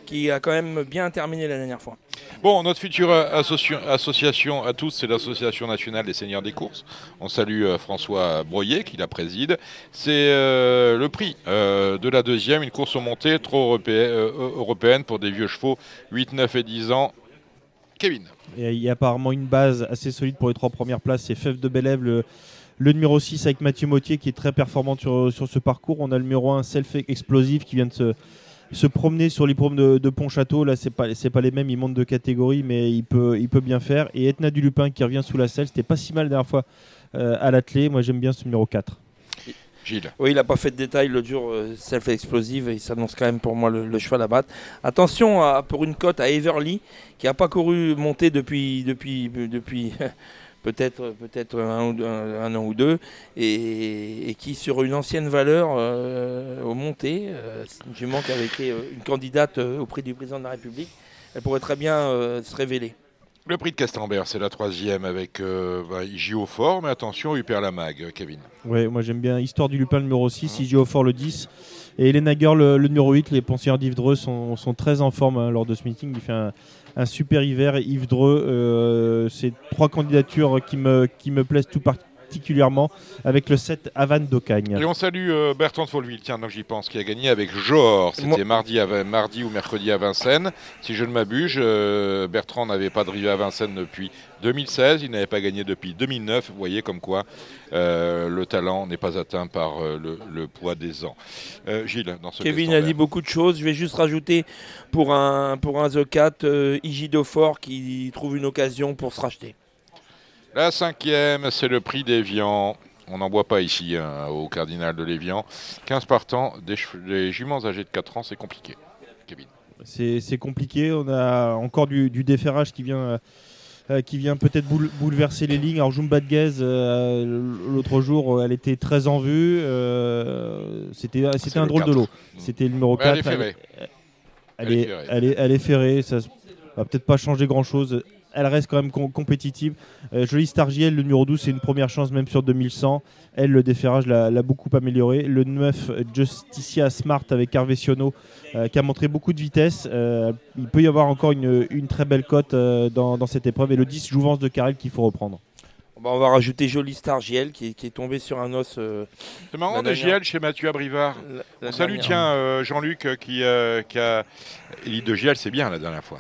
qui a quand même bien terminé la dernière fois. Bon, notre future association à tous, c'est l'Association nationale des seigneurs des courses. On salue euh, François Broyer qui la préside. C'est euh, le prix de la deuxième, une course au montée trop européenne pour des vieux chevaux, 8, 9 et 10 ans. Kevin. il y a apparemment une base assez solide pour les trois premières places. C'est Fève de Bélève, le le numéro 6 avec Mathieu Mottier qui est très performant sur, sur ce parcours. On a le numéro 1 Self Explosive qui vient de se, se promener sur les de, de Pontchâteau. Là, c'est pas, pas les mêmes, il monte de catégorie, mais il peut, il peut bien faire. Et Etna du Lupin qui revient sous la selle, c'était pas si mal la dernière fois euh, à l'athlé. Moi, j'aime bien ce numéro 4. Gilles. Oui, il n'a pas fait de détails le jour euh, Self Explosive et il s'annonce quand même pour moi le, cheval à battre. Attention pour une cote à Everly qui n'a pas couru monter depuis, depuis, depuis peut-être peut-être un, an ou deux, et, qui sur une ancienne valeur au monté, une jument qui avait été une candidate auprès du président de la République, elle pourrait très bien se révéler. Le prix de Castambert, c'est la troisième avec euh, bah, Fort, mais attention, Huper la Mag, Kevin. Oui, moi j'aime bien Histoire du Lupin numéro 6, mmh. Fort le 10 et Elena Girl le, numéro 8. Les pensionnaires d'Yves Dreux sont, très en forme hein, lors de ce meeting. Il fait un, super hiver. Yves Dreux, euh, c'est trois candidatures qui me, qui me plaisent tout particulièrement particulièrement avec le 7 Avan d'Ocagne. Et on salue euh, Bertrand de Folleville, tiens, donc j'y pense, qui a gagné avec Johor. C'était mardi, mardi ou mercredi à Vincennes. Si je ne m'abuse, euh, Bertrand n'avait pas drivé à Vincennes depuis 2016, il n'avait pas gagné depuis 2009. Vous voyez comme quoi euh, le talent n'est pas atteint par le, poids des ans. Gilles, dans ce Kevin a dit beaucoup de choses. Je vais juste rajouter pour un, pour un The 4, Igidofort qui trouve une occasion pour se racheter. La cinquième, c'est le prix d'Evian. On n'en voit pas ici hein, au Cardinal de l'Evian. 15 partants, des, des, juments âgés de 4 ans, c'est compliqué. Kevin. C'est compliqué. On a encore du, déferrage qui vient. Euh, qui vient peut-être bouleverser les lignes. Alors Jumba de euh, l'autre jour, elle était très en vue. Euh, c'était c'était un drôle de lot. C'était le numéro 4. Elle est ferrée. Elle, est, elle, est, elle est ferrée. Ça va peut-être pas changer grand-chose elle reste quand même compétitive. Euh, Jolie Stargiel, le numéro 12, c'est une première chance même sur 2100. Elle, le déferrage l'a beaucoup amélioré. Le 9, Justicia Smart avec Carvesiono, euh, qui a montré beaucoup de vitesse. Euh, il peut y avoir encore une, très belle cote dans, cette épreuve. Et le 10, Jouvence de Carrel qu'il faut reprendre. on va rajouter Jolie Star qui, qui, est tombé sur un os. c'est marrant, a JL chez Mathieu Abrivard. Salut, tiens, Jean-Luc qui, qui a. Élite de JL, c'est bien la dernière fois.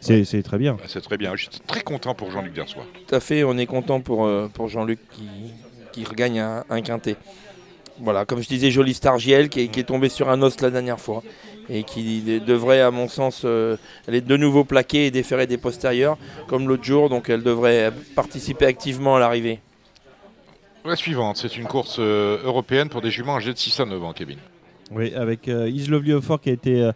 C'est très bien. C'est très bien. Je suis très content pour Jean-Luc Dersois. Tout à fait, on est content pour, euh, pour Jean-Luc qui, qui regagne un, quintet. Voilà, comme je disais, Jolie Star JL qui est, qui est tombé sur un os la dernière fois et qui devrait, à mon sens, euh, elle est de nouveau plaquée et déférée des postérieurs, comme l'autre jour, donc elle devrait participer activement à l'arrivée. La suivante, c'est une course euh, européenne pour des juments âgés de 6 à 9 ans, Kevin. Oui, avec euh, Islovli qui a été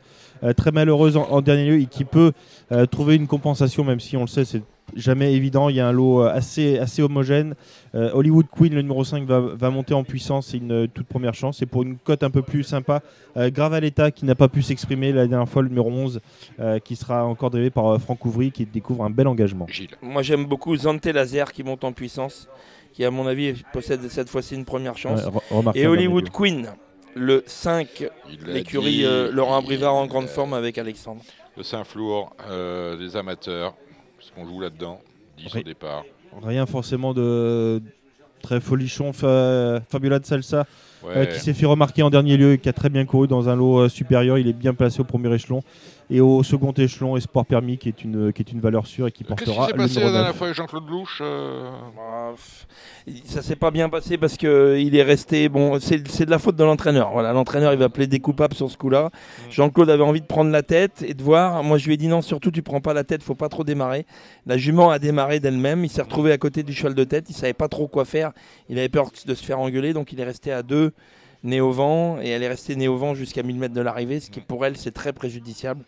très malheureuse en, dernier lieu et qui peut euh, trouver une compensation, même si on le sait, c'est jamais évident. Il y a un lot euh, assez, assez homogène. Euh, Hollywood Queen, le numéro 5, va, monter en puissance. C'est une toute première chance. C'est pour une cote un peu plus sympa. Gravaletta, qui n'a pas pu s'exprimer la dernière fois, le numéro 11, qui sera encore drivé par Franck Ouvry, qui découvre un bel engagement. Moi, j'aime beaucoup Zante Laser, qui monte en puissance, qui, à mon avis, possède cette fois-ci une première chance. Et Hollywood Queen, le 5, l'écurie Laurent Brivard en grande forme avec Alexandre le Saint-Flour, euh, des amateurs, parce qu'on joue là-dedans, 10 au départ. Rien forcément de très folichon. Fabiola de Salsa, euh, qui s'est fait remarquer en dernier lieu et qui a très bien couru dans un lot euh, supérieur. Il est bien placé au premier échelon. Et au second échelon, Espoir Permis, qui est une, qui est une valeur sûre et qui portera. Qu'est-ce qui s'est passé la dernière fois avec Jean-Claude Louche euh bah, Ça s'est pas bien passé parce qu'il est resté. Bon, c'est de la faute de l'entraîneur. Voilà, l'entraîneur, il va plaider coupable sur ce coup-là. Mm. Jean-Claude avait envie de prendre la tête et de voir. Moi, je lui ai dit non, surtout, tu prends pas la tête, faut pas trop démarrer. La jument a démarré d'elle-même. Il s'est retrouvé à côté du cheval de tête. Il savait pas trop quoi faire. Il avait peur de se faire engueuler, donc il est resté à deux née au vent et elle est restée née au vent jusqu'à 1000 mètres de l'arrivée, ce qui pour elle c'est très préjudiciable.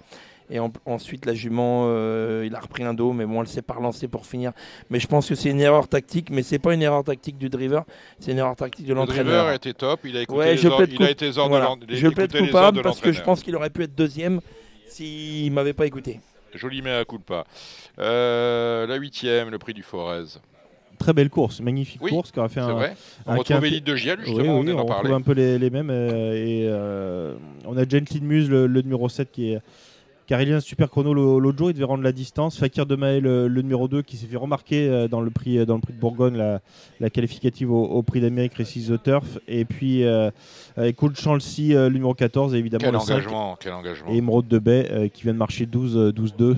Et ensuite, la jument, euh, il a repris un dos, mais bon, elle s'est pas relancée pour finir. Mais je pense que c'est une erreur tactique, mais c'est pas une erreur tactique du driver, c'est une erreur tactique de l'entraîneur. Le driver était top, il a écouté les, ordres, il a été Je peux être coupable parce que je pense qu'il aurait pu être deuxième s'il m'avait pas écouté. Joli mais à coup de pas. Euh, la huitième, le prix du Forez très belle course, magnifique course qui aura fait un. Vrai. On retrouve Elite de Giel, justement, on, on, retrouve un peu les, mêmes. Euh, et on a Gentil Muse, le, le, numéro 7, qui est car il y a un super chrono l'autre jour, il devait rendre la distance. Fakir de Maël, le, numéro 2, qui s'est fait remarquer euh, dans le prix, dans le prix de Bourgogne, la, qualificative au, prix d'Amérique Récise the Turf. Et puis, euh, Cool Chelsea, euh, le numéro 14, et évidemment quel le engagement, quel engagement. Et Emeraude de Bay, euh, qui vient de marcher 12-2.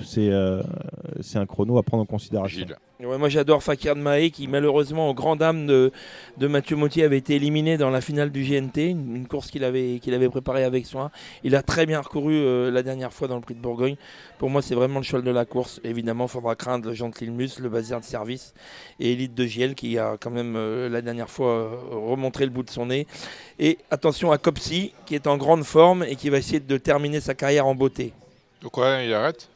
C'est un chrono à prendre en considération moi j'adore Fakir Maé qui malheureusement au grand dam de, de Mathieu Mottier avait été éliminé dans la finale du GNT, une, course qu'il avait, qu'il avait préparée avec soin. Il a très bien recouru euh, la dernière fois dans le prix de Bourgogne. Pour moi c'est vraiment le cheval de la course. Évidemment il faudra craindre le Gentilmus, le Bazir de service et Elite de Giel qui a quand même euh, la dernière fois euh, remontré le bout de son nez. Et attention à Copsy qui est en grande forme et qui va essayer de terminer sa carrière en beauté. Pourquoi il arrête?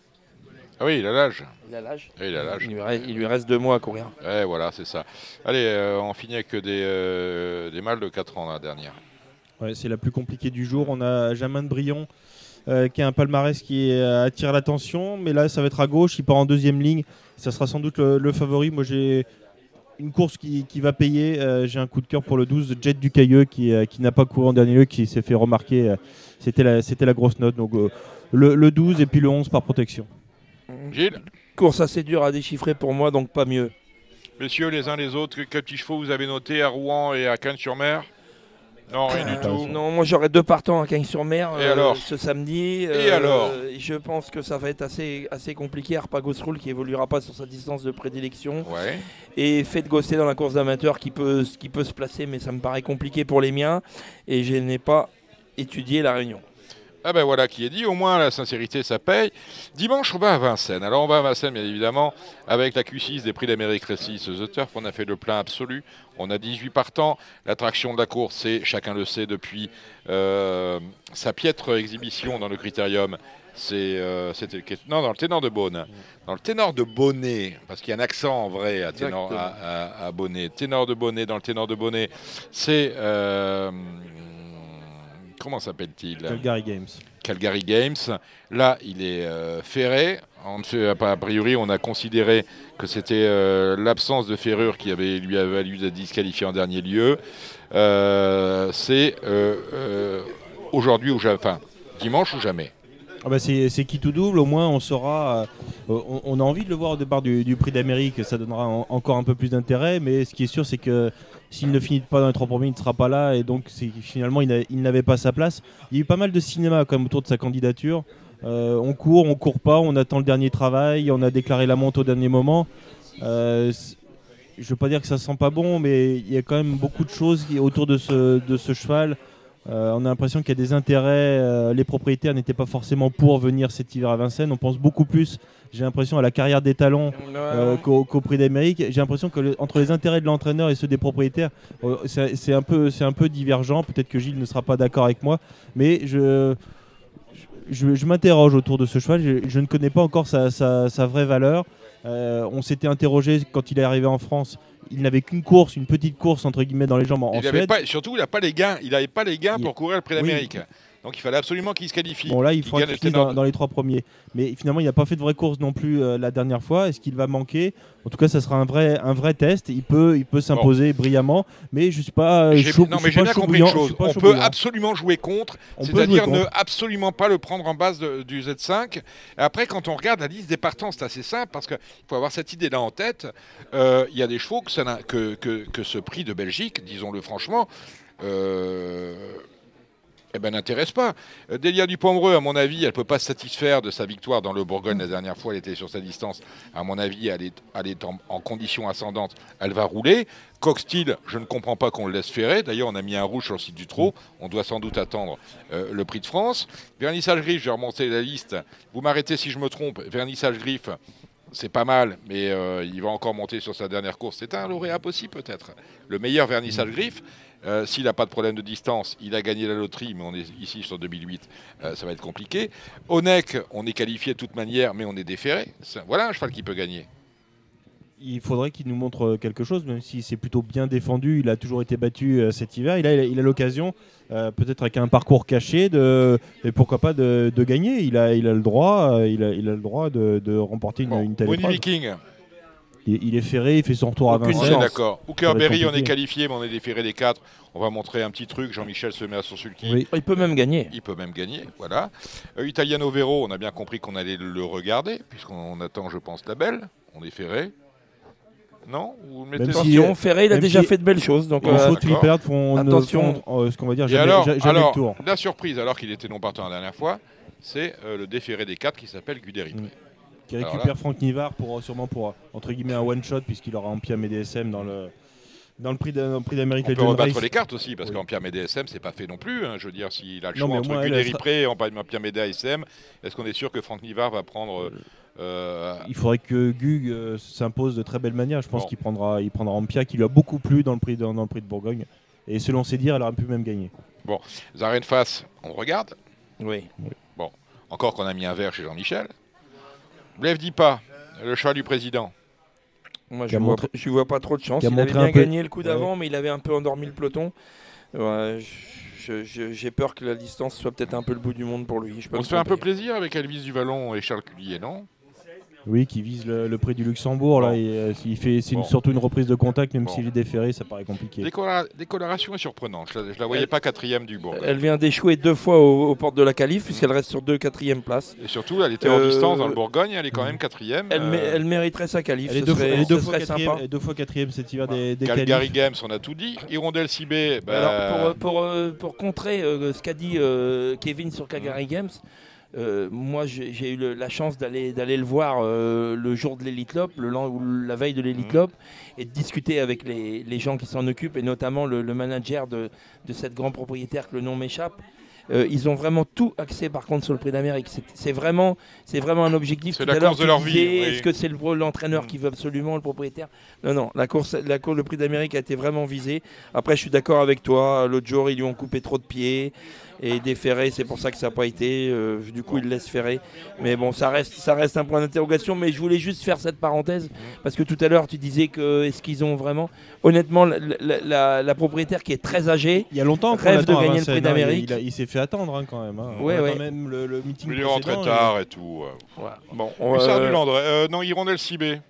Ah oui, il a l'âge. Il a l'âge. il a l'âge. Il, lui reste deux mois à courir. Ouais, voilà, c'est ça. Allez, euh, on finit avec des, euh, des mâles de 4 ans la dernière. Ouais, c'est la plus compliquée du jour. On a Jamin de Brion euh, qui a un palmarès qui attire l'attention, mais là ça va être à gauche. Il part en deuxième ligne. Ça sera sans doute le, favori. Moi j'ai une course qui, va payer. j'ai un coup de cœur pour le 12, Jet du Cailleux, qui, qui n'a pas couru en dernier lieu, qui s'est fait remarquer. C'était la, la grosse note. Donc le, le 12 et puis le 11 par protection. Gilles? Course assez dure à déchiffrer pour moi, donc pas mieux. Messieurs, les uns les autres, quels petits chevaux vous avez notés à Rouen et à Cannes-sur-Mer? Non, rien du tout. Non, moi j'aurais deux partants à Cagnes-sur-Mer euh, ce samedi. Et euh, alors Je pense que ça va être assez, assez compliqué. Arpagos Rule qui évoluera pas sur sa distance de prédilection. Ouais. Et Fait de Gosset dans la course d'amateur qui peut, qui peut se placer, mais ça me paraît compliqué pour les miens. Et je n'ai pas étudié la réunion. Ah ben voilà qui est dit, au moins la sincérité ça paye. Dimanche on va à Vincennes. Alors on va à Vincennes bien évidemment avec la Q6 des prix d'Amérique Récit, The Turf, on a fait le plein absolu. On a 18 partants. L'attraction de la course, c'est, chacun le sait depuis euh, sa piètre exhibition dans le critérium, c'est euh, c'était non dans le ténor de Beaune, dans le ténor de Bonnet, parce qu'il y a un accent en vrai à, ténor, à, à, Bonnet. Ténor de Bonnet dans le ténor de Bonnet, c'est euh, comment s'appelle-t-il? Calgary Games. Calgary Games. Là, il est euh, ferré. a priori, on a considéré que c'était euh, l'absence de ferrure qui avait, lui avait valu d'être disqualifié en dernier lieu. Euh, c'est aujourd'hui ou jamais, enfin dimanche ou jamais? Ah bah c'est qui tout double, au moins on saura. on, a envie de le voir au départ du, prix d'Amérique, ça donnera encore un peu plus d'intérêt, mais ce qui est sûr, c'est que s'il ne finit pas dans les trois premiers, il ne sera pas là. Et donc, finalement, il n'avait pas sa place. Il y a eu pas mal de cinéma quand même autour de sa candidature. Euh, on court, on court pas, on attend le dernier travail, on a déclaré la monte au dernier moment. Euh, je ne veux pas dire que ça sent pas bon, mais il y a quand même beaucoup de choses autour de ce cheval. Euh, on a l'impression qu'il y a des intérêts. les propriétaires n'étaient pas forcément pour venir cet hiver à Vincennes. On pense beaucoup plus j'ai l'impression, à la carrière des talents euh, qu'au, Prix d'Amérique. J'ai l'impression que entre les intérêts de l'entraîneur et ceux des propriétaires, euh, c'est, un peu, c'est un peu divergent. Peut-être que Gilles ne sera pas d'accord avec moi, mais je, je, m'interroge autour de ce cheval. Je, ne connais pas encore sa, sa, vraie valeur. Euh, on s'était interrogé quand il est arrivé en France. Il n'avait qu'une course, une petite course entre guillemets dans les jambes en, Suède. Pas, surtout, il n'a pas les gains. Il n'avait pas les gains pour courir le Prix d'Amérique. Donc il fallait absolument qu'il se qualifie. Bon là, il faudra qu'il dans, dans, les trois premiers. Mais finalement, il n'a pas fait de vraie course non plus euh, la dernière fois. Est-ce qu'il va manquer? En tout cas, ça sera un vrai, un vrai test. Il peut, il peut s'imposer brillamment. Mais je suis pas. Euh, non, mais j'ai bien compris une chose. On peut absolument jouer contre, c'est-à-dire ne absolument pas le prendre en base du Z5. Et après, quand on regarde la liste des partants, c'est assez simple parce qu'il faut avoir cette idée-là en tête. Euh, il y a des chevaux que, ça que, que, que, ce prix de Belgique, disons-le franchement. Euh, eh ben, n'intéresse pas. Euh, Delia Dupomereux, à mon avis, elle ne peut pas se satisfaire de sa victoire dans le Bourgogne la dernière fois. Elle était sur sa distance. À mon avis, elle est, elle est en, condition ascendante. Elle va rouler. Coxtil, je ne comprends pas qu'on le laisse ferrer. D'ailleurs, on a mis un rouge sur le site du trot. On doit sans doute attendre euh, le prix de France. Vernissage Griffe, je vais remonter la liste. Vous m'arrêtez si je me trompe. Vernissage Griffe, c'est pas mal, mais euh, il va encore monter sur sa dernière course. C'est un lauréat possible peut-être. Le meilleur vernissage griffe. Euh, s'il n'a pas de problème de distance, il a gagné la loterie, mais on est ici sur 2008, euh, ça va être compliqué. Onek, on est qualifié de toute manière, mais on est déféré. Voilà un cheval qui peut gagner il faudrait qu'il nous montre quelque chose, même si c'est plutôt bien défendu. Il a toujours été battu euh, cet hiver. Il a, il a l'occasion, peut-être avec un parcours caché, de, et pourquoi pas de, gagner. Il a, il a le droit, il a, il a le droit de, remporter une, une telle épreuve. Viking il, est ferré, il fait son retour à Vincennes. d'accord. Hookerberry, on est qualifié, mais on est déféré des quatre. On va montrer un petit truc. Jean-Michel se met à son sulky. Il peut même gagner. Il peut même gagner, voilà. Euh, Italiano Vero, on a bien compris qu'on allait le regarder, puisqu'on attend, je pense, la belle. On est ferré. Non? Vous mettez Attention, Ferré, il a déjà fait de belles choses. Donc, euh, font, attention. Euh, ce qu'on va dire, jamais, alors, alors tour. La surprise, alors qu'il était non partant la dernière fois, c'est euh, le déféré des quatre qui s'appelle Guderi. Mm qui récupère Franck Nivard pour euh, sûrement pour euh, entre guillemets un one shot puisqu'il aura Empire DSM dans le dans le prix d'Amérique On peut rebattre les cartes aussi parce qu'Empire DSM c'est pas fait non plus. Hein. Je veux dire s'il a le choix entre Guderipré et Empire DSM, est-ce qu'on est sûr que Franck Nivard va prendre euh, Il faudrait que Gug s'impose de très belle manière. Je pense qu'il prendra il prendra Empire qui lui a beaucoup plu dans le prix dans, le prix de Bourgogne et selon ses dires elle aurait pu même gagner. Bon, Zarenfass, on regarde. Oui. Bon, encore qu'on a mis un verre chez Jean-Michel. Lève dit pas, le choix du président. Moi, je ne vois, pas trop de chance. Il avait bien gagné le coup d'avant, mais il avait un peu endormi le peloton. j'ai peur que la distance soit peut-être un peu le bout du monde pour lui. On se fait un peu plaisir avec Elvis Duvallon et Charles Cullier, non? Oui, qui vise le, prix du Luxembourg. Là, euh, il fait, c'est surtout une reprise de contact, même s'il est déféré, ça paraît compliqué. décoloration est surprenante. Je ne la voyais pas quatrième du Bourg. Elle vient d'échouer deux fois aux, portes de la qualif, puisqu'elle reste sur deux quatrièmes places. Et surtout, elle était en euh, distance dans le Bourgogne, elle est quand même quatrième. Elle, euh. elle mériterait sa qualif. Elle est deux, fois quatrième, deux fois quatrième cet hiver des, des Calgary Games, on a tout dit. Hirondelle Cibé. Bah... Alors, pour, pour, pour, contrer ce qu'a dit Kevin sur Calgary Games. Euh, moi, j'ai eu la chance d'aller le voir euh, le jour de l'Elite Lop, le, ou la veille de l'Elite mmh. Lop, et de discuter avec les, les gens qui s'en occupent, et notamment le, manager de, de, cette grande propriétaire que le nom m'échappe. Euh, ils ont vraiment tout axé par contre sur le prix d'Amérique. C'est vraiment, c'est vraiment un objectif. C'est la course de leur vie. Est-ce que c'est l'entraîneur mmh. qui veut absolument, le propriétaire? Non, non. La course, la course, le prix d'Amérique a été vraiment visé. Après, je suis d'accord avec toi. L'autre jour, ils lui ont coupé trop de pieds et déféré. C'est pour ça que ça n'a pas été. Euh, du coup, il laisse ferrer. Mais bon, ça reste, ça reste un point d'interrogation. Mais je voulais juste faire cette parenthèse parce que tout à l'heure, tu disais que est-ce qu'ils ont vraiment. Honnêtement, la, propriétaire qui est très âgée, il y a longtemps rêve de gagner le prix d'Amérique. Il, s'est fait attendre hein, quand même. Hein. Ouais, ouais. Même le, le meeting. Il est rentré tard et tout. Bon, on, euh, non, Hirondelle Cibé.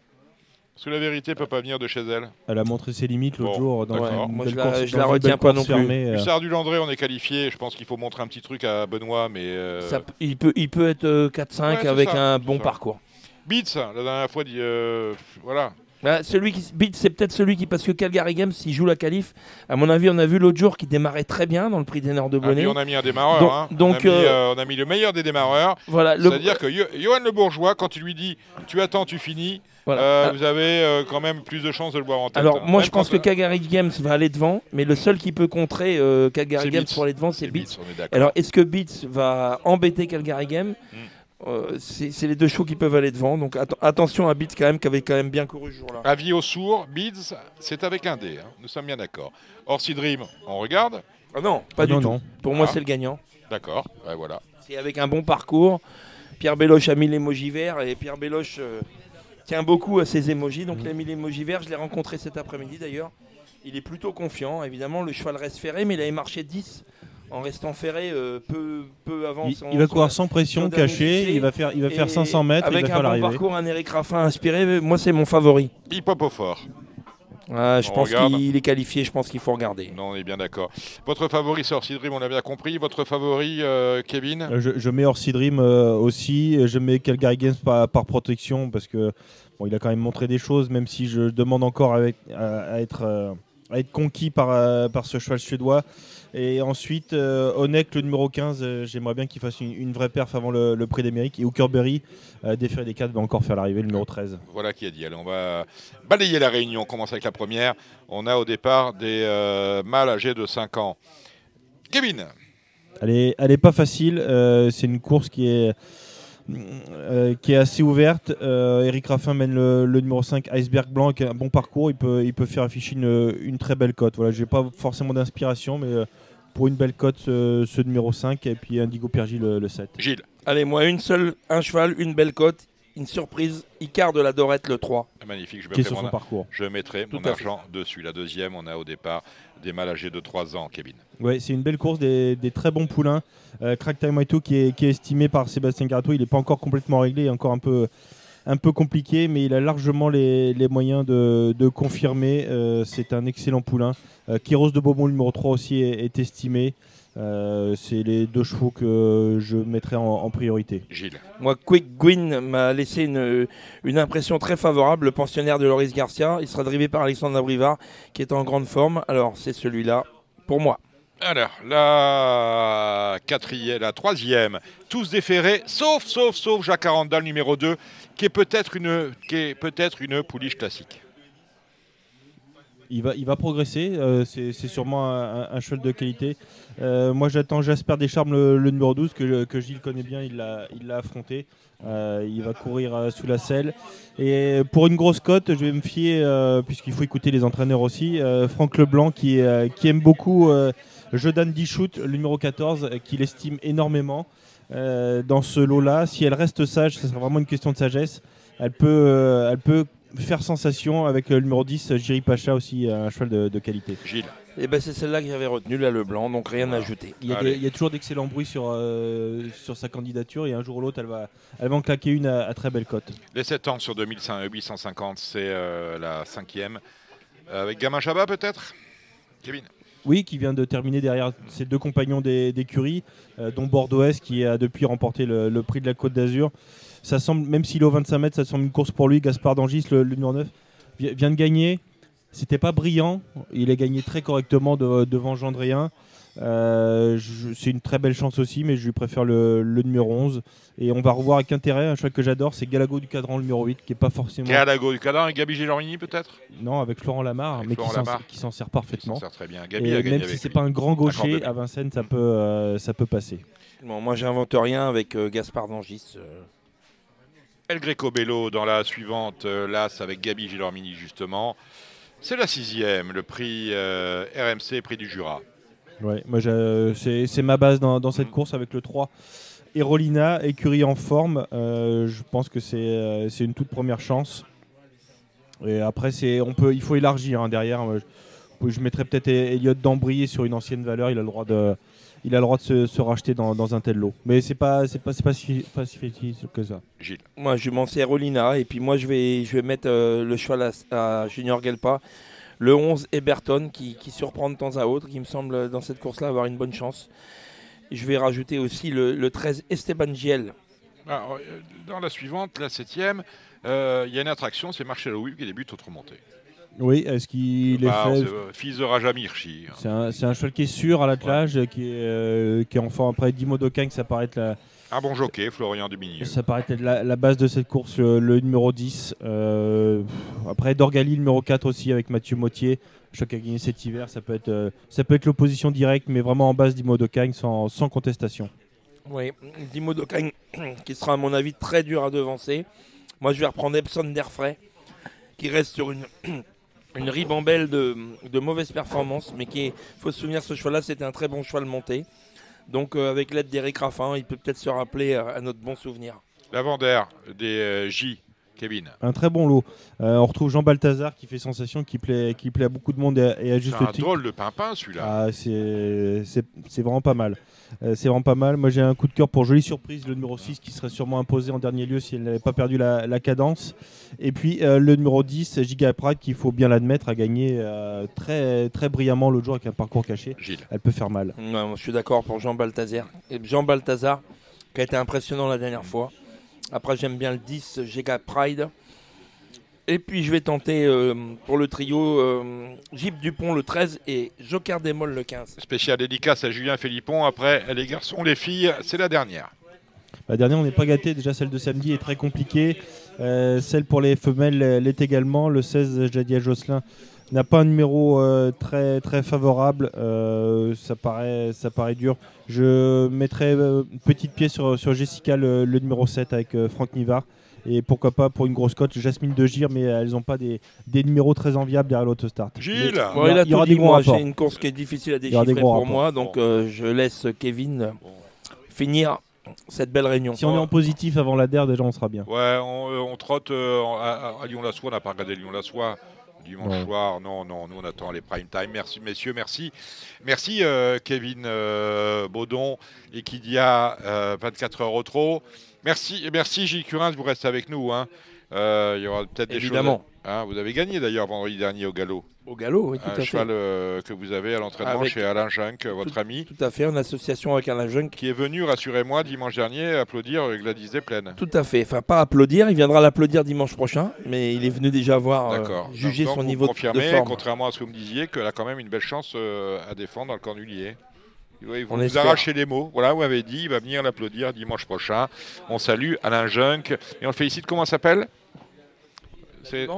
Parce que la vérité peut pas venir de chez elle. Elle a montré ses limites l'autre jour. Dans Moi, je la, la retiens pas non plus. Euh. du Landré, on est qualifié. Je pense qu'il faut montrer un petit truc à Benoît, mais. Euh, il, peut, il peut être 4-5 euh, avec un bon parcours. Beats, la dernière fois, dit, voilà. Bah, celui qui Beats, c'est peut-être celui qui parce que Calgary Games, s'il joue la qualif, à mon avis, on a vu l'autre jour qu'il démarrait très bien dans le prix des Nerfs de Bonnet. Ah, on a mis un démarreur. Hein. Donc, on, a mis, on, a mis, le meilleur des démarreurs. Voilà. C'est-à-dire que Johan Le Bourgeois, quand il lui dit tu attends, tu finis, euh, vous avez euh, quand même plus de chances de le voir en tête. Alors, hein. moi, je pense que Calgary Games va aller devant, mais le seul qui peut contrer euh, Calgary Games pour aller devant, c'est Beats. Alors, est-ce que Beats va embêter Calgary Games hmm. C'est les deux chevaux qui peuvent aller devant. Donc, attention à Beats quand même, qui avait quand même bien couru ce jour-là. Avis au sourd, Beats, c'est avec un D. Hein. Nous sommes bien d'accord. Orsi Dream, on regarde ah Non, pas ah du tout. Pour moi, ah. c'est le gagnant. D'accord, voilà. C'est avec un bon parcours. Pierre Béloche a mis l'émoji vert et Pierre Béloche tient beaucoup à ses émojis. Donc, il a mis l'émoji vert. Je l'ai rencontré cet après-midi d'ailleurs. Il est plutôt confiant. Évidemment, le cheval reste ferré, mais il avait marché 10 en restant ferré euh, peu, peu avant. Il, va courir sans pression, caché. Il va faire, il va faire 500 mètres. Avec il va un bon parcours, un Eric Raffin inspiré. Moi, c'est mon favori. Hip Hop au fort. je pense qu'il est qualifié, je pense qu'il faut regarder. Non, on est bien d'accord. Votre favori, c'est Orsi Dream, on l'a bien compris. Votre favori, euh, Kevin? Euh, je, mets Orsi Dream aussi. Je mets Calgary Games par, par protection parce que il a quand même montré des choses, même si je demande encore à, être, euh, à être, conquis par, euh, par ce cheval suédois. Et ensuite, euh, Onek, le numéro 15, j'aimerais bien qu'il fasse une, vraie perf avant le, prix d'Amérique. Et Hookerberry, euh, déféré des 4, va encore faire l'arrivée, le numéro 13. Voilà qui a dit. Allez, on va balayer la réunion. On commence avec la première. On a au départ des mâles âgés de 5 ans. Kevin Elle n'est elle est pas facile. C'est une course qui est euh, qui est assez ouverte. Euh, Eric Raffin mène le, numéro 5, Iceberg Blanc, qui un bon parcours. Il peut, faire afficher une, très belle cote. Voilà, je n'ai pas forcément d'inspiration, mais euh, pour une belle cote, ce, numéro 5, et puis Indigo Piergi le, le 7. Gilles. Allez, moi, une seule, un cheval, une belle cote une surprise, Icar de la Dorette le 3. Magnifique, je mettrai, mon, parcours. Je mettrai mon argent dessus. La deuxième, on a au départ des mâles âgés de 3 ans, Kevin. Oui, c'est une belle course, des, très bons poulains. Euh, Crack Time qui est, qui est estimé par Sébastien Garato, il n'est pas encore complètement réglé, encore un peu, un peu compliqué, mais il a largement les, moyens de, confirmer. Euh, c'est un excellent poulain. Euh, Kiros de Bobon, numéro 3 aussi, est estimé. Euh, c'est les deux chevaux que je mettrai en, priorité. Gilles. Moi, Quick Gwyn m'a laissé une, une, impression très favorable. Le pensionnaire de Loris Garcia, il sera drivé par Alexandre Abrivard, qui est en grande forme. Alors, c'est celui-là pour moi. Alors, la quatrième, la troisième, tous déférés, sauf, sauf, sauf Jacques Arandal, numéro 2, qui est peut-être une, qui est peut-être une pouliche classique il va, il va progresser. Euh, c'est sûrement un, cheval de qualité. Euh, moi, j'attends Jasper Descharmes, le, le, numéro 12, que, Gilles connaît bien. Il l'a affronté. Euh, il va courir sous la selle. Et pour une grosse cote, je vais me fier, puisqu'il faut écouter les entraîneurs aussi, Franck Leblanc, qui, qui aime beaucoup Jodan Dichout, le numéro 14, qu'il estime énormément. dans ce lot-là. Si elle reste sage, ce sera vraiment une question de sagesse. Elle peut, elle peut faire sensation avec le numéro 10, Jiri Pacha aussi, un cheval de, qualité. Gilles. Et eh ben c'est celle-là que j'avais retenue, là, le blanc, donc rien à ajouter. Il y, a toujours d'excellents bruits sur, euh, sur sa candidature et un jour ou l'autre, elle va, elle va en claquer une à, très belle cote. Les 7 ans sur 2850, c'est euh, la cinquième. Avec Gamin Chabat peut-être? Kevin? Oui, qui vient de terminer derrière ses deux compagnons d'écurie, euh, dont Bordeaux qui a depuis remporté le, prix de la Côte d'Azur. Ça semble, même s'il est au 25 mètres, ça semble une course pour lui. Gaspard Dangis, le, le numéro 9, vient de gagner. C'était pas brillant. Il a gagné très correctement devant Gendrien. Euh, c'est une très belle chance aussi, mais je lui préfère le, numéro 11. Et on va revoir avec intérêt un choix que j'adore, c'est Galago du cadran, le numéro 8, qui est pas forcément. Galago du cadran et Gabi Gélormini peut-être? Non, avec Florent Lamar, mais qui s'en sert parfaitement. sert très bien. Gabi a même si c'est pas un grand gaucher, à Vincennes, ça peut, euh, ça peut passer. Bon, moi, j'invente rien avec euh, Gaspard Dangis. El Greco Bello dans la suivante, l'As avec Gabi Gélormini justement. C'est la sixième, le prix euh, RMC, prix du Jura. Ouais, moi c'est ma base dans, cette mm. course avec le 3. Erolina, écurie en forme, euh, je pense que euh, c'est une toute première chance. Et après, on peut, il faut élargir hein, derrière. Je, je mettrais peut-être Elliott Dambry sur une ancienne valeur. Il a le droit de, il a le droit de se, racheter dans, un tel lot. Mais c'est pas c'est pas, pas si, facile que ça. Gilles. Moi, je m'en sers Rolina et puis moi je vais je vais mettre euh, le cheval à, Junior Gelpa. Le 11 Eberton qui, qui, surprend de temps à autre, qui me semble dans cette course-là avoir une bonne chance. Je vais rajouter aussi le, 13 Esteban Giel. Ah, euh, dans la suivante, la septième, euh, il y a une attraction, c'est Marcelo Will qui débute autre montée. Oui, est-ce qu'il est bah, fait Fils de Rajamirchi. C'est un, un, cheval qui est sûr à l'attelage, qui, est, euh, qui est enfin après Dimo Dokain, ça paraît être la. Un bon jockey, Florian Duminieux. Ça paraît être la, base de cette course, le, numéro 10. Euh, après Dorgali, le numéro 4 aussi, avec Mathieu Mottier. Je qui a gagné cet hiver, ça peut être, euh, ça peut être l'opposition directe, mais vraiment en base Dimo Dokain, sans, sans contestation. Oui, Dimo Dokain, qui sera à mon avis très dur à devancer. Moi, je vais reprendre Epson Derfray, qui reste sur une une ribambelle de, de mauvaise performance, mais qui faut se souvenir, ce cheval-là, c'était un très bon cheval monté. Donc, euh, avec l'aide d'Eric Raffin, il peut peut-être se rappeler à, notre bon souvenir. Des euh, J, Kevin. Un très bon lot. Euh, on retrouve Jean Balthazar qui fait sensation, qui plaît, qui plaît à beaucoup de monde et, à juste titre. C'est un drôle de pimpin celui-là. Ah, c'est vraiment pas mal. Euh, c'est vraiment pas mal. Moi, j'ai un coup de cœur pour Jolie Surprise, le numéro 6, qui serait sûrement imposé en dernier lieu si elle n'avait pas perdu la, cadence. Et puis euh, le numéro 10, Giga Prague, qu'il faut bien l'admettre, a gagné euh, très, très brillamment l'autre jour avec un parcours caché. Elle peut faire mal. je suis d'accord pour Jean Balthazar. Jean Balthazar, qui a été impressionnant la dernière fois. Après, j'aime bien le 10, Giga Pride. Et puis je vais tenter euh, pour le trio euh, Jeep Dupont le 13 et Joker Démol le 15. Spécial dédicace à Julien Philippon. Après, les garçons, les filles, c'est la dernière. La dernière, on n'est pas gâté. Déjà, celle de samedi est très compliquée. Euh, celle pour les femelles l'est également. Le 16, Jadia Josselin n'a pas un numéro très, très favorable. ça, paraît, ça paraît dur. Je mettrai une petite pièce sur, sur Jessica, le, le numéro 7 avec Franck Nivard. Et pourquoi pas pour une grosse cote, Jasmine de Gire, mais elles n'ont pas des, des, numéros très enviables derrière l'autostart. Gilles Il y, aura des gros J'ai une course qui est difficile à déchiffrer pour moi, donc euh, je laisse Kevin finir cette belle réunion. Si on est en positif avant la DER, déjà on sera bien. Ouais, on, euh, trotte euh, à, Lyon-la-Soie, on n'a pas regardé Lyon-la-Soie dimanche soir. Non, non, nous on attend les prime time. Merci messieurs, merci. Merci Kevin Baudon et Kidia 24 heures au trop. Merci, merci Gilles Curin, vous restez avec nous. Hein. Euh, il y aura peut-être des choses. Évidemment. Hein, vous avez gagné d'ailleurs vendredi dernier au galop. Au galop, oui, tout un cheval euh, que vous avez à l'entraînement chez Alain Junk, votre ami. Tout à fait, en association avec Alain Junk. Qui est venu, rassurez-moi, dimanche dernier applaudir Gladys Desplaines. Tout à fait. Enfin, pas applaudir, il viendra l'applaudir dimanche prochain, mais il est venu déjà voir, euh, juger son niveau de forme. contrairement à ce que vous me disiez, qu'elle a quand même une belle chance à défendre dans le cornulier. Vous on vous arrachez les mots. Voilà, vous m'avez dit, il va venir l'applaudir dimanche prochain. On salue Alain Junk et on le félicite. Comment s'appelle? C'est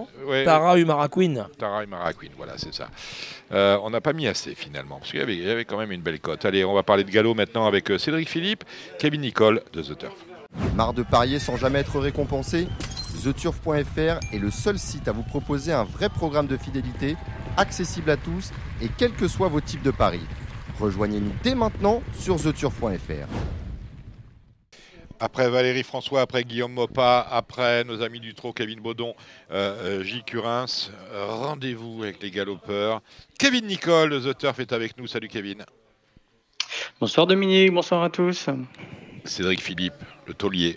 Tara Umaraquin. Tara Umaraquin, voilà, c'est ça. Euh, on n'a pas mis assez finalement, parce qu'il y, avait quand même une belle cote. Allez, on va parler de galop maintenant avec euh, Cédric Philippe, Kevin Nicole de The Turf. Marre de parier sans jamais être récompensé? TheTurf.fr est le seul site à vous proposer un vrai programme de fidélité, accessible à tous et quels que soient vos types de paris. Rejoignez-nous dès maintenant sur theturf.fr. après Valérie François, après Guillaume Mopa, après nos amis du trot, Kevin Baudon, euh, euh J. Curins. Rendez-vous avec les galopeurs. Kevin Nicole, The Turf, est avec nous. Salut Kevin. Bonsoir Dominique, bonsoir à tous. Cédric Philippe, le taulier,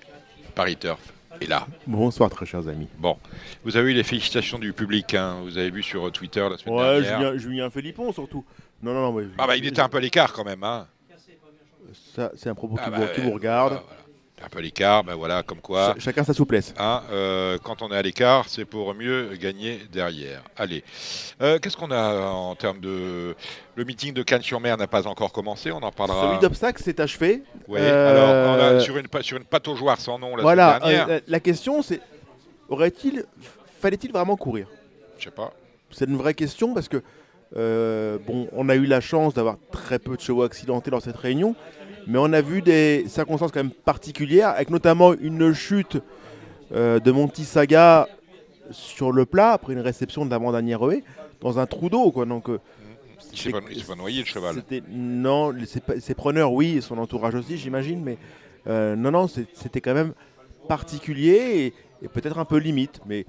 Paris Turf, est là. Bonsoir très chers amis. Bon, vous avez eu les félicitations du public, hein. vous avez vu sur Twitter la semaine dernière. Ouais, Julien, Philippon surtout. Non, non, non. ah bah il était un peu à l'écart quand même. Hein. Ça, c'est un propos qui, ah vous, bah, regarde. Bah, un peu à l'écart, ben voilà, comme quoi. chacun sa souplesse. Hein, euh, quand on est à l'écart, c'est pour mieux gagner derrière. Allez, euh, qu'est-ce qu'on a en termes de. Le meeting de Cannes-sur-Mer n'a pas encore commencé, on en parlera. Celui d'obstacle s'est achevé. Oui, alors on a sur une, sur une pataugeoire sans nom la voilà, euh, la question c'est aurait-il. Fallait-il vraiment courir? Je sais pas. C'est une vraie question parce que. bon, on a eu la chance d'avoir très peu de chevaux accidentés dans cette réunion, mais on a vu des circonstances quand même particulières, avec notamment une chute euh, de Monty Saga sur le plat après une réception de l'avant-dernier dans un trou d'eau. Quoi. Donc, euh, il s'est pas, noyé le cheval. Non, ses, preneurs, oui, et son entourage aussi, j'imagine, mais euh, non, non, c'était quand même particulier et, peut-être un peu limite. Mais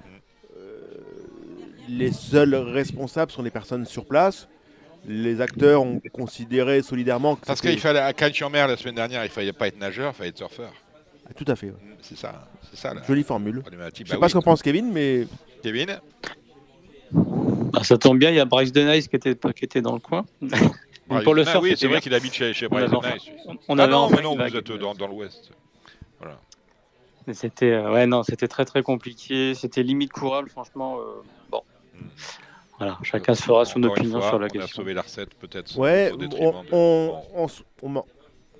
les seuls responsables sont les personnes sur place les acteurs ont considéré solidairement que Parce qu'il fallait à Cannes-sur-Mer la semaine dernière, il ne fallait pas être nageur, il fallait être surfeur. Ah, tout à fait. C'est ça, c'est ça. Jolie formule. Je ne sais bah pas ce qu'en pense Kevin, mais. Kevin bah, Ça tombe bien, il y a Bryce Denice qui était, qui était dans le coin. pour le surf, oui, c'est vrai qu'il habite chez, chez Bryce Denice. On ah non, mais non, vous êtes dans, dans l'Ouest. Voilà. C'était euh, ouais, non, c'était très très compliqué. C'était limite courable, franchement. Euh, bon. Hmm. Voilà, chacun se fera son opinion sur la question. On a sauvé la recette peut-être. Ouais,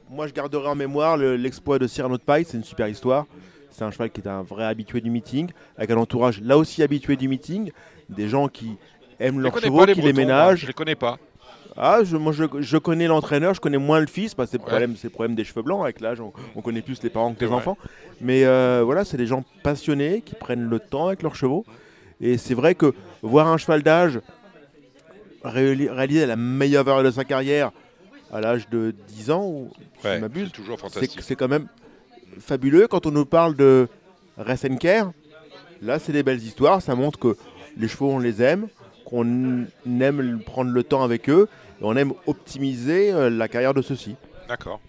moi je garderai en mémoire l'exploit de Cyrano de Paille, c'est une super histoire. C'est un cheval qui est un vrai habitué du meeting, avec un entourage là aussi habitué du meeting, des gens qui aiment leurs chevaux, qui les ménagent. Je les connais pas. Ah, je, moi je, connais l'entraîneur, je connais moins le fils, parce que c'est le, le, problème des cheveux blancs. Avec l'âge, on, connaît plus les parents que les enfants. Mais euh, voilà, c'est des gens passionnés qui prennent le temps avec leurs chevaux. Et c'est vrai que voir un cheval d'âge réaliser la meilleure valeur de sa carrière à l'âge de 10 ans, ou ouais, m'abuse, c'est quand même fabuleux. Quand on nous parle de Ressenker, là c'est des belles histoires, ça montre que les chevaux on les aime, qu'on aime prendre le temps avec eux, et on aime optimiser euh, la carrière de ceux-ci. D'accord.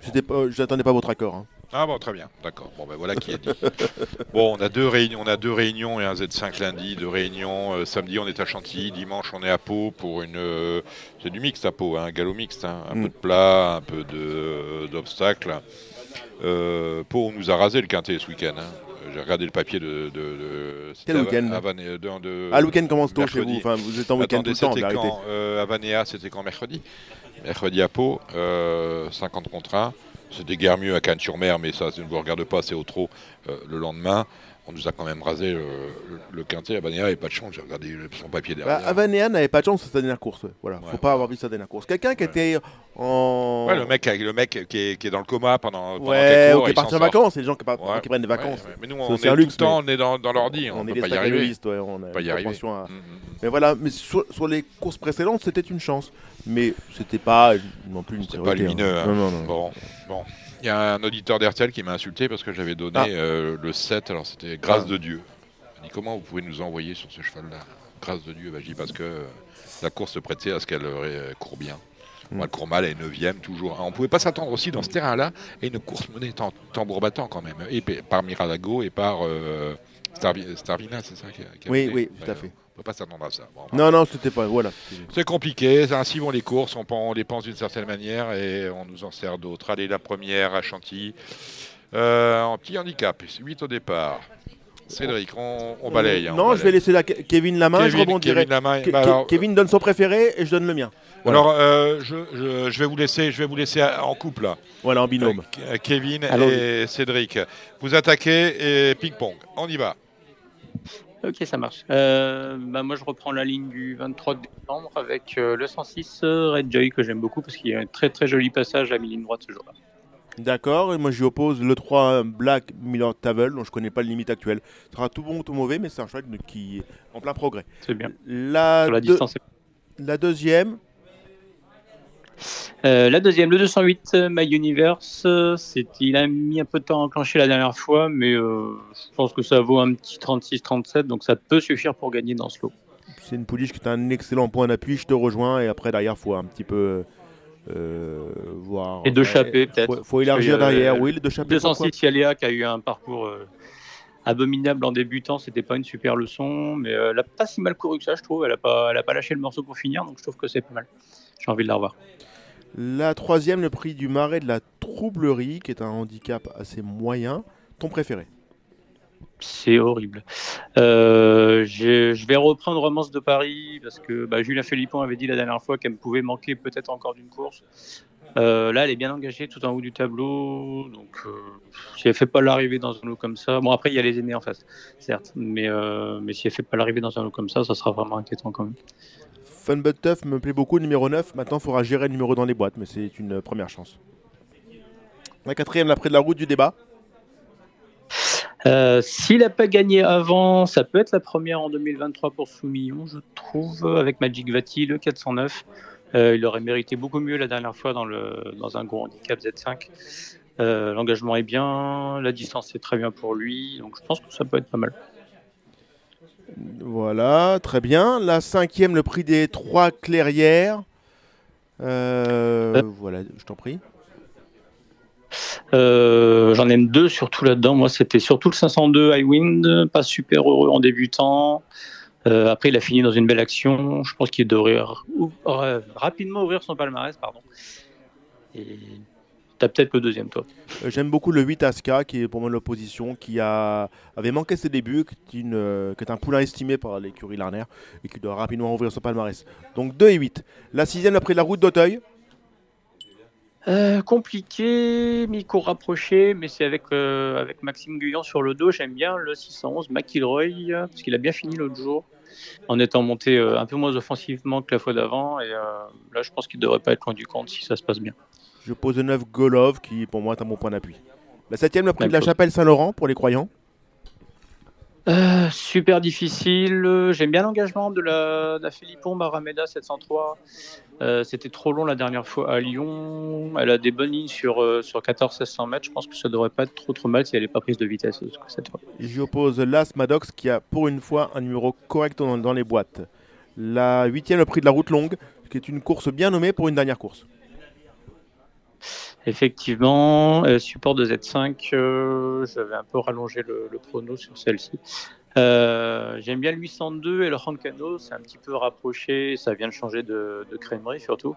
Je n'attendais pas votre accord. Hein. Ah bon, très bien, d'accord. Bon, ben voilà qui est dit. bon, on a deux réunions, on a deux réunions et un Z5 lundi, deux réunions. Euh, samedi, on est à Chantilly, dimanche, on est à Pau pour une. Euh, c'est du mixte à Pau, hein, un galop mixte, hein. un mm. peu de plat, un peu de d'obstacles. Euh, Pau, on nous a rasé le quintet ce week-end. Hein. J'ai regardé le papier de. de, Quel week-end Ah, le week-end commence tôt chez vous. Enfin, vous êtes en week-end tout le temps. Quand Avanea, c'était quand mercredi? Mercredi à Pau, 50 contre 1. C'était guère mieux à Cannes-sur-Mer, mais ça, ça ne vous regarde pas, c'est au trop. Euh, le lendemain, on nous a quand même rasé le, le, quintet. Avanea n'avait pas de chance, j'ai regardé son papier derrière. Bah, Avanea n'avait pas de chance sur sa dernière course. Voilà, faut pas avoir vu sa dernière course. Quelqu'un qui était en. Ouais, le mec, le mec qui, est, qui est dans le coma pendant, pendant ouais, ou qui est parti en vacances, c'est les gens qui, qui, prennent des vacances. Mais nous, on est, est, luxe, tout le temps, on est dans, dans l'ordi, on, on peut pas y arriver. on a pas y arriver. À... Mm, mm, mm. Mais voilà, mais sur, sur les courses précédentes, c'était une chance. Mais c'était pas non plus une C'était pas lumineux. Hein. Non, non, Bon, bon. Il y a un auditeur d'RTL qui m'a insulté parce que j'avais donné ah. euh, le 7, alors c'était Grâce de Dieu. Il dit comment vous pouvez nous envoyer sur ce cheval-là? Grâce de Dieu, bah, je dis parce que euh, la course se prêtait à ce qu'elle euh, court bien. Moi, elle court mal, elle est 9 toujours. on ne pouvait pas s'attendre aussi dans ce terrain-là et une course menée tambour battant quand même, et par Miralago et par Starvina, c'est ça Oui, oui, tout à fait pas s'attendre à ça. non, non, c'était pas. Voilà. C'est compliqué. Ainsi vont les courses. On, les pense d'une certaine manière et on nous en sert d'autres. Allez, la première à Chantilly. Euh, en petit handicap, 8 au départ. Cédric, on, balaye. Hein, non, je vais laisser la Kevin la main. je rebondirai. Kevin, Kevin, donne son préféré et je donne le mien. Alors, euh, je, vais vous laisser, je vais vous laisser en couple. Voilà, en binôme. Euh, Kevin et Cédric. Vous attaquez et ping-pong. On y va. Ok, ça marche. Euh, bah moi, je reprends la ligne du 23 décembre avec euh, le 106 euh, Red Joy que j'aime beaucoup parce qu'il y a un très très joli passage à mi-ligne droite ce jour-là. D'accord, et moi j'y oppose le 3 Black Miller Tavel, dont je connais pas le limite actuel. Ce sera tout bon ou tout mauvais, mais c'est un cheval qui est en plein progrès. C'est bien. La, Sur la, distance. la deuxième Euh, la deuxième, le 208 My Universe, il a mis un peu de temps à enclencher la dernière fois, mais je pense que ça vaut un petit 36-37, donc ça peut suffire pour gagner dans ce lot. C'est une pouliche qui est un excellent point d'appui, je te rejoins, et après derrière, il faut un petit peu voir. Et de chapper peut-être. Il faut, élargir derrière, oui, de chapper. 206 Yalia qui a eu un parcours abominable en débutant, c'était pas une super leçon, mais elle a pas si mal couru que ça, je trouve. Elle a pas, elle a pas lâché le morceau pour finir, donc je trouve que c'est pas mal. J'ai envie de la revoir. La troisième, le prix du marais de la troublerie, qui est un handicap assez moyen. Ton préféré c'est horrible. Euh, je vais reprendre Romance de Paris parce que bah, Julien Philippon avait dit la dernière fois qu'elle pouvait manquer peut-être encore d'une course. Euh, là, elle est bien engagée tout en haut du tableau. Donc, euh, si elle fait pas l'arrivée dans un lot comme ça, bon, après, il y a les aînés en face, certes. Mais, mais si elle fait pas l'arrivée dans un lot comme ça, ça sera vraiment inquiétant quand même. Fun but me plaît beaucoup, numéro 9. Maintenant, il faudra gérer le numéro dans les boîtes, mais c'est une première chance. La quatrième, l'après de la route du débat. Euh, s'il n'a pas gagné avant, ça peut être la première en 2023 pour Soumillon, je trouve, avec Magic Vati, le 409. Euh, il aurait mérité beaucoup mieux la dernière fois dans un gros handicap Z5. Euh, l'engagement est bien, la distance est très bien pour lui, donc je pense que ça peut être pas mal. Voilà, très bien. La cinquième, le prix des trois clairières. Euh, euh. voilà, je t'en prie. Euh, j'en aime deux surtout là-dedans. Moi, c'était surtout le 502 Highwind, pas super heureux en débutant. après, il a fini dans une belle action. Je pense qu'il devrait rapidement ouvrir son palmarès. Pardon. Et T'as peut-être le deuxième, toi. Euh, j'aime beaucoup le 8 Aska, qui est pour moi l'opposition, qui a, avait manqué ses débuts, qui est, euh, un poulain estimé par l'écurie Larner, et qui doit rapidement ouvrir son palmarès. Donc 2 et 8. La sixième après la route d'Auteuil. Euh, compliqué, micro rapproché, mais c'est avec, avec Maxime Guyon sur le dos. J'aime bien le 611 McIlroy, parce qu'il a bien fini l'autre jour, en étant monté un peu moins offensivement que la fois d'avant. Et là, je pense qu'il ne devrait pas être loin du compte si ça se passe bien. Je pose le 9 Golov qui pour moi est un bon point d'appui. La septième, le prix de la chapelle Saint-Laurent pour les croyants. Euh, super difficile. J'aime bien l'engagement de la, de Philippon Barameda 703. Euh, c'était trop long la dernière fois à Lyon. Elle a des bonnes lignes sur, euh, sur 14-1600 mètres. Je pense que ça devrait pas être trop trop mal si elle n'est pas prise de vitesse cette fois. J'oppose Las Maddox qui a pour une fois un numéro correct dans, dans les boîtes. La huitième, le prix de la route longue, qui est une course bien nommée pour une dernière course. Effectivement, euh, support de Z5, euh, j'avais un peu rallongé le, prono sur celle-ci. Euh, j'aime bien le 802 et le Rancano, c'est un petit peu rapproché, ça vient de changer de, de surtout.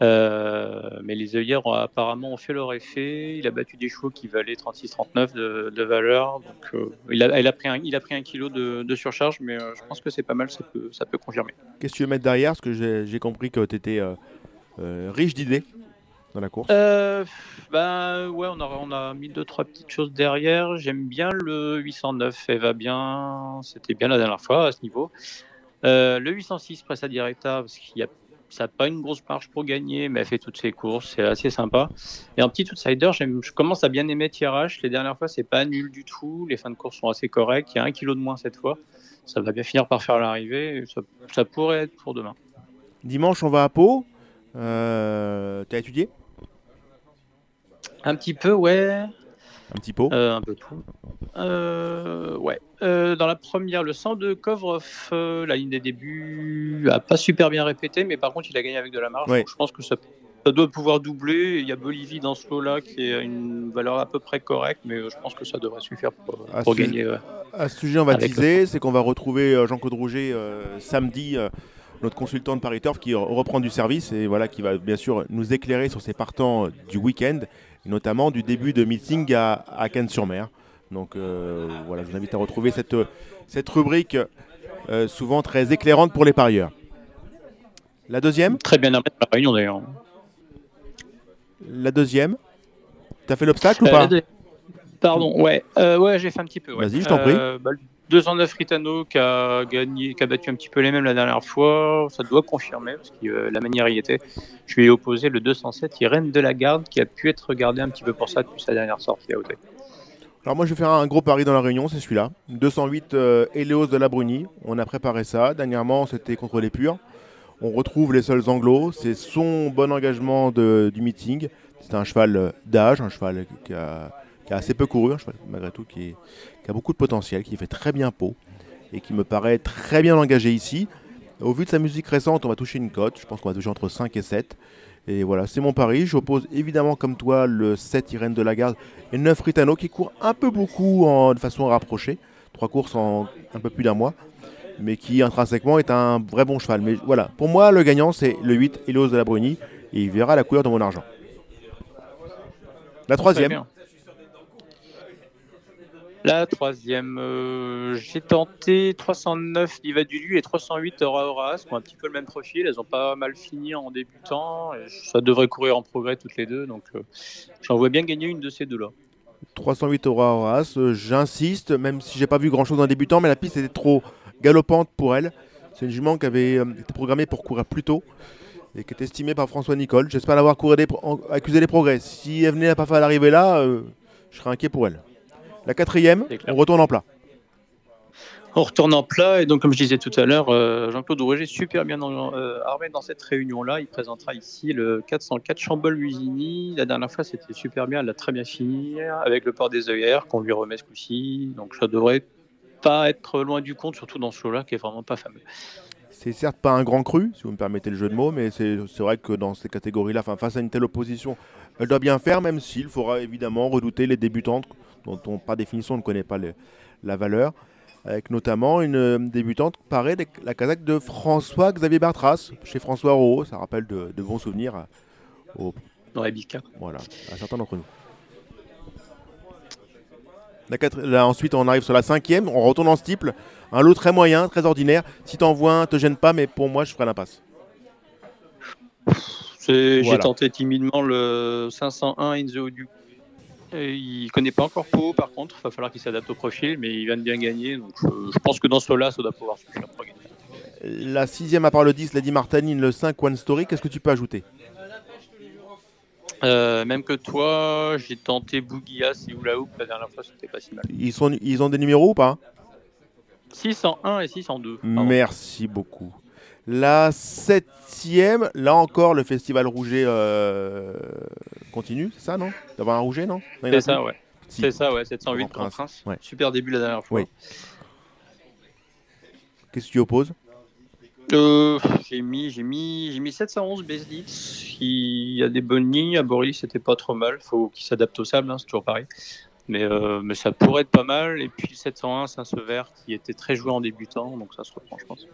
mais les œillères ont, apparemment ont fait leur effet. Il a battu des chevaux qui valaient 36-39 de, valeur. Donc, il, a, pris un, il a pris un kilo de, surcharge, mais je pense que c'est pas mal, ça peut, ça peut confirmer. Qu'est-ce que tu veux mettre derrière? Parce que j'ai compris que tu étais riche d'idées la course euh, ben, ouais, on a, on a mis deux trois petites choses derrière. J'aime bien le 809, elle va bien. C'était bien la dernière fois à ce niveau. Euh, le 806 Pressa Directa, parce qu'il y a ça n'a pas une grosse marge pour gagner, mais elle fait toutes ses courses, c'est assez sympa. Et en petit outsider, je commence à bien aimer Tirage. Les dernières fois, c'est pas nul du tout. Les fins de course sont assez correctes. Il y a un kilo de moins cette fois. Ça va bien finir par faire l'arrivée. Ça, ça, pourrait être pour demain. Dimanche, on va à Pau. Euh, T'as étudié? Un petit peu, ouais. Un petit peu euh, Un peu tout. Euh, ouais. Euh, dans la première, le 102 Kovrov, la ligne des débuts, a pas super bien répété, mais par contre, il a gagné avec de la marge. je pense que ça, doit pouvoir doubler. Il y a Bolivie dans ce lot-là qui a une valeur à peu près correcte, mais je pense que ça devrait suffire pour, gagner. à ce sujet, on va teaser, c'est qu'on va retrouver Jean-Claude Rouget samedi notre consultant de Paris Turf qui reprend du service et voilà qui va bien sûr nous éclairer sur ses partants du week-end notamment du début de meeting à, à Cannes-sur-Mer. Donc euh, voilà, je vous invite à retrouver cette, cette rubrique euh, souvent très éclairante pour les parieurs. La deuxième Très bien armée la réunion d'ailleurs. La deuxième Tu as fait l'obstacle ou euh, pas Pardon, ouais, ouais j'ai fait un petit peu. Vas-y, je t'en prie. Bah, 209 Ritano qui a gagné, qui a battu un petit peu les mêmes la dernière fois, ça doit confirmer parce que euh, la manière y était. Je lui ai opposé le 207 Irène de la Garde qui a pu être regardé un petit peu pour ça depuis sa dernière sortie à. Alors moi je vais faire un gros pari dans la réunion, c'est celui-là. 208 euh, Helios de la Bruni, on a préparé ça. Dernièrement c'était contre les Purs. On retrouve les seuls anglos. C'est son bon engagement du meeting. C'est un cheval d'âge, un cheval qui a, assez peu couru, un cheval malgré tout qui, qui, a beaucoup de potentiel, qui fait très bien peau et qui me paraît très bien engagé ici. Au vu de sa musique récente, on va toucher une cote. Je pense qu'on va toucher entre 5 et 7. Et voilà, c'est mon pari. J'oppose évidemment, comme toi, le 7 Irène de la Garde et 9 Ritano qui court un peu beaucoup en, de façon rapprochée. Trois courses en un peu plus d'un mois. Mais qui intrinsèquement est un vrai bon cheval. Mais voilà, pour moi, le gagnant, c'est le 8 Elos de la Bruni. Et il verra la couleur de mon argent. La troisième. La troisième, euh, j'ai tenté 309 Diva Dulu et 308 Aura Horace, qui ont un petit peu le même profil. Elles ont pas mal fini en débutant. Ça devrait courir en progrès toutes les deux. Donc euh, j'en vois bien gagner une de ces deux-là. 308 Aura Horace, euh, j'insiste, même si j'ai pas vu grand chose en débutant, mais la piste était trop galopante pour elle. C'est une jument qui avait été programmée pour courir plus tôt et qui est estimée par François Nicole. J'espère l'avoir accusé des progrès. Si elle venait pas faire l'arrivée là, je serais inquiet pour elle. La quatrième, on retourne en plat. On retourne en plat et donc comme je disais tout à l'heure, euh, Jean-Claude Rouget super bien euh, armé dans cette réunion-là. Il présentera ici le 404 Chambol-Musigny. La dernière fois c'était super bien, elle a très bien fini avec le port des œillères qu'on lui remet ce coup-ci. Donc ça devrait pas être loin du compte, surtout dans ce lot-là qui est vraiment pas fameux. C'est certes pas un grand cru, si vous me permettez le jeu de mots, mais c'est vrai que dans ces catégories-là, face à une telle opposition, elle doit bien faire, même s'il faudra évidemment redouter les débutantes dont on, par définition, ne connaît pas la valeur. Avec notamment une euh, débutante parée de la casaque de François-Xavier Bartras, chez François Rowe. Ça rappelle de, bons souvenirs au, dans la Voilà, à certains d'entre nous. Là, ensuite, on arrive sur la cinquième. On retourne en steeple. Un lot très moyen, très ordinaire. Si t'en vois un, te gêne pas, mais pour moi, je ferai l'impasse. J'ai tenté timidement le 501 In the il connaît pas encore Pau, par contre, il va falloir qu'il s'adapte au profil, mais il vient de bien gagner, donc je, pense que dans ce là ça doit pouvoir suffire pour gagner. La sixième, à part le 10, Lady Martinine, le 5, One Story, qu'est-ce que tu peux ajouter? Euh, même que toi, j'ai tenté Bougias et Oula la dernière fois, c'était pas si mal. Ils, sont, ils ont des numéros ou pas? 601 et 602. Merci beaucoup. La septième, là encore, le festival Rouget euh, continue, c'est ça, non? D'avoir un Rouget, non? C'est ça, ouais. C'est ça, ouais, 708 Grand Prince. Super début la dernière fois. Oui. Qu'est-ce que tu opposes? Euh, j'ai mis, j'ai mis, j'ai mis 711 Besdix. Il y a des bonnes lignes. À Boris, c'était pas trop mal. Faut qu'il s'adapte au sable, hein, c'est toujours pareil. Mais, euh, mais ça pourrait être pas mal. Et puis 701, c'est un Sever qui était très joué en débutant, donc ça se reprend, je pense.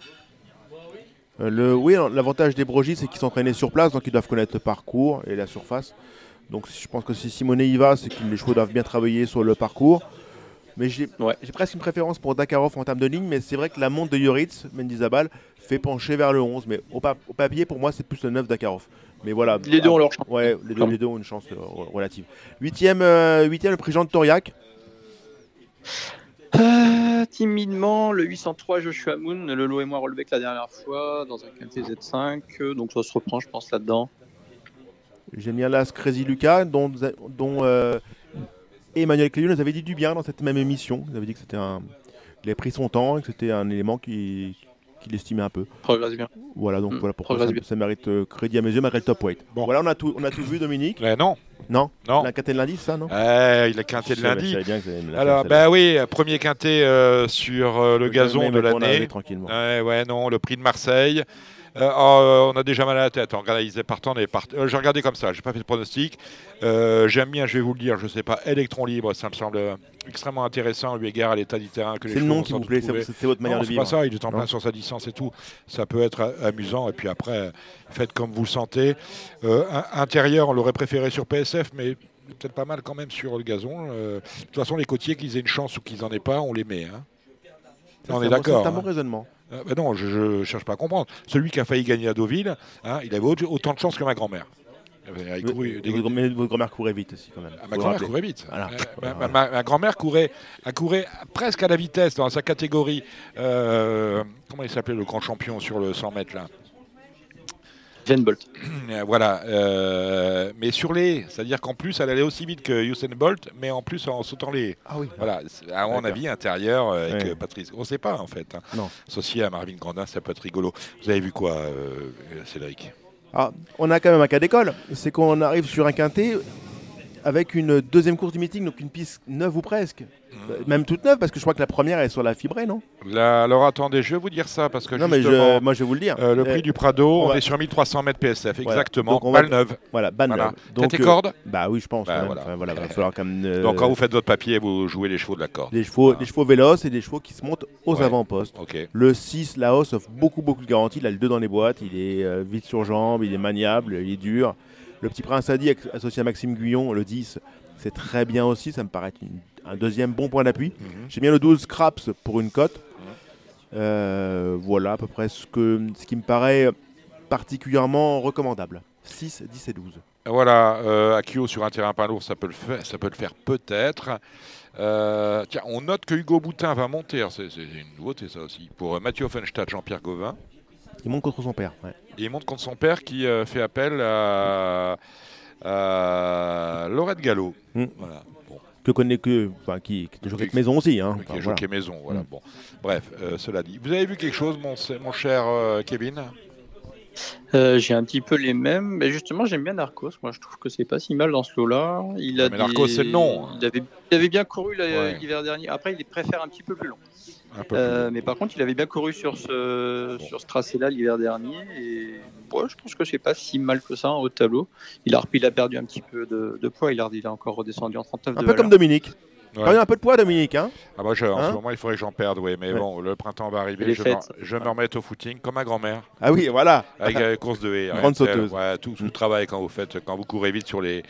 Euh, le, oui, l'avantage des Brogis, c'est qu'ils s'entraînaient sur place, donc ils doivent connaître le parcours et la surface. Donc je pense que si Simonet y va, c'est que les chevaux doivent bien travailler sur le parcours. Mais j'ai presque une préférence pour Dakarov en termes de ligne, mais c'est vrai que la montre de Yoritz, Mendizabal, fait pencher vers le 11. Mais au, papier, pour moi, c'est plus le 9 Dakarov. Mais voilà. Les deux ont leur chance. Ouais, les deux, ont une chance euh, relative. Huitième, euh, huitième, le prix Jean de Toriac. Euh, timidement, le 803 Joshua Moon, le lot et moi relevé que la dernière fois dans un quintet Z5, euh, donc ça se reprend, je pense, là-dedans. J'aime bien là Crazy Lucas, dont, euh, Emmanuel Clélieu nous avait dit du bien dans cette même émission. Il avait dit que c'était un. Il a pris son temps et que c'était un élément qui, qu'il estimait un peu. Progresse bien. Voilà, donc mm, voilà pourquoi ça, mérite euh, crédit à mes yeux malgré le top weight. Bon, voilà, on a tout, on a tout vu, Dominique. Mais non. Non. Non. Il a quinté de lundi, ça, non? Eh, Il a quinté de lundi. Alors, bah oui, premier quinté euh, sur euh, le gazon de l'année. Tranquillement. Ouais, ouais, non, le prix de Marseille. Euh, oh, on a déjà mal à la tête. On regardait partant, euh, j'ai regardé comme ça. J'ai pas fait de pronostic. Euh, j'aime bien, je vais vous le dire, je sais pas, Electron libre, ça me semble extrêmement intéressant eu égard à l'état du terrain que C'est le nom qui vous plaît, c'est votre manière de vivre. C'est pas ça, il est en plein sur sa distance et tout. Ça peut être amusant. Et puis après, faites comme vous le sentez. intérieur, on l'aurait préféré sur PSF, mais peut-être pas mal quand même sur le gazon. de toute façon, les côtiers, qu'ils aient une chance ou qu'ils en aient pas, on les met. Hein. On est, d'accord. C'est un bon hein. raisonnement. Euh, ben non, je ne cherche pas à comprendre. Celui qui a failli gagner à Deauville, hein, il avait autant de chance que ma grand-mère. votre grand-mère courait vite aussi quand même. Ah, ma grand-mère courait vite. Euh, ma, grand-mère courait, a courait presque à la vitesse dans sa catégorie. Euh, comment il s'appelait le grand champion sur le 100 mètres là? Usain Bolt. voilà. Euh, mais sur les, c'est-à-dire qu'en plus, elle allait aussi vite que Usain Bolt, mais en plus en sautant les. Ah oui. Voilà. À mon avis, intérieur euh, avec Patrice. On ne sait pas en fait. Hein. Non. Associé à Marvin Grandin, ça peut être rigolo. Vous avez vu quoi, Cédric? Ah, On a quand même un cas d'école. C'est qu'on arrive sur un quintet avec une deuxième course du meeting, donc une piste neuve ou presque. Mmh. Même toute neuve, parce que je crois que la première est sur la fibrée, non? Alors attendez, je vais vous dire ça, parce que non, mais moi je vais vous le dire. Euh, le prix du Prado, on, est sur 1300 mètres PSF, exactement, balle neuve. Voilà, balle neuve. Donc, euh, corde Bah oui, je pense. Bah, voilà. va falloir euh, Donc quand vous faites votre papier, vous jouez les chevaux de la corde. Les chevaux, les chevaux véloces et des chevaux qui se montent aux avant-postes. Le 6, la hausse offre beaucoup, beaucoup de garanties. Il a le 2 dans les boîtes, il est vite sur jambes, il est maniable, il est dur. Le petit prince a dit, associé à Maxime Guyon, le 10, c'est très bien aussi, ça me paraît un deuxième bon point d'appui. Mhm. J'ai bien le 12 Craps pour une cote. Euh, voilà à peu près ce, que, ce qui me paraît particulièrement recommandable. 6, 10 et 12. Voilà, euh, Akio sur un terrain pas lourd, ça peut le faire, ça peut le faire peut-être. Euh, tiens, on note que Hugo Boutin va monter, c'est une nouveauté ça aussi, pour Mathieu Offenstadt, Jean-Pierre Gauvin. Il monte contre son père. Il monte contre son père qui fait appel à euh, Laurette Gallo. Voilà. Que connaît que, enfin, qui, qui joue avec Maison aussi. Hein. Qui joue Maison, voilà. Hmm. Bon. Bref, euh, cela dit. Vous avez vu quelque chose, mon, mon cher euh, Kevin? Euh, j'ai un petit peu les mêmes, mais justement j'aime bien Narcos. Moi je trouve que c'est pas si mal dans ce lot-là. Il a mais Narcos c'est le nom. Il avait, il avait bien couru l'hiver dernier. Après il préfère un petit peu plus long. Euh, mais par contre, il avait bien couru sur ce, sur ce tracé-là l'hiver dernier. Et je pense que c'est pas si mal que ça au tableau. Il a, il a perdu un petit peu de, poids. Il a, il a encore redescendu en 39 Un peu comme Dominique. Ouais. Quand un peu de poids, Dominique. Hein ah bah en ce hein moment, il faudrait que j'en perde, oui. Mais bon, le printemps va arriver. Je, me, je me remette au footing comme ma grand-mère. Ah oui, voilà. Avec la course de haie. Grande sauteuse. Ouais, tout, tout le travail quand vous faites, quand vous courez vite sur les.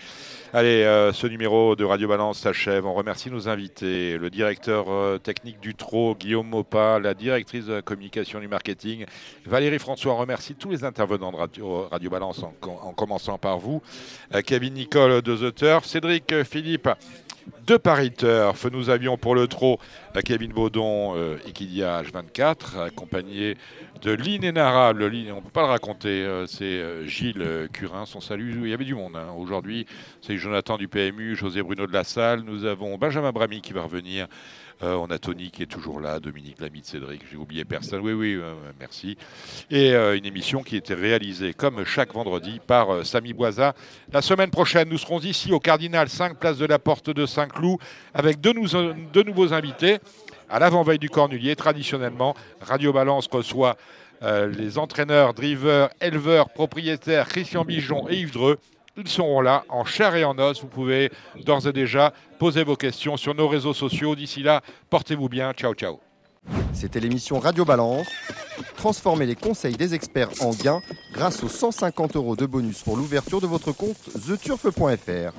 Allez, euh, ce numéro de Radio Balance s'achève. On remercie nos invités, le directeur euh, technique du TRO, Guillaume Mopa, la directrice de la communication du marketing, Valérie François. On remercie tous les intervenants de Radio, Radio Balance, en, en, commençant par vous, euh, Kevin Nicole de The Turf, Cédric Philippe de Paris Turf. Nous avions pour le trot Kevin Baudon euh, Equidia H24, accompagné de l'inénarrable, on ne peut pas le raconter, euh, c'est euh, Gilles Curin, son salut, il y avait du monde hein. aujourd'hui, c'est Jonathan du PMU, José Bruno de la Salle, nous avons Benjamin Brami qui va revenir, euh, on a Tony qui est toujours là, Dominique Lamite, Cédric, j'ai oublié personne. Oui, oui, euh, merci. Et euh, une émission qui était réalisée comme chaque vendredi par Samy Boisa. La semaine prochaine, nous serons ici au Cardinal 5 place de la Porte de Saint-Cloud avec deux, nouveaux invités. À l'avant-veille du Cornulier, traditionnellement, Radio Balance reçoit les entraîneurs, drivers, éleveurs, propriétaires Christian Bijon et Yves Dreux ils seront là en chair et en os. Vous pouvez d'ores et déjà poser vos questions sur nos réseaux sociaux. D'ici là, portez-vous bien. Ciao, ciao. C'était l'émission Radio Balance. Transformez les conseils des experts en gains grâce aux 150 euros de bonus pour l'ouverture de votre compte theturf.fr.